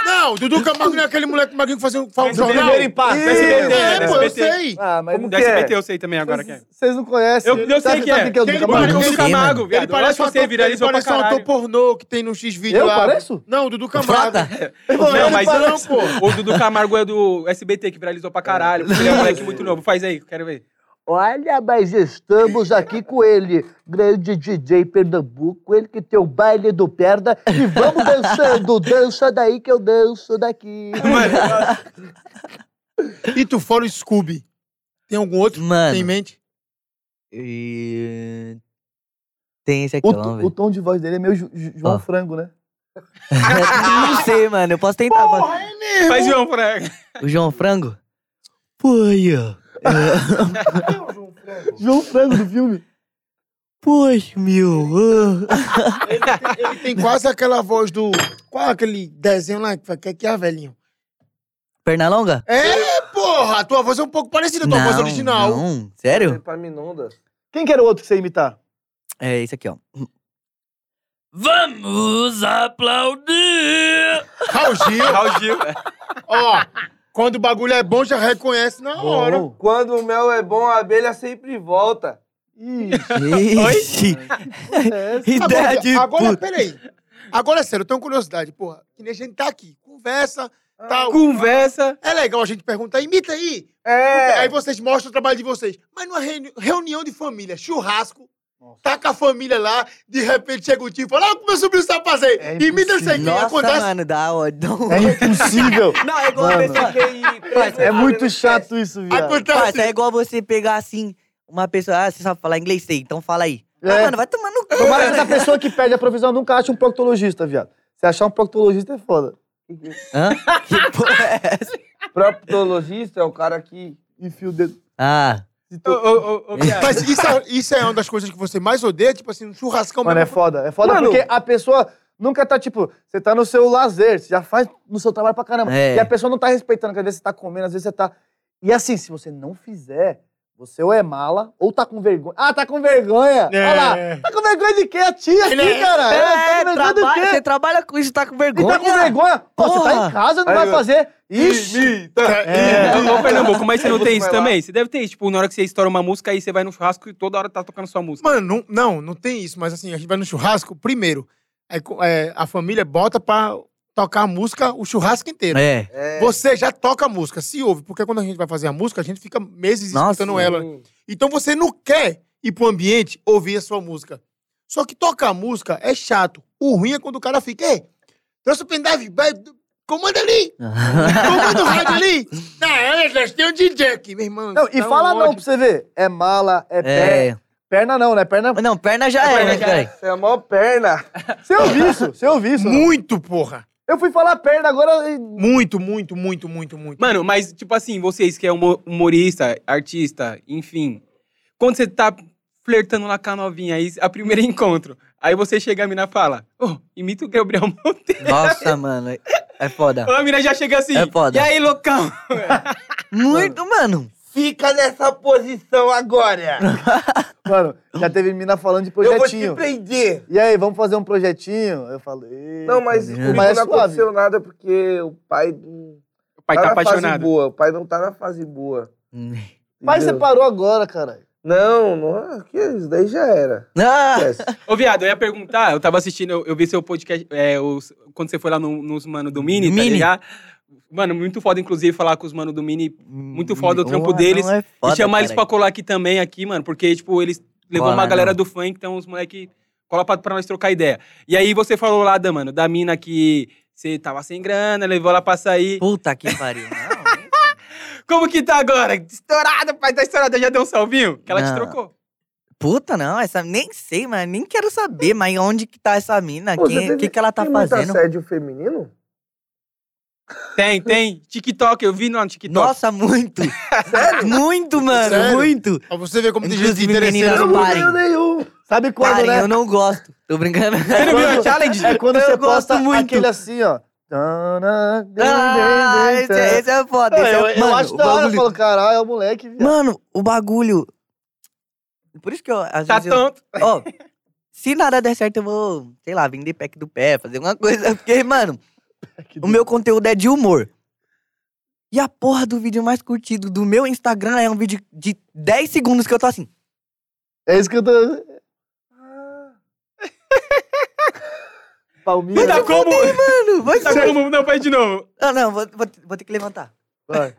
Não, o Dudu Camargo não é aquele moleque magrinho que fazia um, faz Mas jornal. Primeiro impacto. SBT, É, pô, eu sei. Ah, mas Como que é? SBT eu sei também agora quem é. vocês não conhecem. Eu- eu sei que é. quem é o Ele Dudu Camargo? Ele. Eu parece, que um você ator, viralizou ele pra parece um ator pornô que tem no X-Vídeo Eu lá. pareço? Não, o Dudu Camargo. Não, mas não, pô. o Dudu Camargo é do SBT, que viralizou pra caralho. porque Ele é um moleque muito novo. Faz aí, quero ver. Olha, mas estamos aqui com ele, grande DJ Pernambuco, ele que tem o baile do perna e vamos dançando, dança daí que eu danço daqui. E tu fora o Scooby. Tem algum outro Mano. em mente? E... Tem esse aqui, O, ó, vamos o ver. tom de voz dele é meio João Ó. Frango, né? Não sei, mano. Eu posso tentar. é Faz João Frango. O João Frango? Poxa. João Frango do filme. Poxa, meu. Ele tem, ele tem quase aquela voz do... Qual é aquele desenho lá que, que, que é velhinho? Pernalonga? É, porra! A tua voz é um pouco parecida com a tua voz original. Não, sério? Epaminondas. Quem que era o outro que você ia imitar? É esse aqui, ó. Vamos aplaudir! Raul Gil, Raul Gil. ó. Quando o bagulho é bom, já reconhece na hora. Quando o mel é bom, a abelha sempre volta. Ixi! Ideia Agora, de agora puta. peraí. Agora é sério, eu tenho curiosidade, porra. Que nem a gente tá aqui, conversa, tal. Conversa. É legal a gente perguntar, imita aí. É. Aí vocês mostram o trabalho de vocês. Mas numa reuni- reunião de família, churrasco, tá com a família lá, de repente chega o tio e fala, olha o que meu sobrinho sabe fazer. É imita isso aqui. Nossa, Acontece. mano, dá ódio. É impossível. Não, é igual Mano. pessoa que... É muito chato isso, viado. Acontece. É igual você pegar assim, uma pessoa, ah, você sabe falar inglês, sei, então fala aí. Ah, É. mano, vai tomar no cu. Tomara que essa pessoa que pede a provisão nunca ache um proctologista, viado. Se achar um proctologista é foda. Hã? Que porra é essa? Proctologista é o cara que. Enfia o dedo. Ah, Ô, ô, ô, ô, viado. Mas isso é, isso é uma das coisas que você mais odeia, tipo assim, um churrascão Mano, é mesmo. foda. É foda Mano. porque a pessoa nunca tá, tipo, você tá no seu lazer, você já faz no seu trabalho pra caramba. É. E a pessoa não tá respeitando, que às vezes você tá comendo, às vezes você tá. E assim, se você não fizer, você ou é mala, ou tá com vergonha. Ah, tá com vergonha! É. Olha lá! Tá com vergonha de quê? A tia aqui, Ele é- cara! é, tá com vergonha do quê? você trabalha com isso, tá com E vergonha. tá com vergonha? Pô, você tá em casa, não Aí, vai ó. fazer. Ixi! É. Ô, Pernambuco, mas você não tem isso também? Você deve ter isso. Tipo, na hora que você estoura uma música, aí você vai no churrasco e toda hora tá tocando sua música. Mano, não, não, não tem isso, mas assim, a gente vai no churrasco, primeiro, co- é, a família bota pra tocar a música o churrasco inteiro. É. É. Você já toca a música, se ouve, porque quando a gente vai fazer a música, a gente fica meses Nossa, escutando ela. Então você não quer ir pro ambiente ouvir a sua música. Só que tocar a música é chato. O ruim é quando o cara fica, ei, trouxe o pendrive, comanda ali, comanda o rádio ali. Não, é, nós temos um DJ aqui, meu irmão. Não, e um fala não ódio. pra você ver. É mala, é, perna. É. Perna não, né? Perna. Não, perna já é, né, cara? Você é mó perna. Você ouviu isso? Você ouviu isso? Muito, porra. Eu fui falar perna agora. Muito, muito, muito, muito, muito. Mano, mas, tipo assim, vocês que é humo- humorista, artista, enfim. Quando você tá flertando lá com a novinha, aí, a primeiro encontro. Aí você chega, a mina fala, ô, imita o Gabriel Monteiro. Nossa, mano. É foda. A mina já chega assim, É foda. e aí, loucão? Muito, mano. Fica nessa posição agora. Mano, já teve mina falando de Eu vou te projetinho. prender. E aí, vamos fazer um projetinho? Eu falei. Não, mas comigo Mas é não suave. aconteceu nada porque o pai O pai tá na fase apaixonado. boa. O pai não tá na fase boa. Pai entendeu? separou agora, caralho. Não, não, que isso daí já era. Ah. Ô, viado, eu ia perguntar, eu tava assistindo, eu, eu vi seu podcast, é, os- quando você foi lá no- nos mano do Mini, tá Mini. ligado? Mano, muito foda, inclusive, falar com os mano do Mini, muito foda o trampo deles. é foda, e chamar eles pra colar aqui também, aqui, mano, porque, tipo, eles levou Cola, uma galera não. do funk, então os moleque cola pra, pra nós trocar ideia. E aí você falou lá, da, mano, da mina que você tava sem grana, levou ela pra sair. Puta que pariu. Não, Como que tá agora? Estourada, pai, tá estourada, já deu um salvinho? Que ela te Não. trocou. Puta, não, essa nem sei, mas nem quero saber, mas onde que tá essa mina? O teve- que, que ela tá tem muito fazendo? assédio feminino? Tem, tem. TikTok, eu vi no TikTok. Nossa, muito. Sério? muito, mano, Sério? muito. Pra você ver como tem gente Inclusive, interesseira meninas, no mundo. parem. Não, nenhum. Sabe quando, Parem, né? eu não gosto. Tô brincando. Você não viu a challenge? É quando Eu você gosto posta muito. aquele assim, ó. Ah, esse, esse é foda. Não, esse é- eu, eu mano, acho o da hora, eu falo, caralho, é o moleque, viado. Mano, o bagulho. Por isso que eu. Às Tá vezes eu- tonto. Ó, se nada der certo, eu vou, sei lá, vender pack do pé, fazer alguma coisa. Porque, mano, o meu conteúdo é de humor. E a porra do vídeo mais curtido do meu Instagram é um vídeo de 10 segundos que eu tô assim. É isso que eu tô... Palminha. Tá como? Mano, vai Tá ser. como? Não, faz de novo. Ah, não, vou, vou, vou ter que levantar. Vai.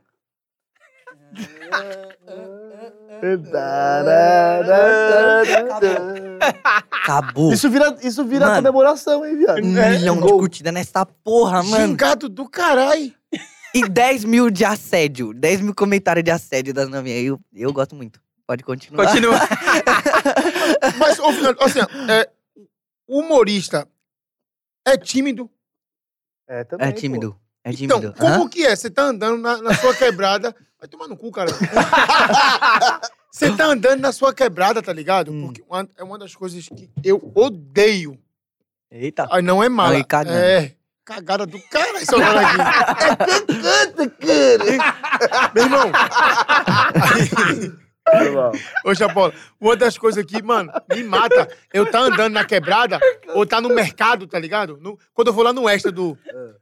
Acabou. Isso vira, isso vira Mano. comemoração, hein, viado? Um milhão de Gol. curtidas nessa porra, mano. Gingado do caralho. E 10 mil de assédio. 10 mil comentários de assédio das novinhas. Eu, eu gosto muito. Pode continuar. Continua. Mas, ô, Fernando, assim, é, o humorista é tímido. É, também, É pô. tímido. É Então, tímido. como Hã? que é? Você tá andando na, na sua quebrada. Vai tomar no cu, cara. Você tá andando na sua quebrada, tá ligado? Hum. Porque uma- é uma das coisas que eu odeio. Eita. Ah, não é mala. Aí, cagando. É. Cagada do cara, esse olhando aqui. É canta, cara. Meu irmão. Aí, Ô, Chapola, uma das coisas que, mano, me mata, eu tá andando na quebrada ou tá no mercado, tá ligado? No- quando eu vou lá no extra do,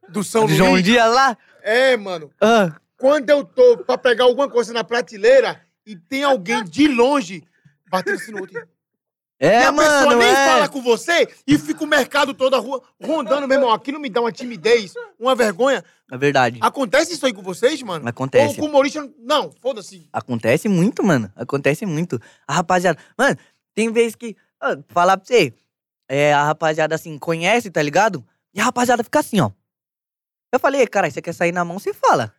do São Luís. João Dias lá? É, mano. Ah, Quando eu tô pra pegar alguma coisa na prateleira e tem alguém de longe batendo no outro. e é, a pessoa mano, nem é. fala com você e fica o mercado todo a rua rondando, meu irmão. Aquilo me dá uma timidez, uma vergonha. É verdade. Acontece isso aí com vocês, mano? Acontece. Ou com o humorista. Não, foda-se. Acontece muito, mano. Acontece muito. A rapaziada. Mano, tem vezes que. ó, falar pra você. É, a rapaziada assim, conhece, tá ligado? E a rapaziada fica assim, ó. Eu falei, cara, você quer sair na mão, você fala.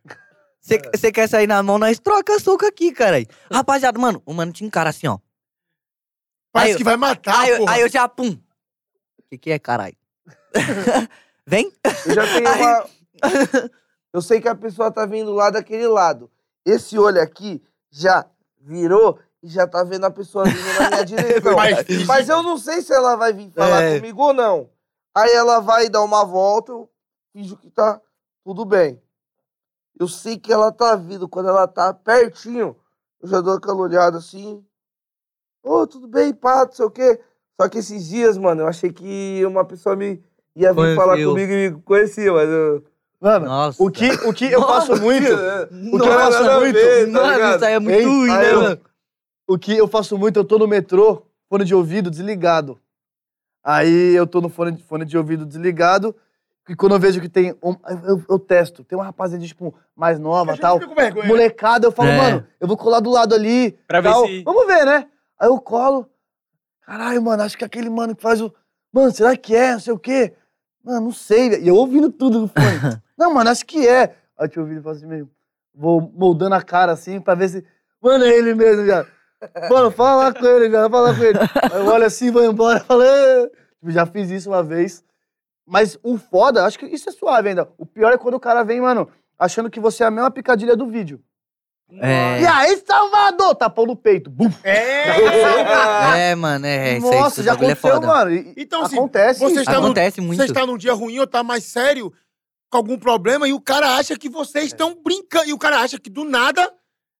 Você É. quer sair na mão, nós troca soco aqui, cara. Rapaziada, mano, o mano te encara assim, ó. Parece Aí- que vai matar, aí, porra. aí eu já, pum. O que, que é, caralho? Vem? Eu já tenho Aí- uma. Eu sei que a pessoa tá vindo lá daquele lado. Esse olho aqui já virou e já tá vendo a pessoa vindo na minha direção. Mas- Mas eu não sei se ela vai vir falar É. comigo ou não. Aí ela vai dar uma volta, eu finjo que tá tudo bem. Eu sei que ela tá vindo. Quando ela tá pertinho, eu já dou aquela olhada assim. Ô, tudo bem, pá, não sei o quê. Só que esses dias, mano, eu achei que uma pessoa me ia vir falar comigo e me conhecia, mas eu. Mano, Nossa. o que, o que eu faço muito. O que eu faço muito, Mano, isso aí é muito Ei, ruim, né, eu- mano? O que eu faço muito, eu tô no metrô, fone de ouvido desligado. Aí eu tô no fone, de- fone de ouvido desligado. E quando eu vejo que tem. um- eu, eu- eu testo. Tem uma rapaziada, tipo, mais nova tal. vergonha. Molecada, eu falo, É. mano, eu vou colar do lado ali. Pra ver tal. se- Vamos ver, né? Aí eu colo. Caralho, mano, acho que aquele mano que faz o. Mano, será que é? Não sei o quê. Mano, não sei, velho. E eu ouvindo tudo fone. não, mano, acho que é. Aí eu te ouvindo e falo assim mesmo. Vou moldando a cara assim pra ver se. Mano, é ele mesmo, já. Mano, fala lá com ele, já. Fala lá com ele. Aí eu olho assim, vou embora. Falo. Tipo, já fiz isso uma vez. Mas o foda, acho que isso é suave ainda. O pior é quando o cara vem, mano, achando que você é a mesma picadilha do vídeo. É. E aí, Salvador? Tapão no peito. Bum. É, mano, é. isso aí, Nossa, esse já é aconteceu, foda. mano. E- Então, assim, acontece. você isso. está no- Acontece muito. Você está num dia ruim ou tá mais sério com algum problema e o cara acha que vocês estão brincando. E o cara acha que do nada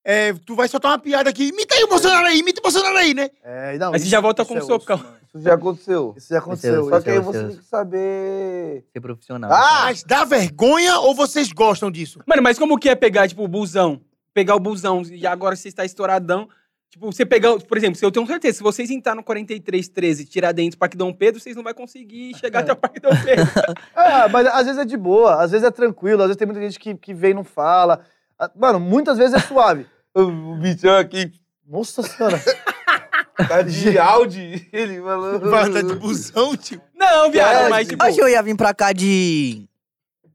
é, tu vai soltar uma piada aqui. Imita aí o Bolsonaro aí, imita o Bolsonaro aí, né? É, não, Aí você isso- já volta isso com é um socão. Isso já aconteceu. Isso já aconteceu. Isso Só é que aí você é tem que saber. Ser profissional. Ah! Mas dá vergonha ou vocês gostam disso? Mano, mas como que é pegar, tipo, o busão? Pegar o busão e agora você está estouradão. Tipo, você pegar, por exemplo, se eu tenho certeza, se vocês entrar no 4313 Tiradentes, Parque Dom Pedro, vocês não vão conseguir chegar até o Parque Dom Pedro. É, mas às vezes é de boa, às vezes é tranquilo, às vezes tem muita gente que, que vem e não fala. Ah, Mano, muitas vezes é suave. O bichão aqui Nossa senhora. Tá de Audi. Ele falou. Vai andar de busão, tio. Não, viado, É, mas tipo. Acho que eu ia vir pra cá de.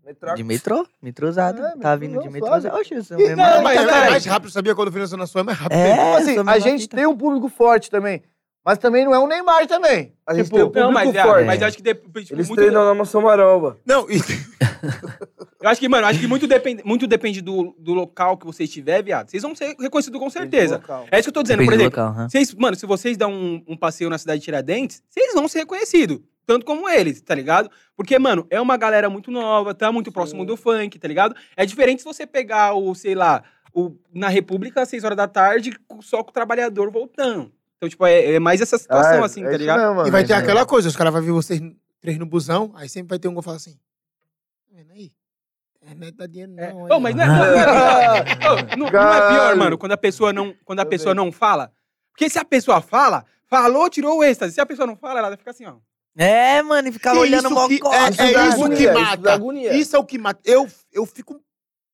Metrô. De metrô? Metrôzado. É, tá metrô, vindo de metrôzado. Oxe, isso é mais- mas é mais rápido, sabia? Quando o Finança Nação é mais rápido. É, Tipo assim, a menor gente tem um público forte também. Mas também não é um Neymar também. A gente Tipo, tem o Não, mas, público forte. mas eu acho que dep- tipo, Eles muito, treinam na Maçã Maromba. Não, e- Eu acho que, mano, acho que muito depende, muito depende do, do local que você estiver, viado. Vocês vão ser reconhecidos com certeza. É isso que eu tô dizendo. Depende Por exemplo, local, aham. vocês, mano, se vocês dão um, um passeio na cidade de Tiradentes, vocês vão ser reconhecidos. Tanto como eles, tá ligado? Porque, mano, é uma galera muito nova, tá muito próximo do funk, tá ligado? É diferente se você pegar o, sei lá, o, na República, às 6 horas da tarde, só com o trabalhando voltando. Então, tipo, é, é mais essa situação, assim, tá ligado? e vai ter É aquela coisa, os caras vão ver vocês três no busão, aí sempre vai ter um que vai falar assim. Tá vendo aí? É, não é dá dinheiro, É. não. Ô, mas não é, não é não, não é pior, mano, quando a pessoa não, quando a pessoa não fala. Porque se a pessoa fala, falou, tirou o êxtase. Se a pessoa não fala, ela fica assim, ó. É, mano, e ficava olhando Isso mó que- costa. é, Isso é isso agonia, que isso mata. agonia. Isso é o que mata. Eu, eu fico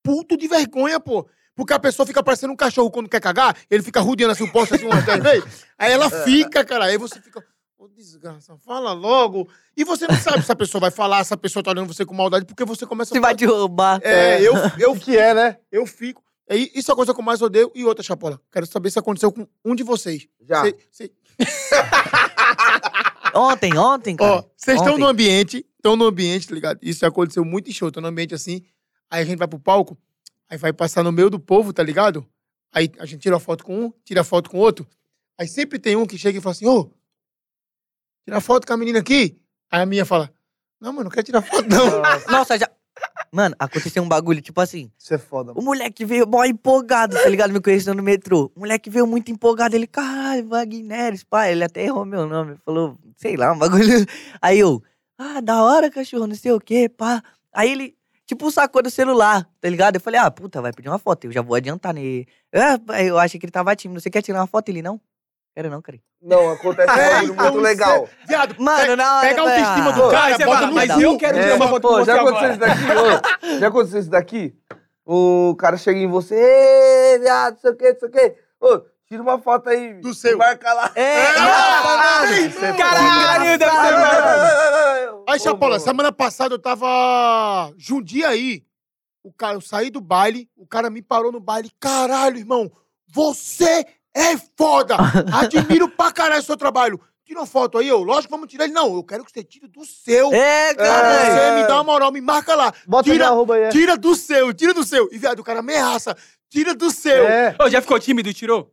puto de vergonha, pô. Porque a pessoa fica parecendo um cachorro quando quer cagar, ele fica rodeando assim o poste assim umas 10 vezes. Aí ela fica, cara. Aí você fica. Ô, desgraça, fala logo. E você não sabe se a pessoa vai falar, se a pessoa tá olhando você com maldade, porque você começa Se a vai te roubar. É, eu, eu, O que é, né? eu fico. É, isso é a coisa que eu mais odeio. E outra, Chapola. Quero saber se aconteceu com um de vocês. Já. Cê- cê- Ontem, ontem, cara. Ó, vocês estão no ambiente, estão no ambiente, tá ligado? Isso aconteceu muito em show, estão no ambiente assim. Aí a gente vai pro palco, aí vai passar no meio do povo, tá ligado? Aí a gente tira foto com um, tira foto com outro. Aí sempre tem um que chega e fala assim: Ô, tira foto com a menina aqui. Aí a minha fala: Não, mano, não quero tirar foto, não. Nossa, já. Mano, aconteceu um bagulho, tipo assim. Isso é foda, O mano. moleque veio mó empolgado, tá ligado? Me conhecendo no metrô. O moleque veio muito empolgado. Ele, caralho, Wagneres, pá. Ele até errou meu nome. Falou, sei lá, um bagulho. Aí eu, ah, da hora, cachorro, não sei o quê, pá. Aí ele, tipo, sacou do celular, tá ligado? Eu falei, ah, puta, vai pedir uma foto. Eu já vou adiantar nele. Ah, eu achei que ele tava tímido. Você quer tirar uma foto? Ele, não? Quero não, cara. Não, acontece um É, então, muito legal. Viado, Mano, pe- na hora. pega a autoestima ah, do cara, Aí você bota no mas cu. eu quero É, tirar uma foto com pô, você já aconteceu agora. isso daqui, ô, já aconteceu isso daqui? O cara chega em você, ê, viado, não sei o que, não sei o que. Ô, tira uma foto aí. Do seu. Marca lá. É, Ai, Caralho, deve ser. Aí, Chapola, semana passada eu tava Jundiaí. O cara, eu saí do baile, o cara me parou no baile. Caralho, irmão, você é foda! Admiro pra caralho o seu trabalho. Tira uma foto aí, eu. Lógico, vamos tirar ele. Não, eu quero que você tire do seu. É, cara. você me dá uma moral, me marca lá. Bota Tira- arroba aí. é. Tira do seu, tira do seu. E, viado, o cara ameaça. Tira do seu. É. Ô, já ficou tímido e tirou?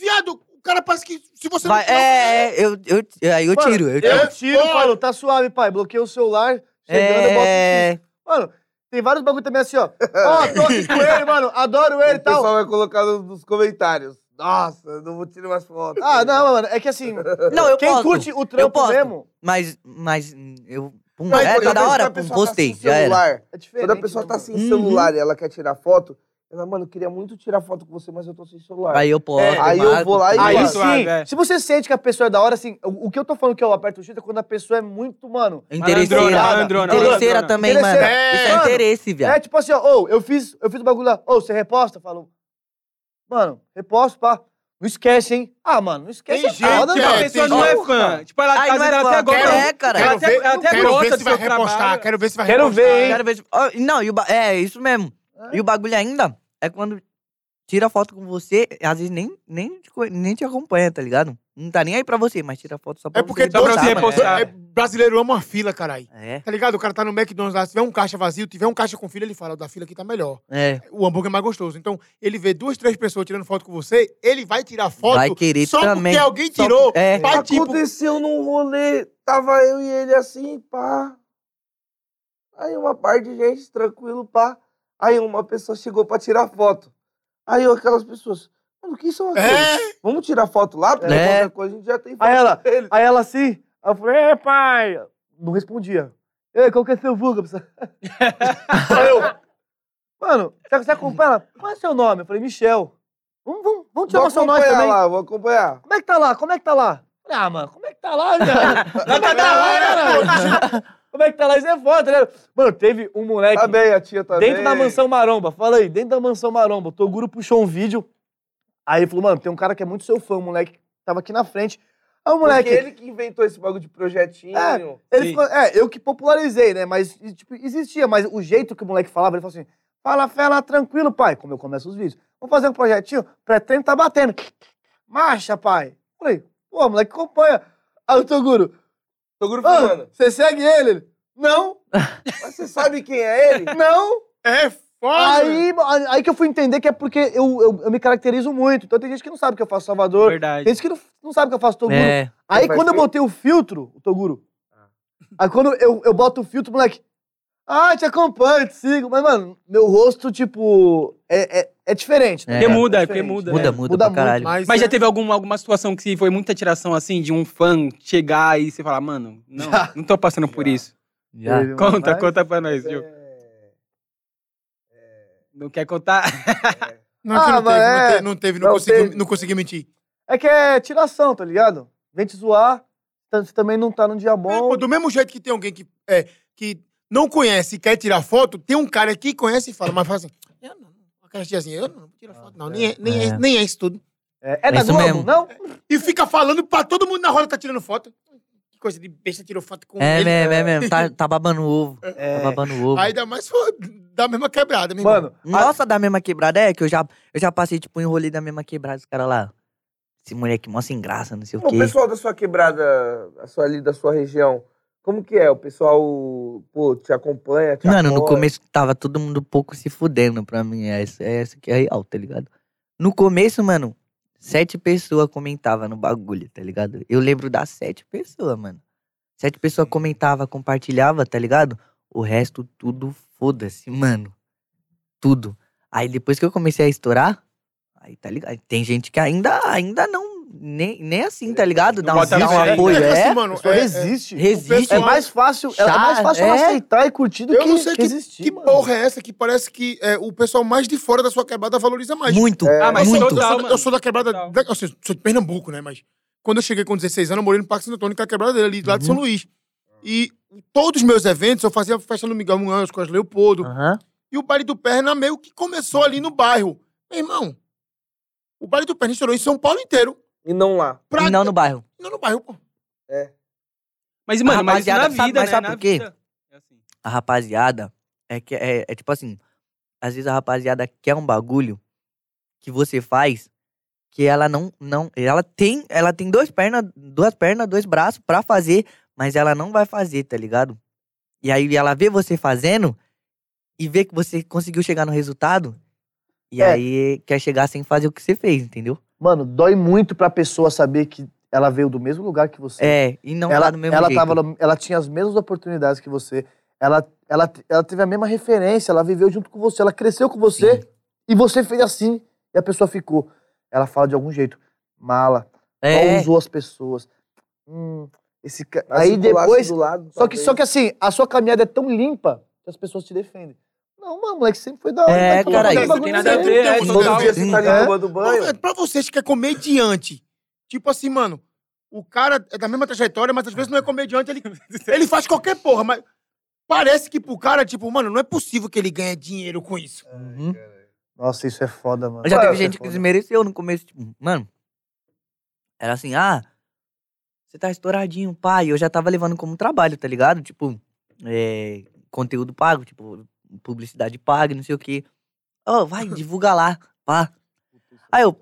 Viado, o cara parece que se você Vai, não tirar... é, é, eu, eu, aí eu Mano, tiro. Eu tiro. Eu tiro Pô. falo, tá suave, pai. Bloqueei o celular, chegando, eu boto É. no Mano, tem vários bagulho também assim, ó. Ó, tô aqui com ele, mano. Adoro ele e O pessoal vai colocar no- nos comentários. Nossa, eu não vou tirar mais fotos. Ah, não, mano. É que assim, Não, eu quem posto. curte o eu trampo posto. mesmo, Mas, mas hum, eu. Pum, Mas, é, por tá da hora, a pum, pessoa tá postei, sem já era. é diferente. Quando a pessoa né, tá mano? sem Uhum. celular e ela quer tirar foto, ela, mano, eu queria muito tirar foto com você, mas eu tô sem celular. Aí eu posto. É, aí eu vou lá e. Aí sim, é. se você sente que a pessoa é da hora, assim, o, o que eu tô falando que eu aperto o X é quando a pessoa é muito, mano. Interesseira. Malandrona, malandrona, Interesseira malandrona. também, Interesseira. mano. É, Isso é interesse, viado. É tipo assim, ó, ô, eu fiz, eu fiz o bagulho lá, ô, você reposta? Eu Falo, mano, reposto, pá. Não esquece, hein? Ah, mano, não esquece. Tem é foda, gente, A é, pessoa tem não é gente- fã. Tipo, ela, Ai, vezes é ela fã. até gosta. É, cara. Ela Quero até, ver, ela até quero gosta ver se vai repostar. trabalho. Quero ver se vai Quero repostar. ver, hein? Quero ver ó, Não, e o ba- é isso mesmo. E o bagulho ainda é quando tira foto com você, às vezes nem, nem, te, nem te acompanha, tá ligado? Não tá nem aí pra você, mas tira foto só pra É porque você. Só pra dois- você postar, repostar. é, brasileiro ama uma fila, caralho. É, Tá ligado? O cara tá no McDonald's lá, se tiver um caixa vazio, tiver um caixa com fila, ele fala, o da fila aqui tá melhor. é. O hambúrguer é mais gostoso. Então, ele vê duas, três pessoas tirando foto com você, ele vai tirar foto Vai querer só também. porque alguém Só- tirou. é. Pra, tipo, Aconteceu num rolê, tava eu e ele assim, pá. Aí uma parte de gente, tranquilo, pá. Aí uma pessoa chegou pra tirar foto. Aí eu, aquelas pessoas, mano, quem são aqueles? É, Vamos tirar foto lá? Porque É. qualquer coisa a gente já tem foto Aí ela, deles. aí ela assim, aí eu falei, é, pai. Não respondia. Ei, qual que é seu vulgo? eu, mano, você, você acompanha ela? Qual é seu nome? Eu falei, Michel. Vamos, vamos, vamos tirar Vou uma seu nome acompanhar também. lá, vou acompanhar. Como é que tá lá? Como é que tá lá? Ah, mano, como é que tá lá, velho? É que tá lá, cara? Como é que tá lá? Isso é foda, tá ligado? Mano, teve um moleque Tá bem, a tia tá bem. dentro da mansão Maromba. Fala aí, dentro da mansão Maromba. O Toguro puxou um vídeo. Aí ele falou, mano, tem um cara que é muito seu fã, o moleque tava aqui na frente. Aí o moleque. Porque ele que inventou esse bagulho de projetinho. É. Ele ficou, é, eu que popularizei, né? Mas, tipo, existia, mas o jeito que o moleque falava, ele falou assim: fala, fela, tranquilo, pai. Como eu começo os vídeos. Vamos fazer um projetinho, pré-treino tá batendo. Marcha, pai. Falei, pô, moleque, acompanha. Aí o Toguro, Toguro "Ah, falando. você segue ele? Ele, Não, Mas você sabe quem é ele? não. é foda. Aí, aí que eu fui entender que é porque eu, eu, eu me caracterizo muito. Então tem gente que não sabe que eu faço Salvador. Verdade. Tem gente que não, não sabe que eu faço Toguro. É. Aí quando eu botei o filtro, o Toguro. Aí quando eu, eu boto o filtro, moleque. Ah, te acompanho, te sigo. Mas, mano, meu rosto, tipo, é, é, é diferente. né? É. Porque muda, é porque muda. Muda, é. muda, Muda pra muito, caralho. Mas, Mas já é- teve algum, alguma situação que foi muita tiração assim, de um fã chegar e você falar, mano, não, não tô passando por isso. Já. Conta, mas- conta pra nós, Gil. Não quer contar? Não, Ah, não, mas teve, é- não teve, não teve, não, Não consegui, teve. não consegui mentir. É que é tiração, tá ligado? Vem te zoar, tá- você também não tá num dia É, bom. pô, do mesmo jeito que tem alguém que, é, que não conhece e quer tirar foto, tem um cara que conhece e fala, mas fala assim, eu não, aquela tia assim, eu não vou tirar foto, não, nem é, nem, é. É. nem é isso tudo. É, é da isso Globo, mesmo. não? E fica falando pra todo mundo na roda tá tirando foto. Que coisa de besta tirou foto com É ele. mesmo, é mesmo. Tá, tá babando ovo. É. Tá babando ovo. Aí dá mais for da mesma quebrada, meu irmão. Mano, Nossa, da mesma quebrada é que eu já, eu já passei, tipo, em rolê da mesma quebrada, os caras lá. Esse moleque mó sem graça, não sei o O quê. pessoal da sua quebrada, a sua, ali da sua região, como que é? O pessoal, pô, te acompanha, te Mano, no começo tava todo mundo um pouco se fudendo pra mim. Essa, essa que é real, tá ligado? No começo, mano, sete pessoas comentavam no bagulho, tá ligado? Eu lembro das sete pessoas, mano. Sete pessoas comentavam, compartilhava, tá ligado? O resto, tudo foda-se, mano. Tudo. Aí depois que eu comecei a estourar, aí tá ligado? Tem gente que ainda, ainda não. Nem, nem assim, tá ligado? Dá um, dá um apoio. É É, assim, mano, é- é- resiste. resiste. É mais fácil, é mais fácil É. aceitar e curtir do Eu que, não sei que que, existir, que mano. porra é essa que parece que é, o pessoal mais de fora da sua quebrada valoriza mais. Muito. Ah, mas muito. eu, sou, mano. eu sou da quebrada. Da, assim, sou de Pernambuco, né? Mas quando eu cheguei com 16 anos, eu morei no Parque Santo Antônio, que é a quebrada dele, ali, lá de São Luís. E todos os meus eventos, eu fazia festa no Miguel Munhoz, com as Leopoldo. Aham. E o baile do Perna meio que começou ali no bairro. Meu irmão, o baile do Perna estourou em São Paulo inteiro. E não lá. Pra... E não no bairro. Não no bairro, pô. Mas, mano, mas isso na rapaziada, vida, sabe- mas né? sabe na por quê? vida. É assim. a rapaziada é que é, é tipo assim, às vezes a rapaziada quer um bagulho que você faz que ela não não, ela tem, ela tem duas pernas, duas pernas, dois braços pra fazer, mas ela não vai fazer, tá ligado? E aí ela vê você fazendo e vê que você conseguiu chegar no resultado e É. aí quer chegar sem fazer o que você fez, entendeu? Mano, dói muito pra pessoa saber que ela veio do mesmo lugar que você. É, e não ela, tá do mesmo ela, jeito. tava no- ela tinha as mesmas oportunidades que você. Ela, ela, ela teve a mesma referência, ela viveu junto com você, ela cresceu com você e você fez assim e a pessoa ficou. Ela fala de algum jeito. Mala, é, só usou as pessoas. Hum, esse ca- Aí depois. do lado, Só que, só que assim, a sua caminhada é tão limpa que as pessoas te defendem. Não, mano, moleque sempre foi da hora. É, Não bagulho tem nada a ver, é, dia você tá ali É. tomando Não, banho. pra vocês que é comediante, tipo assim, mano, o cara é da mesma trajetória, mas às vezes não é comediante, ele, ele faz qualquer porra, mas parece que pro cara, tipo, mano, não é possível que ele ganhe dinheiro com isso. Uhum. Nossa, isso é foda, mano. Já Mano, teve isso é gente que desmereceu no começo, tipo, mano. Era assim, ah, você tá estouradinho, pai. Eu já tava levando como trabalho, tá ligado? Tipo, é, conteúdo pago, tipo, publicidade paga, não sei o quê. Ó, vai, divulga lá, pá. Aí eu,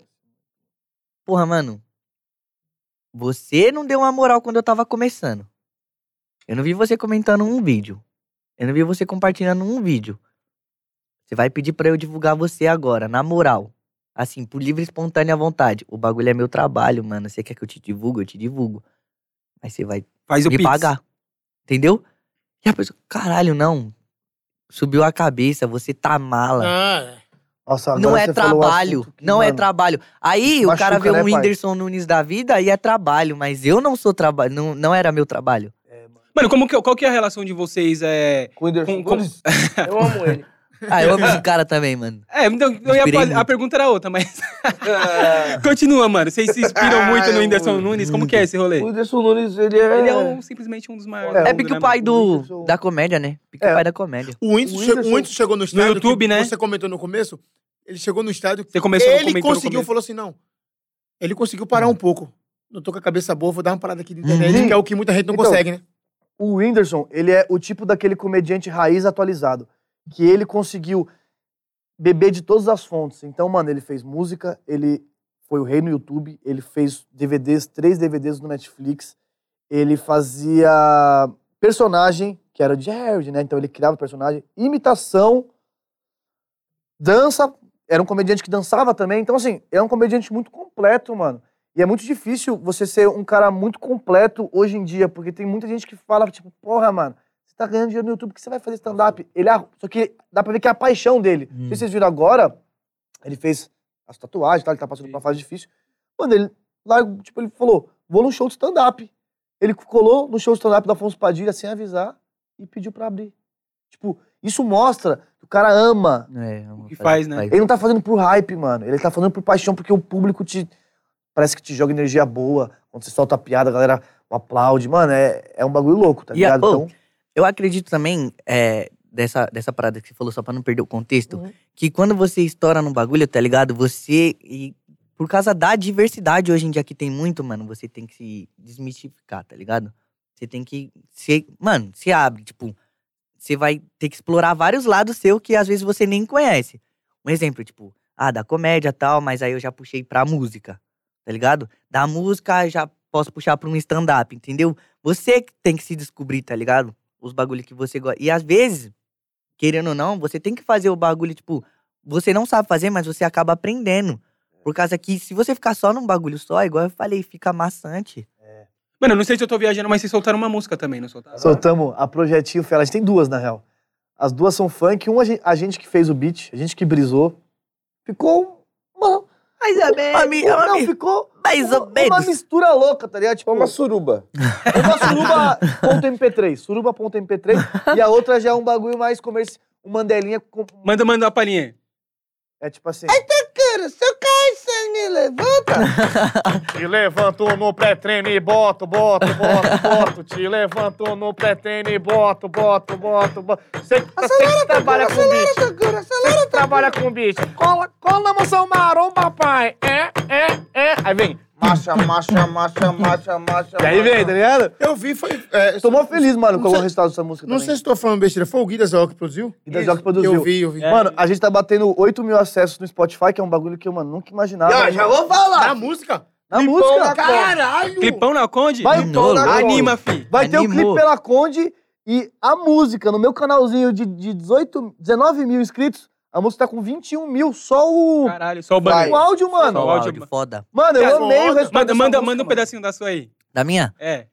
porra, mano, você não deu uma moral quando eu tava começando. Eu não vi você comentando um vídeo. Eu não vi você compartilhando um vídeo. Você vai pedir pra eu divulgar você agora, na moral. Assim, por livre e espontânea vontade. O bagulho é meu trabalho, mano. Você quer que eu te divulgue? Eu te divulgo. Mas você vai Faz o me pix. pagar. Entendeu? E a pessoa, caralho, não. Subiu a cabeça, você tá mala. Ah, Nossa, agora não é trabalho. assunto não é mano, trabalho. Aí o machuca, cara vê né, um pai? Whindersson Nunes da vida e é trabalho. Mas eu não sou trabalho. Não, não era meu trabalho. Mano, como que, qual que é a relação de vocês? É, Com o Whindersson Com- com- Nunes, Eu amo ele. Ah, eu amo esse cara também, mano. é então, a muito. pergunta era outra, mas. Continua, mano. Vocês se inspiram muito no Ai, Whindersson. Nunes? Como que é esse rolê? O Whindersson Nunes, ele é... Ele é um- simplesmente um dos maiores. É, É pique né, o pai do, Whindersson- da comédia, né? Pique É. o pai da comédia. o Whindersson, O che- o Whindersson- Whindersson chegou no estádio. YouTube, que né? Você comentou no começo. Ele chegou no estádio. Você começou ele no conseguiu, falou assim: não. Ele conseguiu parar um pouco. Não tô com a cabeça boa, vou dar uma parada aqui de internet, Uhum. que é o que muita gente não Então, consegue, né? O Whindersson, ele é o tipo daquele comediante raiz atualizado. Que ele conseguiu beber de todas as fontes. Então, mano, ele fez música, ele foi o rei no YouTube, ele fez DVDs, três DVDs no Netflix. Ele fazia personagem, que era Jared, né? Então ele criava personagem, imitação, dança, era um comediante que dançava também. Então, assim, é um comediante muito completo, mano. E é muito difícil você ser um cara muito completo hoje em dia, porque tem muita gente que fala, tipo, porra, mano, tá ganhando dinheiro no YouTube, o que você vai fazer stand-up? Ele, é- só que dá pra ver que é a paixão dele. Não sei se vocês viram agora, ele fez as tatuagens, tá? ele tá passando por uma fase difícil. Mano, ele, lá, tipo, ele falou, vou num show de stand-up. Ele colou no show de stand-up da Afonso Padilha sem avisar e pediu pra abrir. Tipo, isso mostra que o cara ama É, O que faz, né? ele não tá fazendo por hype, mano. Ele tá fazendo por paixão, porque o público te. Parece que te joga energia boa. Quando você solta a piada, a galera aplaude. Mano, é, é um bagulho louco, tá E a- ligado? ô, Então. Eu acredito também, é, dessa, dessa parada que você falou, só pra não perder o contexto, Uhum. que quando você estoura num bagulho, tá ligado? Você. E por causa da diversidade hoje em dia que tem muito, mano, você tem que se desmistificar, tá ligado? Você tem que. Se, mano, se abre, tipo. Você vai ter que explorar vários lados seu que às vezes você nem conhece. Um exemplo, tipo, ah, da comédia e tal, mas aí eu já puxei pra música, tá ligado? Da música já posso puxar pra um stand-up, entendeu? Você que tem que se descobrir, tá ligado? Os bagulhos que você gosta. E às vezes, querendo ou não, você tem que fazer o bagulho, tipo, você não sabe fazer, mas você acaba aprendendo. Por causa que se você ficar só num bagulho só, igual eu falei, fica maçante. Mano, eu não sei se eu tô viajando, mas vocês soltaram uma música também, não soltaram? Soltamos a Projetinho Fela. A gente tem duas, na real. As duas são funk. Uma a gente, a gente que fez o beat, a gente que brisou. Ficou uma... Mas é bem. Uma, mi- é uma não, mi- ficou mais uma, ou menos. uma mistura louca, tá ligado? Tipo, Uma suruba. uma suruba.mp3. Suruba.mp3. e a outra já é um bagulho mais comercial. Um mandelinha com... Manda, manda uma palhinha. É tipo assim... Cara, se eu você me levanta. Te levanto no pré-treino e boto, boto, boto, boto. Te levanto no pré-treino e boto, boto, boto, boto. Você que trabalha com beat. Você que trabalha com beat. Cola, cola moção maromba, pai. É, é, é. Aí vem. Marcha, marcha, marcha, marcha, marcha. E aí vem, tá ligado? Eu vi, foi. É, Tô mó feliz, mano, com o resultado dessa música Não também. sei se tô falando besteira. Foi o Gui da Zé que produziu? E da Jock produziu. Eu vi, eu vi. Mano, a gente tá batendo 8 mil acessos no Spotify, que é um bagulho que eu, mano, nunca imaginava. Já, já vou falar. Na música? Na Clipão música. na Caralho! Clipão na Conde? Vai, Menino, Anima, fi. Vai ter o Animou. clipe pela Conde e a música no meu canalzinho de, de 18, 19 mil inscritos. A música tá com 21 mil, só o, Caralho, só o Vai. o banner. áudio, Só mano. o áudio, foda. Mano, eu Cara, amei o resultado Manda, manda, música, manda um mano. pedacinho da sua aí. Da minha? É.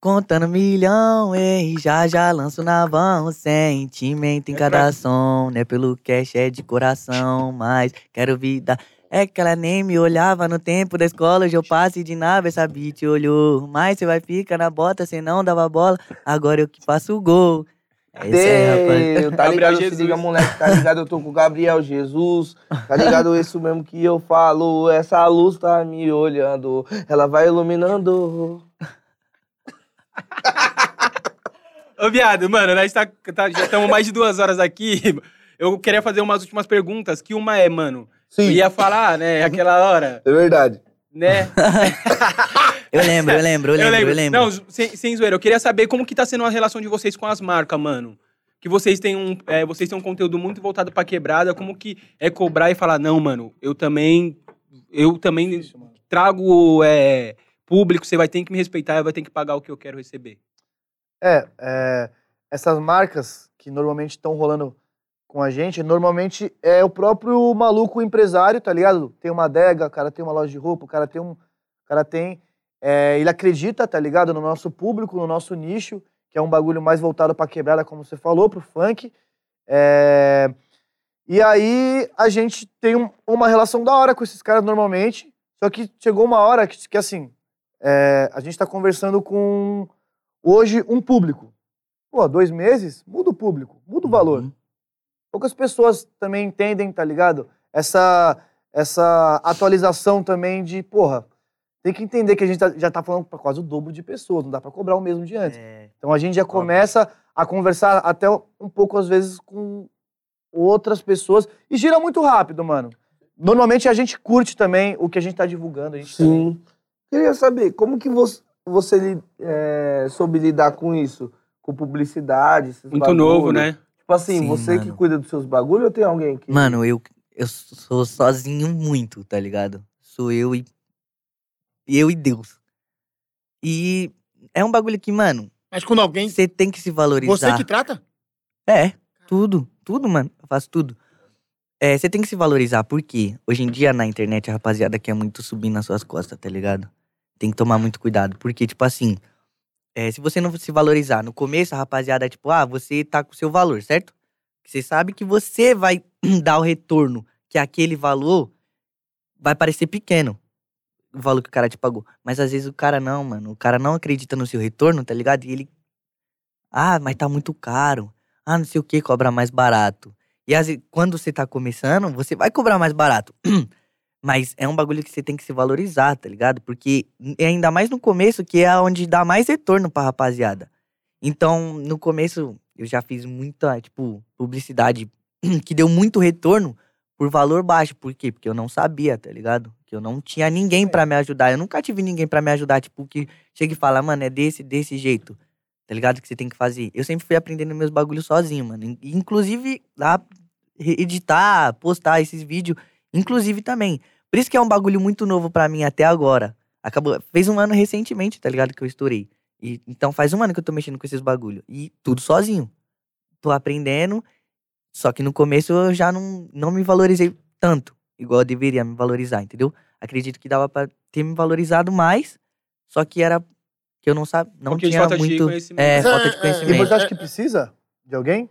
Contando milhão, ei, já já lanço na vão. Sentimento em cada som, né? Pelo cash é de coração, mas quero vida. É que ela nem me olhava no tempo da escola, hoje eu passe de nave, essa beat olhou. Mas você vai ficar na bota, cê não dava bola, agora eu que faço o gol. É isso aí, rapaz. Tá Gabriel ligado? Se Jesus. liga, moleque, tá ligado? Eu tô com o Gabriel Jesus. Tá ligado? Isso mesmo que eu falo. Essa luz tá me olhando. Ela vai iluminando. Ô, viado, mano, nós tá, tá- já estamos mais de duas horas aqui. Eu queria fazer umas últimas perguntas, que uma é, mano, eu Sim, ia falar, né, aquela hora, é verdade. né? Eu lembro, eu lembro, eu lembro, eu lembro. Não, sem, sem zoeira, eu queria saber como que tá sendo a relação de vocês com as marcas, mano. Que vocês têm um, é, vocês têm um conteúdo muito voltado pra quebrada, como que é cobrar e falar, não, mano, eu também, eu também trago é, público, você vai ter que me respeitar, vai ter que pagar o que eu quero receber. É, é, essas marcas que normalmente estão rolando com a gente, normalmente é o próprio maluco empresário, tá ligado? Tem uma adega, o cara tem uma loja de roupa, o cara tem um. O cara tem. É, ele acredita, tá ligado? No nosso público, no nosso nicho, que é um bagulho mais voltado pra quebrada, como você falou, pro funk. É, e aí a gente tem um- uma relação da hora com esses caras normalmente. Só que chegou uma hora que, que assim, é, a gente tá conversando com hoje um público. Pô, dois meses, muda o público, muda o valor. Uhum. Poucas pessoas também entendem, tá ligado? Essa, essa atualização também de, porra, tem que entender que a gente tá- já tá falando pra quase o dobro de pessoas, não dá pra cobrar o mesmo de antes. É, Então a gente já começa a conversar até um pouco, às vezes, com outras pessoas. E gira muito rápido, mano. Normalmente a gente curte também o que a gente tá divulgando. A gente também- Sim. Queria saber, como que você, você é, soube lidar com isso? Com publicidade, esses Muito bagulho? novo, né? Tipo assim, Sim, você que mano. cuida dos seus bagulhos ou tem alguém que... Mano, eu, eu sou sozinho muito, tá ligado? Sou eu e. Eu e Deus. E é um bagulho que, mano, Mas quando alguém. você tem que se valorizar. Você que trata? É, tudo, tudo, mano. Eu faço tudo. É, você tem que se valorizar, porque hoje em dia na internet a rapaziada quer muito subir nas suas costas, tá ligado? Tem que tomar muito cuidado, porque, tipo assim, é, se você não se valorizar, no começo a rapaziada é tipo, ah, você tá com o seu valor, certo? Você sabe que você vai dar o retorno, que aquele valor vai parecer pequeno, o valor que o cara te pagou. Mas às vezes o cara não, mano, o cara não acredita no seu retorno, tá ligado? E ele, ah, mas tá muito caro ah, não sei o que, cobra mais barato. E às vezes, quando você tá começando, você vai cobrar mais barato. Mas é um bagulho que você tem que se valorizar, tá ligado? Porque ainda mais no começo, que é onde dá mais retorno pra rapaziada. Então, no começo, eu já fiz muita, tipo, publicidade que deu muito retorno por valor baixo. Por quê? Porque eu não sabia, tá ligado? Que eu não tinha ninguém pra me ajudar. Eu nunca tive ninguém pra me ajudar, tipo, que chega e fala, mano, é desse, desse jeito tá ligado? Que você tem que fazer. Eu sempre fui aprendendo meus bagulhos sozinho, mano. In- Inclusive, lá, editar, postar esses vídeos, inclusive também. Por isso que é um bagulho muito novo pra mim até agora. Acabou, fez um ano recentemente, tá ligado? Que eu estourei. E, então faz um ano que eu tô mexendo com esses bagulho. E tudo sozinho. Tô aprendendo, só que no começo eu já não, não me valorizei tanto, igual eu deveria me valorizar, entendeu? Acredito que dava pra ter me valorizado mais, só que era que eu não sabia, não Porque de tinha falta de muito... conhecimento. É, É, falta de é, E conhecimento. você acha que precisa de alguém?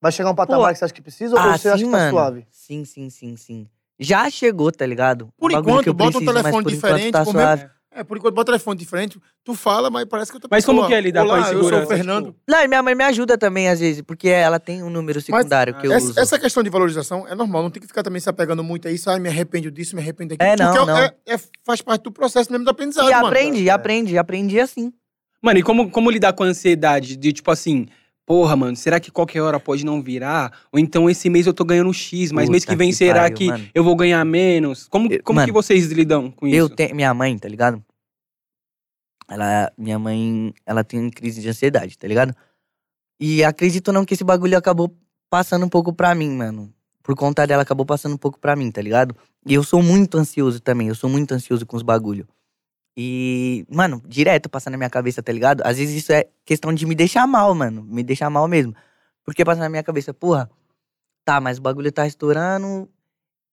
Vai chegar um patamar Pô, que você acha que precisa ou Ah, você acha sim, que tá mano. suave? Sim, sim, sim, sim. Já chegou, tá ligado? Por Um enquanto, que eu bota um preciso, mas telefone por enquanto diferente, Tá suave. É, por enquanto, bota telefone diferente. Tu fala, mas parece que eu tô Mas como que é lidar com a Olá, eu sou o insegurança, Fernando. tipo? Não, e minha mãe me ajuda também, às vezes, porque ela tem um número secundário que eu Essa, uso. essa questão de valorização é normal, não tem que ficar também se apegando muito a isso. Ah, me arrependo disso, me arrependo daquilo. É, não, Porque não. É, é- faz parte do processo mesmo do aprendizado, E mano. aprende, aprende, aprendi assim. Mano, e como, como lidar com a ansiedade de, tipo assim, porra, mano, será que qualquer hora pode não virar? Ou então esse mês eu tô ganhando X, mas mês que Puta vem que será pariu, que mano. eu vou ganhar menos? Como, como que mano, vocês lidam com isso? Eu tenho. Minha mãe, tá ligado? Ela. Minha mãe, ela tem crise de ansiedade, tá ligado? E acredito não que esse bagulho acabou passando um pouco pra mim, mano. Por conta dela, acabou passando um pouco pra mim, tá ligado? E eu sou muito ansioso também, eu sou muito ansioso com os bagulho. E, mano, direto passa na minha cabeça, tá ligado? Às vezes isso é questão de me deixar mal, mano. Me deixar mal mesmo. Porque passa na minha cabeça, porra, tá, mas o bagulho tá estourando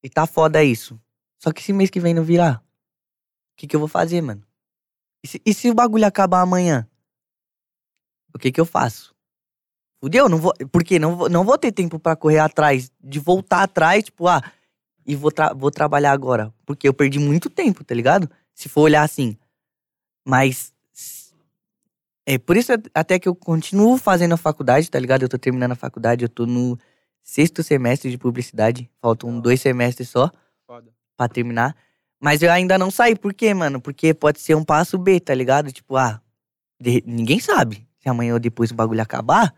e tá foda isso. Só que esse mês que vem não virar. O que, que eu vou fazer, mano? E se, e se o bagulho acabar amanhã? O que que eu faço? Fudeu, não vou. Porque não não vou ter tempo pra correr atrás, de voltar atrás, tipo, ah, e vou, tra- vou trabalhar agora. Porque eu perdi muito tempo, tá ligado? Se for olhar assim. Mas. É por isso até que eu continuo fazendo a faculdade, tá ligado? Eu tô terminando a faculdade, eu tô no sexto semestre de publicidade. Faltam dois semestres só Foda. pra terminar. Mas eu ainda não saí. Por quê, mano? Porque pode ser um passo B, tá ligado? Tipo, ah, de- ninguém sabe. Se amanhã ou depois o bagulho acabar,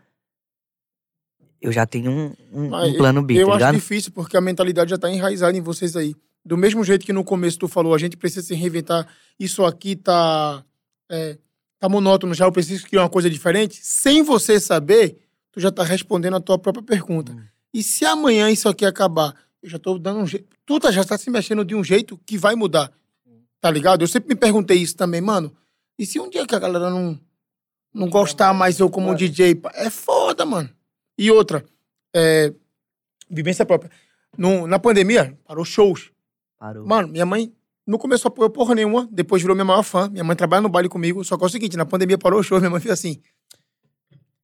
eu já tenho um, um- um plano B, eu tá acho ligado? difícil, porque a mentalidade já tá enraizada em vocês aí. Do mesmo jeito que no começo tu falou, a gente precisa se reinventar, isso aqui tá, é, tá monótono já, eu preciso criar uma coisa diferente. Sem você saber, tu já tá respondendo a tua própria pergunta. Hum. E se amanhã isso aqui acabar, eu já tô dando um jeito. Tu tá, já tá se mexendo de um jeito que vai mudar. Tá ligado? Eu sempre me perguntei isso também, mano. E se um dia que a galera não, não gostar mais eu como DJ, é foda, mano. E outra, é, vivência própria. No- na pandemia, parou shows. Parou. Mano, minha mãe não começou a apoiar porra nenhuma, depois virou minha maior fã. Minha mãe trabalha no baile comigo, só que é o seguinte, na pandemia parou o show, minha mãe fez assim.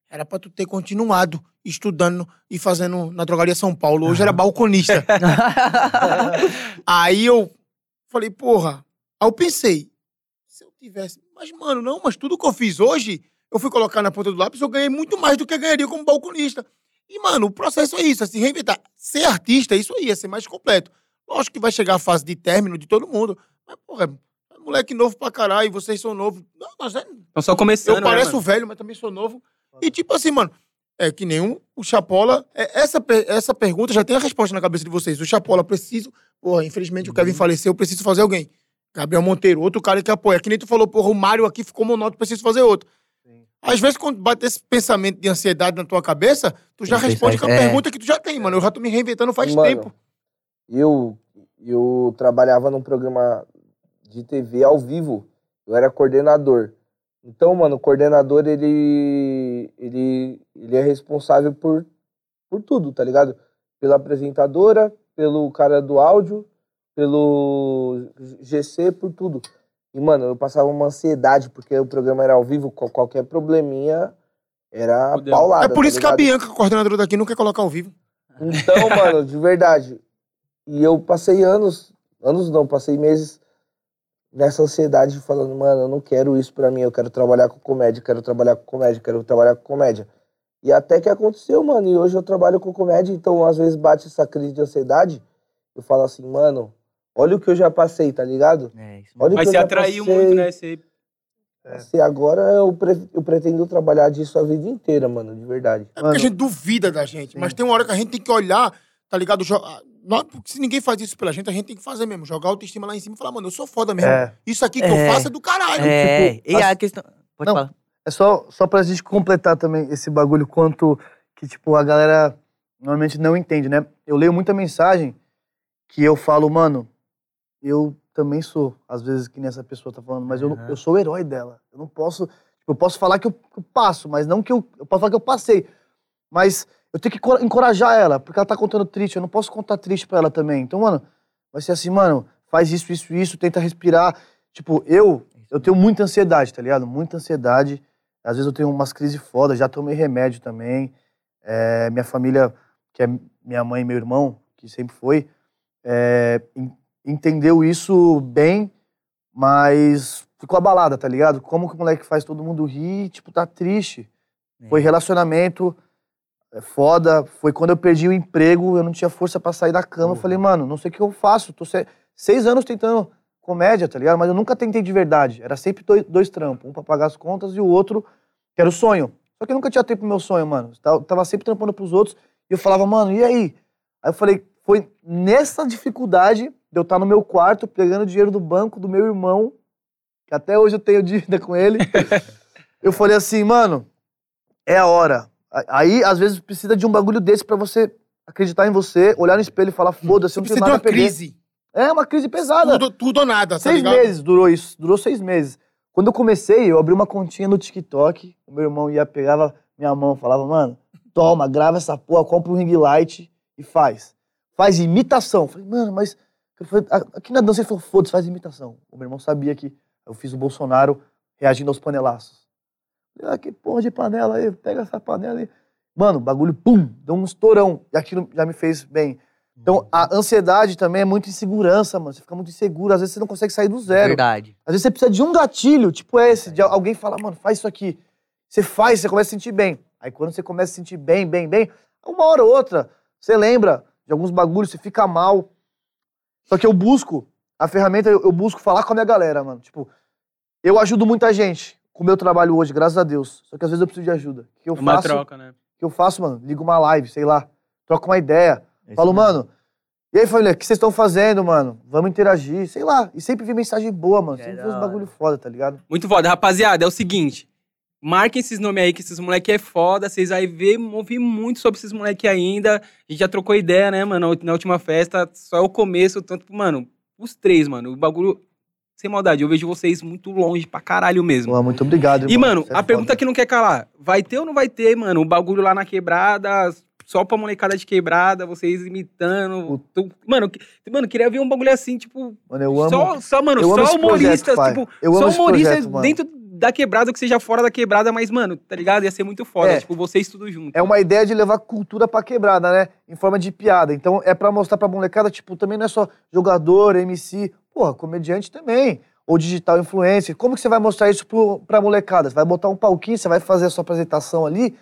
Era pra tu ter continuado estudando e fazendo na drogaria São Paulo. Hoje era balconista. Aí eu falei, porra. Aí eu pensei, se eu tivesse. Mas, mano, não, mas tudo que eu fiz hoje, eu fui colocar na ponta do lápis, eu ganhei muito mais do que eu ganharia como balconista. E, mano, o processo é isso, é se reinventar. Ser artista, é isso aí, é ser mais completo. Lógico que vai chegar a fase de término de todo mundo. Mas, porra, é moleque novo pra caralho, vocês são novos. Não, mas é, Estão só começando, eu né, pareço mano? velho, mas também sou novo. E tipo assim, mano, é que nem o, Chapola. é, essa, essa pergunta já tem a resposta na cabeça de vocês. O Chapola, preciso. Porra, infelizmente o Uhum. Kevin faleceu, eu preciso fazer alguém. Gabriel Monteiro, outro cara que apoia. Que nem tu falou, porra, o Mário aqui ficou monótono, preciso fazer outro. Às vezes, quando bate esse pensamento de ansiedade na tua cabeça, tu já responde com a é. pergunta que tu já tem, mano. Eu já tô me reinventando faz Mano, tempo. Eu, eu trabalhava num programa de TV ao vivo. Eu era coordenador. Então, mano, o coordenador, ele, ele, ele é responsável por, por tudo, tá ligado? Pela apresentadora, pelo cara do áudio, pelo GC, por tudo. E, mano, eu passava uma ansiedade, porque o programa era ao vivo, qual- qualquer probleminha era Fudeu. paulada. é por tá isso que a? Bianca, coordenadora daqui, não quer colocar ao vivo. Então, mano, de verdade. E eu passei anos, anos não, passei meses nessa ansiedade falando, mano, eu não quero isso pra mim, eu quero trabalhar com comédia, quero trabalhar com comédia, quero trabalhar com comédia. E até que aconteceu, mano, e hoje eu trabalho com comédia, então às vezes bate essa crise de ansiedade, eu falo assim, mano, olha o que eu já passei, tá ligado? É, isso Olha Mas que eu você já atraiu passei. muito, né? Você... Assim, agora eu, pre- eu pretendo trabalhar disso a vida inteira, mano, de verdade. É porque Mano. a gente duvida da gente, mas tem uma hora que a gente tem que olhar, tá ligado? Porque se ninguém faz isso pela gente, a gente tem que fazer mesmo. Jogar a autoestima lá em cima e falar, mano, eu sou foda mesmo. É. Isso aqui que É. eu faço é do caralho. É, Tipo, e as- a questão. Pode Não. falar. É só, só pra gente completar também esse bagulho, quanto que, tipo, a galera normalmente não entende, né? Eu leio muita mensagem que eu falo, mano, eu também sou, às vezes, que nessa pessoa tá falando, mas eu, não- Aham. eu sou o herói dela. Eu não posso. Tipo, eu posso falar que eu, que eu passo, mas não que eu. Eu posso falar que eu passei. Mas eu tenho que encora- encorajar ela, porque ela tá contando triste. Eu não posso contar triste pra ela também. Então, mano, vai ser assim, mano, faz isso, isso, isso, tenta respirar. Tipo, eu Eu tenho muita ansiedade, tá ligado? Muita ansiedade. Às vezes eu tenho umas crises fodas, já tomei remédio também. É, minha família, que é minha mãe e meu irmão, que sempre foi, é, en- entendeu isso bem, mas ficou abalada, tá ligado? Como que o moleque faz todo mundo rir, tipo, tá triste. Foi relacionamento é, foda. Foi quando eu perdi o emprego, eu não tinha força pra sair da cama. Eu falei, mano, não sei o que eu faço. Tô se- seis anos tentando comédia, tá ligado? Mas eu nunca tentei de verdade. Era sempre dois, dois trampos. Um pra pagar as contas e o outro que era o sonho. Só que eu nunca tinha tempo pro meu sonho, mano. Eu tava sempre trampando pros outros. E eu falava, mano, e aí? Aí eu falei, foi nessa dificuldade de eu estar no meu quarto, pegando dinheiro do banco do meu irmão, que até hoje eu tenho dívida com ele. eu falei assim, mano, é a hora. Aí, às vezes, precisa de um bagulho desse pra você acreditar em você, olhar no espelho e falar, foda-se, eu não tenho nada uma a perder. crise. É uma crise pesada. Tudo, tudo ou nada, tá Seis ligado? meses durou isso, durou seis meses. Quando eu comecei, eu abri uma continha no TikTok, o meu irmão ia, pegava minha mão, falava, mano, toma, grava essa porra, compra um ring light e faz. Faz imitação. Eu Falei, mano, mas eu falei, "A- aqui na dança ele falou, foda-se, faz imitação. O meu irmão sabia que eu fiz o Bolsonaro reagindo aos panelaços. Ah, que porra de panela aí, pega essa panela aí. Mano, o bagulho, pum, deu um estourão. E aquilo já me fez bem. Então, a ansiedade também é muito insegurança, mano. Você fica muito inseguro, às vezes você não consegue sair do zero. Verdade. Às vezes você precisa de um gatilho, tipo esse, de alguém falar, mano, faz isso aqui. Você faz, você começa a sentir bem. Aí quando você começa a sentir bem, bem, bem, uma hora ou outra, você lembra de alguns bagulhos, você fica mal. Só que eu busco, a ferramenta, eu, eu busco falar com a minha galera, mano. Tipo, eu ajudo muita gente com o meu trabalho hoje, graças a Deus. Só que às vezes eu preciso de ajuda. O que eu É Uma faço? troca, né? O que eu faço, mano? Ligo uma live, sei lá, troco uma ideia. É Falo, mesmo. mano, e aí, família, o que vocês estão fazendo, mano? Vamos interagir, sei lá. E sempre vi mensagem boa, mano. Que Sempre vi uns bagulho foda, tá ligado? Muito foda. Rapaziada, é o seguinte. Marquem esses nomes aí, que esses moleque é foda. Vocês vai ver, ouvir muito sobre esses moleque ainda. A gente já trocou ideia, né, mano? Na última festa, só é o começo, tanto, mano, os três, mano. O bagulho, sem maldade, eu vejo vocês muito longe pra caralho mesmo. Pô, muito obrigado, E, irmão. mano, Você é a pergunta que não quer calar: vai ter ou não vai ter, mano, o bagulho lá na quebrada, só pra molecada de quebrada, vocês imitando. tu- Mano, que- mano, queria ver um bagulho assim, tipo. Mano, eu amo. Só, só, mano, só projeto, humoristas, pai. tipo, Eu amo só humoristas projeto, mano. dentro da quebrada, que seja fora da quebrada, mas, mano, tá ligado? Ia ser muito foda, É. tipo, vocês tudo junto. É uma ideia de levar cultura pra quebrada, né? Em forma de piada. Então é pra mostrar pra molecada, tipo, também não é só jogador, MC, porra, comediante também. Ou digital influencer. Como que você vai mostrar isso pro, pra molecada? Você vai botar um palquinho, você vai fazer a sua apresentação ali.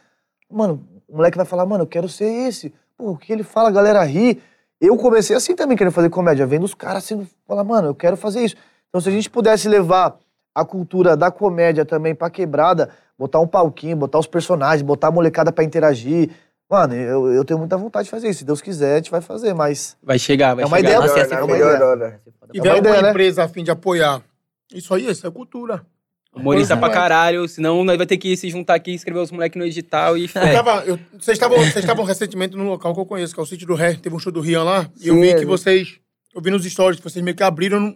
Mano, o moleque vai falar, mano, eu quero ser esse. Pô, o que ele fala, a galera ri. Eu comecei assim também, querendo fazer comédia, vendo os caras assim, falar, mano, eu quero fazer isso. Então, se a gente pudesse levar a cultura da comédia também pra quebrada, botar um palquinho, botar os personagens, botar a molecada pra interagir. Mano, eu, eu tenho muita vontade de fazer isso. Se Deus quiser, a gente vai fazer, mas. Vai chegar, vai É uma chegar. ideia Nossa, boa, ser é uma ideia. Né? Foda. Tiver uma ideia, né? empresa a fim de apoiar. Isso aí, isso é cultura. Humorista pra é. caralho, senão nós vai ter que se juntar aqui, escrever os moleques no edital e fé. vocês estavam vocês estavam recentemente num local que eu conheço, que é o sítio do Ré. Teve um show do Rian lá. e eu Sim, vi que gente- vocês. Eu vi nos stories que vocês meio que abriram.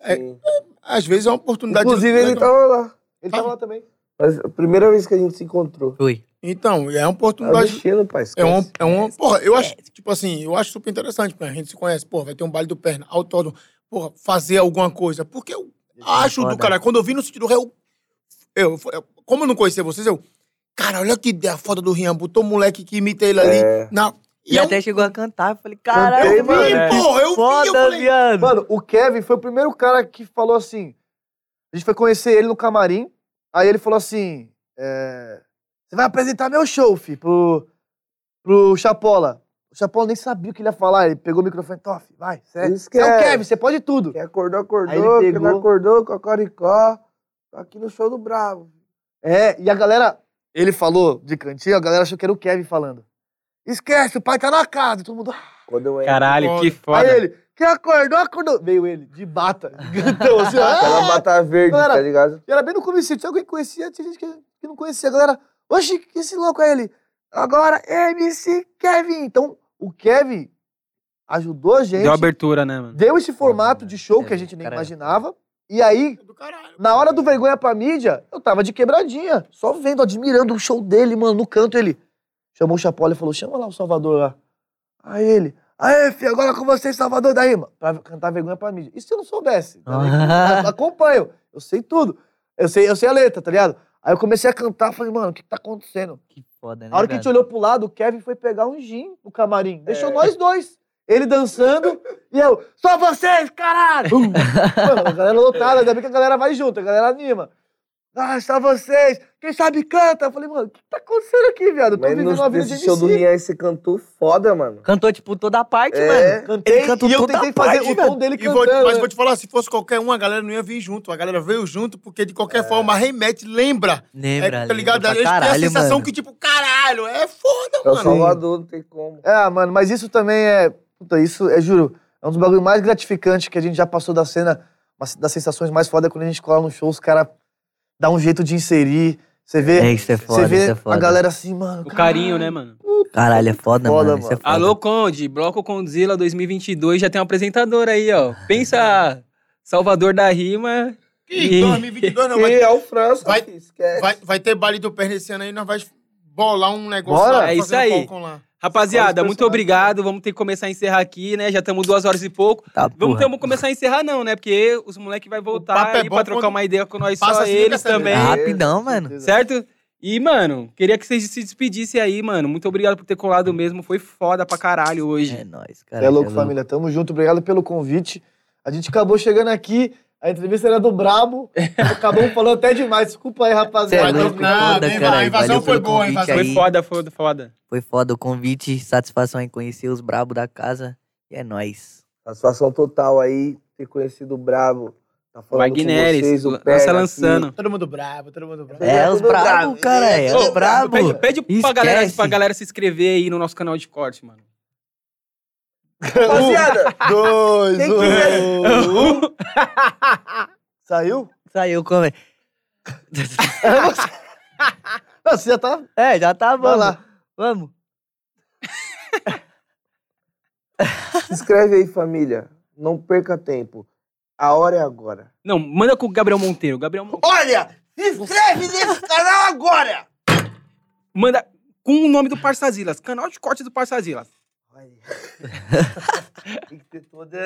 É, Sim. Às vezes é uma oportunidade. Inclusive, ele legal. tava lá. Ele tava lá também. Mas a primeira vez que a gente se encontrou. Foi. Então, é uma Tá oportunidade. mexendo, pai. É uma, é uma. Porra, eu acho, tipo assim, eu acho super interessante, porque a gente se conhece. Porra, vai ter um baile do perna, autódromo. Porra, fazer alguma coisa. Porque eu acho do cara. Quando eu vi no sítio do Ré, eu, eu, Como eu não conhecia vocês, eu. Cara, olha que ideia foda do Rian. Botou um moleque que imita ele ali. É. Na, E eu- até chegou a cantar. Eu falei, eu caralho, vi, mano. é. porra, eu vi, eu Foda, falei. viado. Mano, o Kevin foi o primeiro cara que falou assim. A gente foi conhecer ele no camarim. Aí ele falou assim: é, Você vai apresentar meu show, fi, pro, pro Chapola. O Chapola nem sabia o que ele ia falar. Ele pegou o microfone, Toff, vai, você é, Isso você é o que é. Kevin, você pode tudo. Quem acordou, Aí acordou. ele Quem não pegou- acordou, cocoricó. Tô aqui no show do Bravo. É, e a galera, ele falou de cantinho, a galera achou que era o Kevin falando. Esquece, o pai tá na casa. Todo mundo. Quando eu Caralho, que foda. Aí ele, quem acordou, acordou. Veio ele, de bata, gigantão, assim. Aquela bata verde, Galera, tá ligado? E era bem no começo, tinha alguém que conhecia, tinha gente que, que não conhecia. A galera, oxi, que esse louco é ele? Agora, MC Kevin. Então, o Kevin ajudou a gente, Deu abertura, né, mano? deu esse formato de show É, que a gente nem cara. imaginava. E aí, Do caralho. na hora do vergonha pra mídia, eu tava de quebradinha, só vendo, admirando o show dele, mano, no canto ele. Chamou o Chapola e falou: chama lá o Salvador lá. Aí ele, aê, filho, agora com você, Salvador da Rima. Pra cantar vergonha pra mídia. E se eu não soubesse? Ah. A- Acompanho. Eu sei tudo. Eu sei, eu sei a letra, tá ligado? Aí eu comecei a cantar, falei, mano, o que que tá acontecendo? Que foda, né? A hora que a gente olhou pro lado, o Kevin foi pegar um gin no camarim. Deixou nós dois. Ele dançando e eu, só vocês, caralho! Mano, a galera lotada, ainda bem que a galera vai junto, a galera anima. Ah, só vocês. Quem sabe canta. Eu falei, mano, o que tá acontecendo aqui, viado? Eu tô Mas vivendo uma no, vida de show do. Rian, você cantou foda, mano. Cantou, tipo, toda a parte, É. mano. Cantei Ele cantou e eu tentei a fazer parte, o tom dele E vou- cantando. mas vou te falar, se fosse qualquer um, a galera não ia vir junto. A galera veio junto, porque de qualquer forma remete, lembra. Lembra, é, tá ligado? lembra têm a caralho, sensação mano. que, tipo, caralho, é foda, É o mano. Salvador, não tem como. É, mano, mas isso também é. Puta, isso é, juro, é um dos bagulhos mais gratificantes que a gente já passou da cena, uma das sensações mais foda é quando a gente cola no show, os caras dão um jeito de inserir. Você vê. É, isso é Você foda, vê isso é foda. a galera assim, mano. O carinho, né, mano? Caralho, é foda, Foda, mano. Isso é mano. foda. Alô, Conde, Bloco Condzilla 2022 já tem um apresentador aí, ó. Pensa Salvador da Rima. Ih, 2022 não, vai, E é o França, vai- vai, vai ter baile do perna esse ano aí, nós vai bolar um negócio Bora. lá. É isso aí. lá. Rapaziada, muito obrigado. Vamos ter que começar a encerrar aqui, né? Já estamos duas horas e pouco. Tá, Vamos, ter, começar a encerrar, não, né? Porque os moleques vão voltar é pra trocar uma ideia com nós, só assim, eles também. É rapidão, mano. Certo? E, mano, queria que vocês se despedissem aí, mano. Muito obrigado por ter colado mesmo. Foi foda pra caralho hoje. É nóis, cara. É louco, família. Tamo junto. Obrigado pelo convite. A gente acabou chegando aqui. A entrevista era do Brabo. Acabamos falando até demais. Desculpa aí, é rapaziada. louco, Não, foda, bem, cara. a invasão foi boa, a invasão Foi foda, foi foda. Foi foda o convite, satisfação em conhecer os brabos da casa. E é nóis. Satisfação total aí, ter conhecido o Brabo. Tá O falando com Agneres, vocês, o lança Perna lançando. aqui. Todo mundo bravo, todo mundo bravo. É, É, os brabo. cara. É, os Ô, brabos. Pede, pede pra, galera, pra galera se inscrever aí no nosso canal de corte, mano. Rapaziada, Dois, Quem um. quiser- Saiu? Saiu como é? Não, você já tá. É, já tá bom. Vai lá. Vamos. se inscreve aí, família. Não perca tempo. A hora é agora. Não, manda com o Gabriel Monteiro. Gabriel Monteiro. Olha, se inscreve nesse canal agora! Manda com o nome do Parçazilas. Canal de corte do Parçazilas. Olha. Tem que ter toda...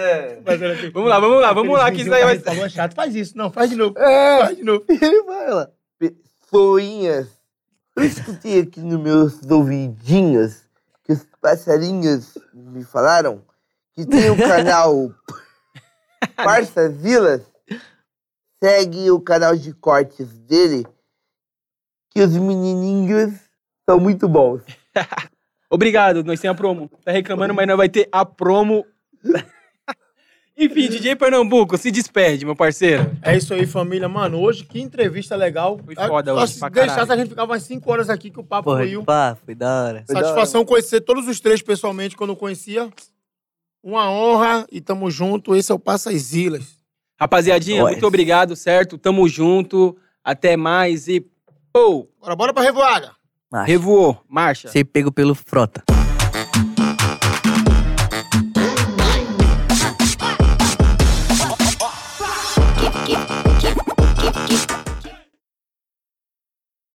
Vamos lá, vamos lá, vamos lá, que isso aí vai ser. Falou chato, faz isso. Não, faz de novo. É, Faz de novo. ele vai lá. Pessoinhas, eu escutei aqui nos meus ouvidinhos que os passarinhos me falaram que tem o canal Parças Vilas. Segue o canal de cortes dele, que os menininhos são muito bons. Obrigado, nós temos a promo. Tá reclamando, mas nós vai ter a promo. Enfim, DJ Pernambuco, se despede, meu parceiro. É isso aí, família. Mano, hoje que entrevista legal. Foi foda Ah, hoje, Se pra deixasse, a gente ficava umas 5 horas aqui que o papo Porra, fluiu. pá, foi da hora. Foi da Satisfação conhecer todos os três pessoalmente, que eu não conhecia. Uma honra e tamo junto. Esse é o Passas Ilhas. Rapaziadinha, muito obrigado, certo? Tamo junto. Até mais e. Pô, Agora bora pra revoada. Marcha. revoou, marcha. Ser pego pelo frota.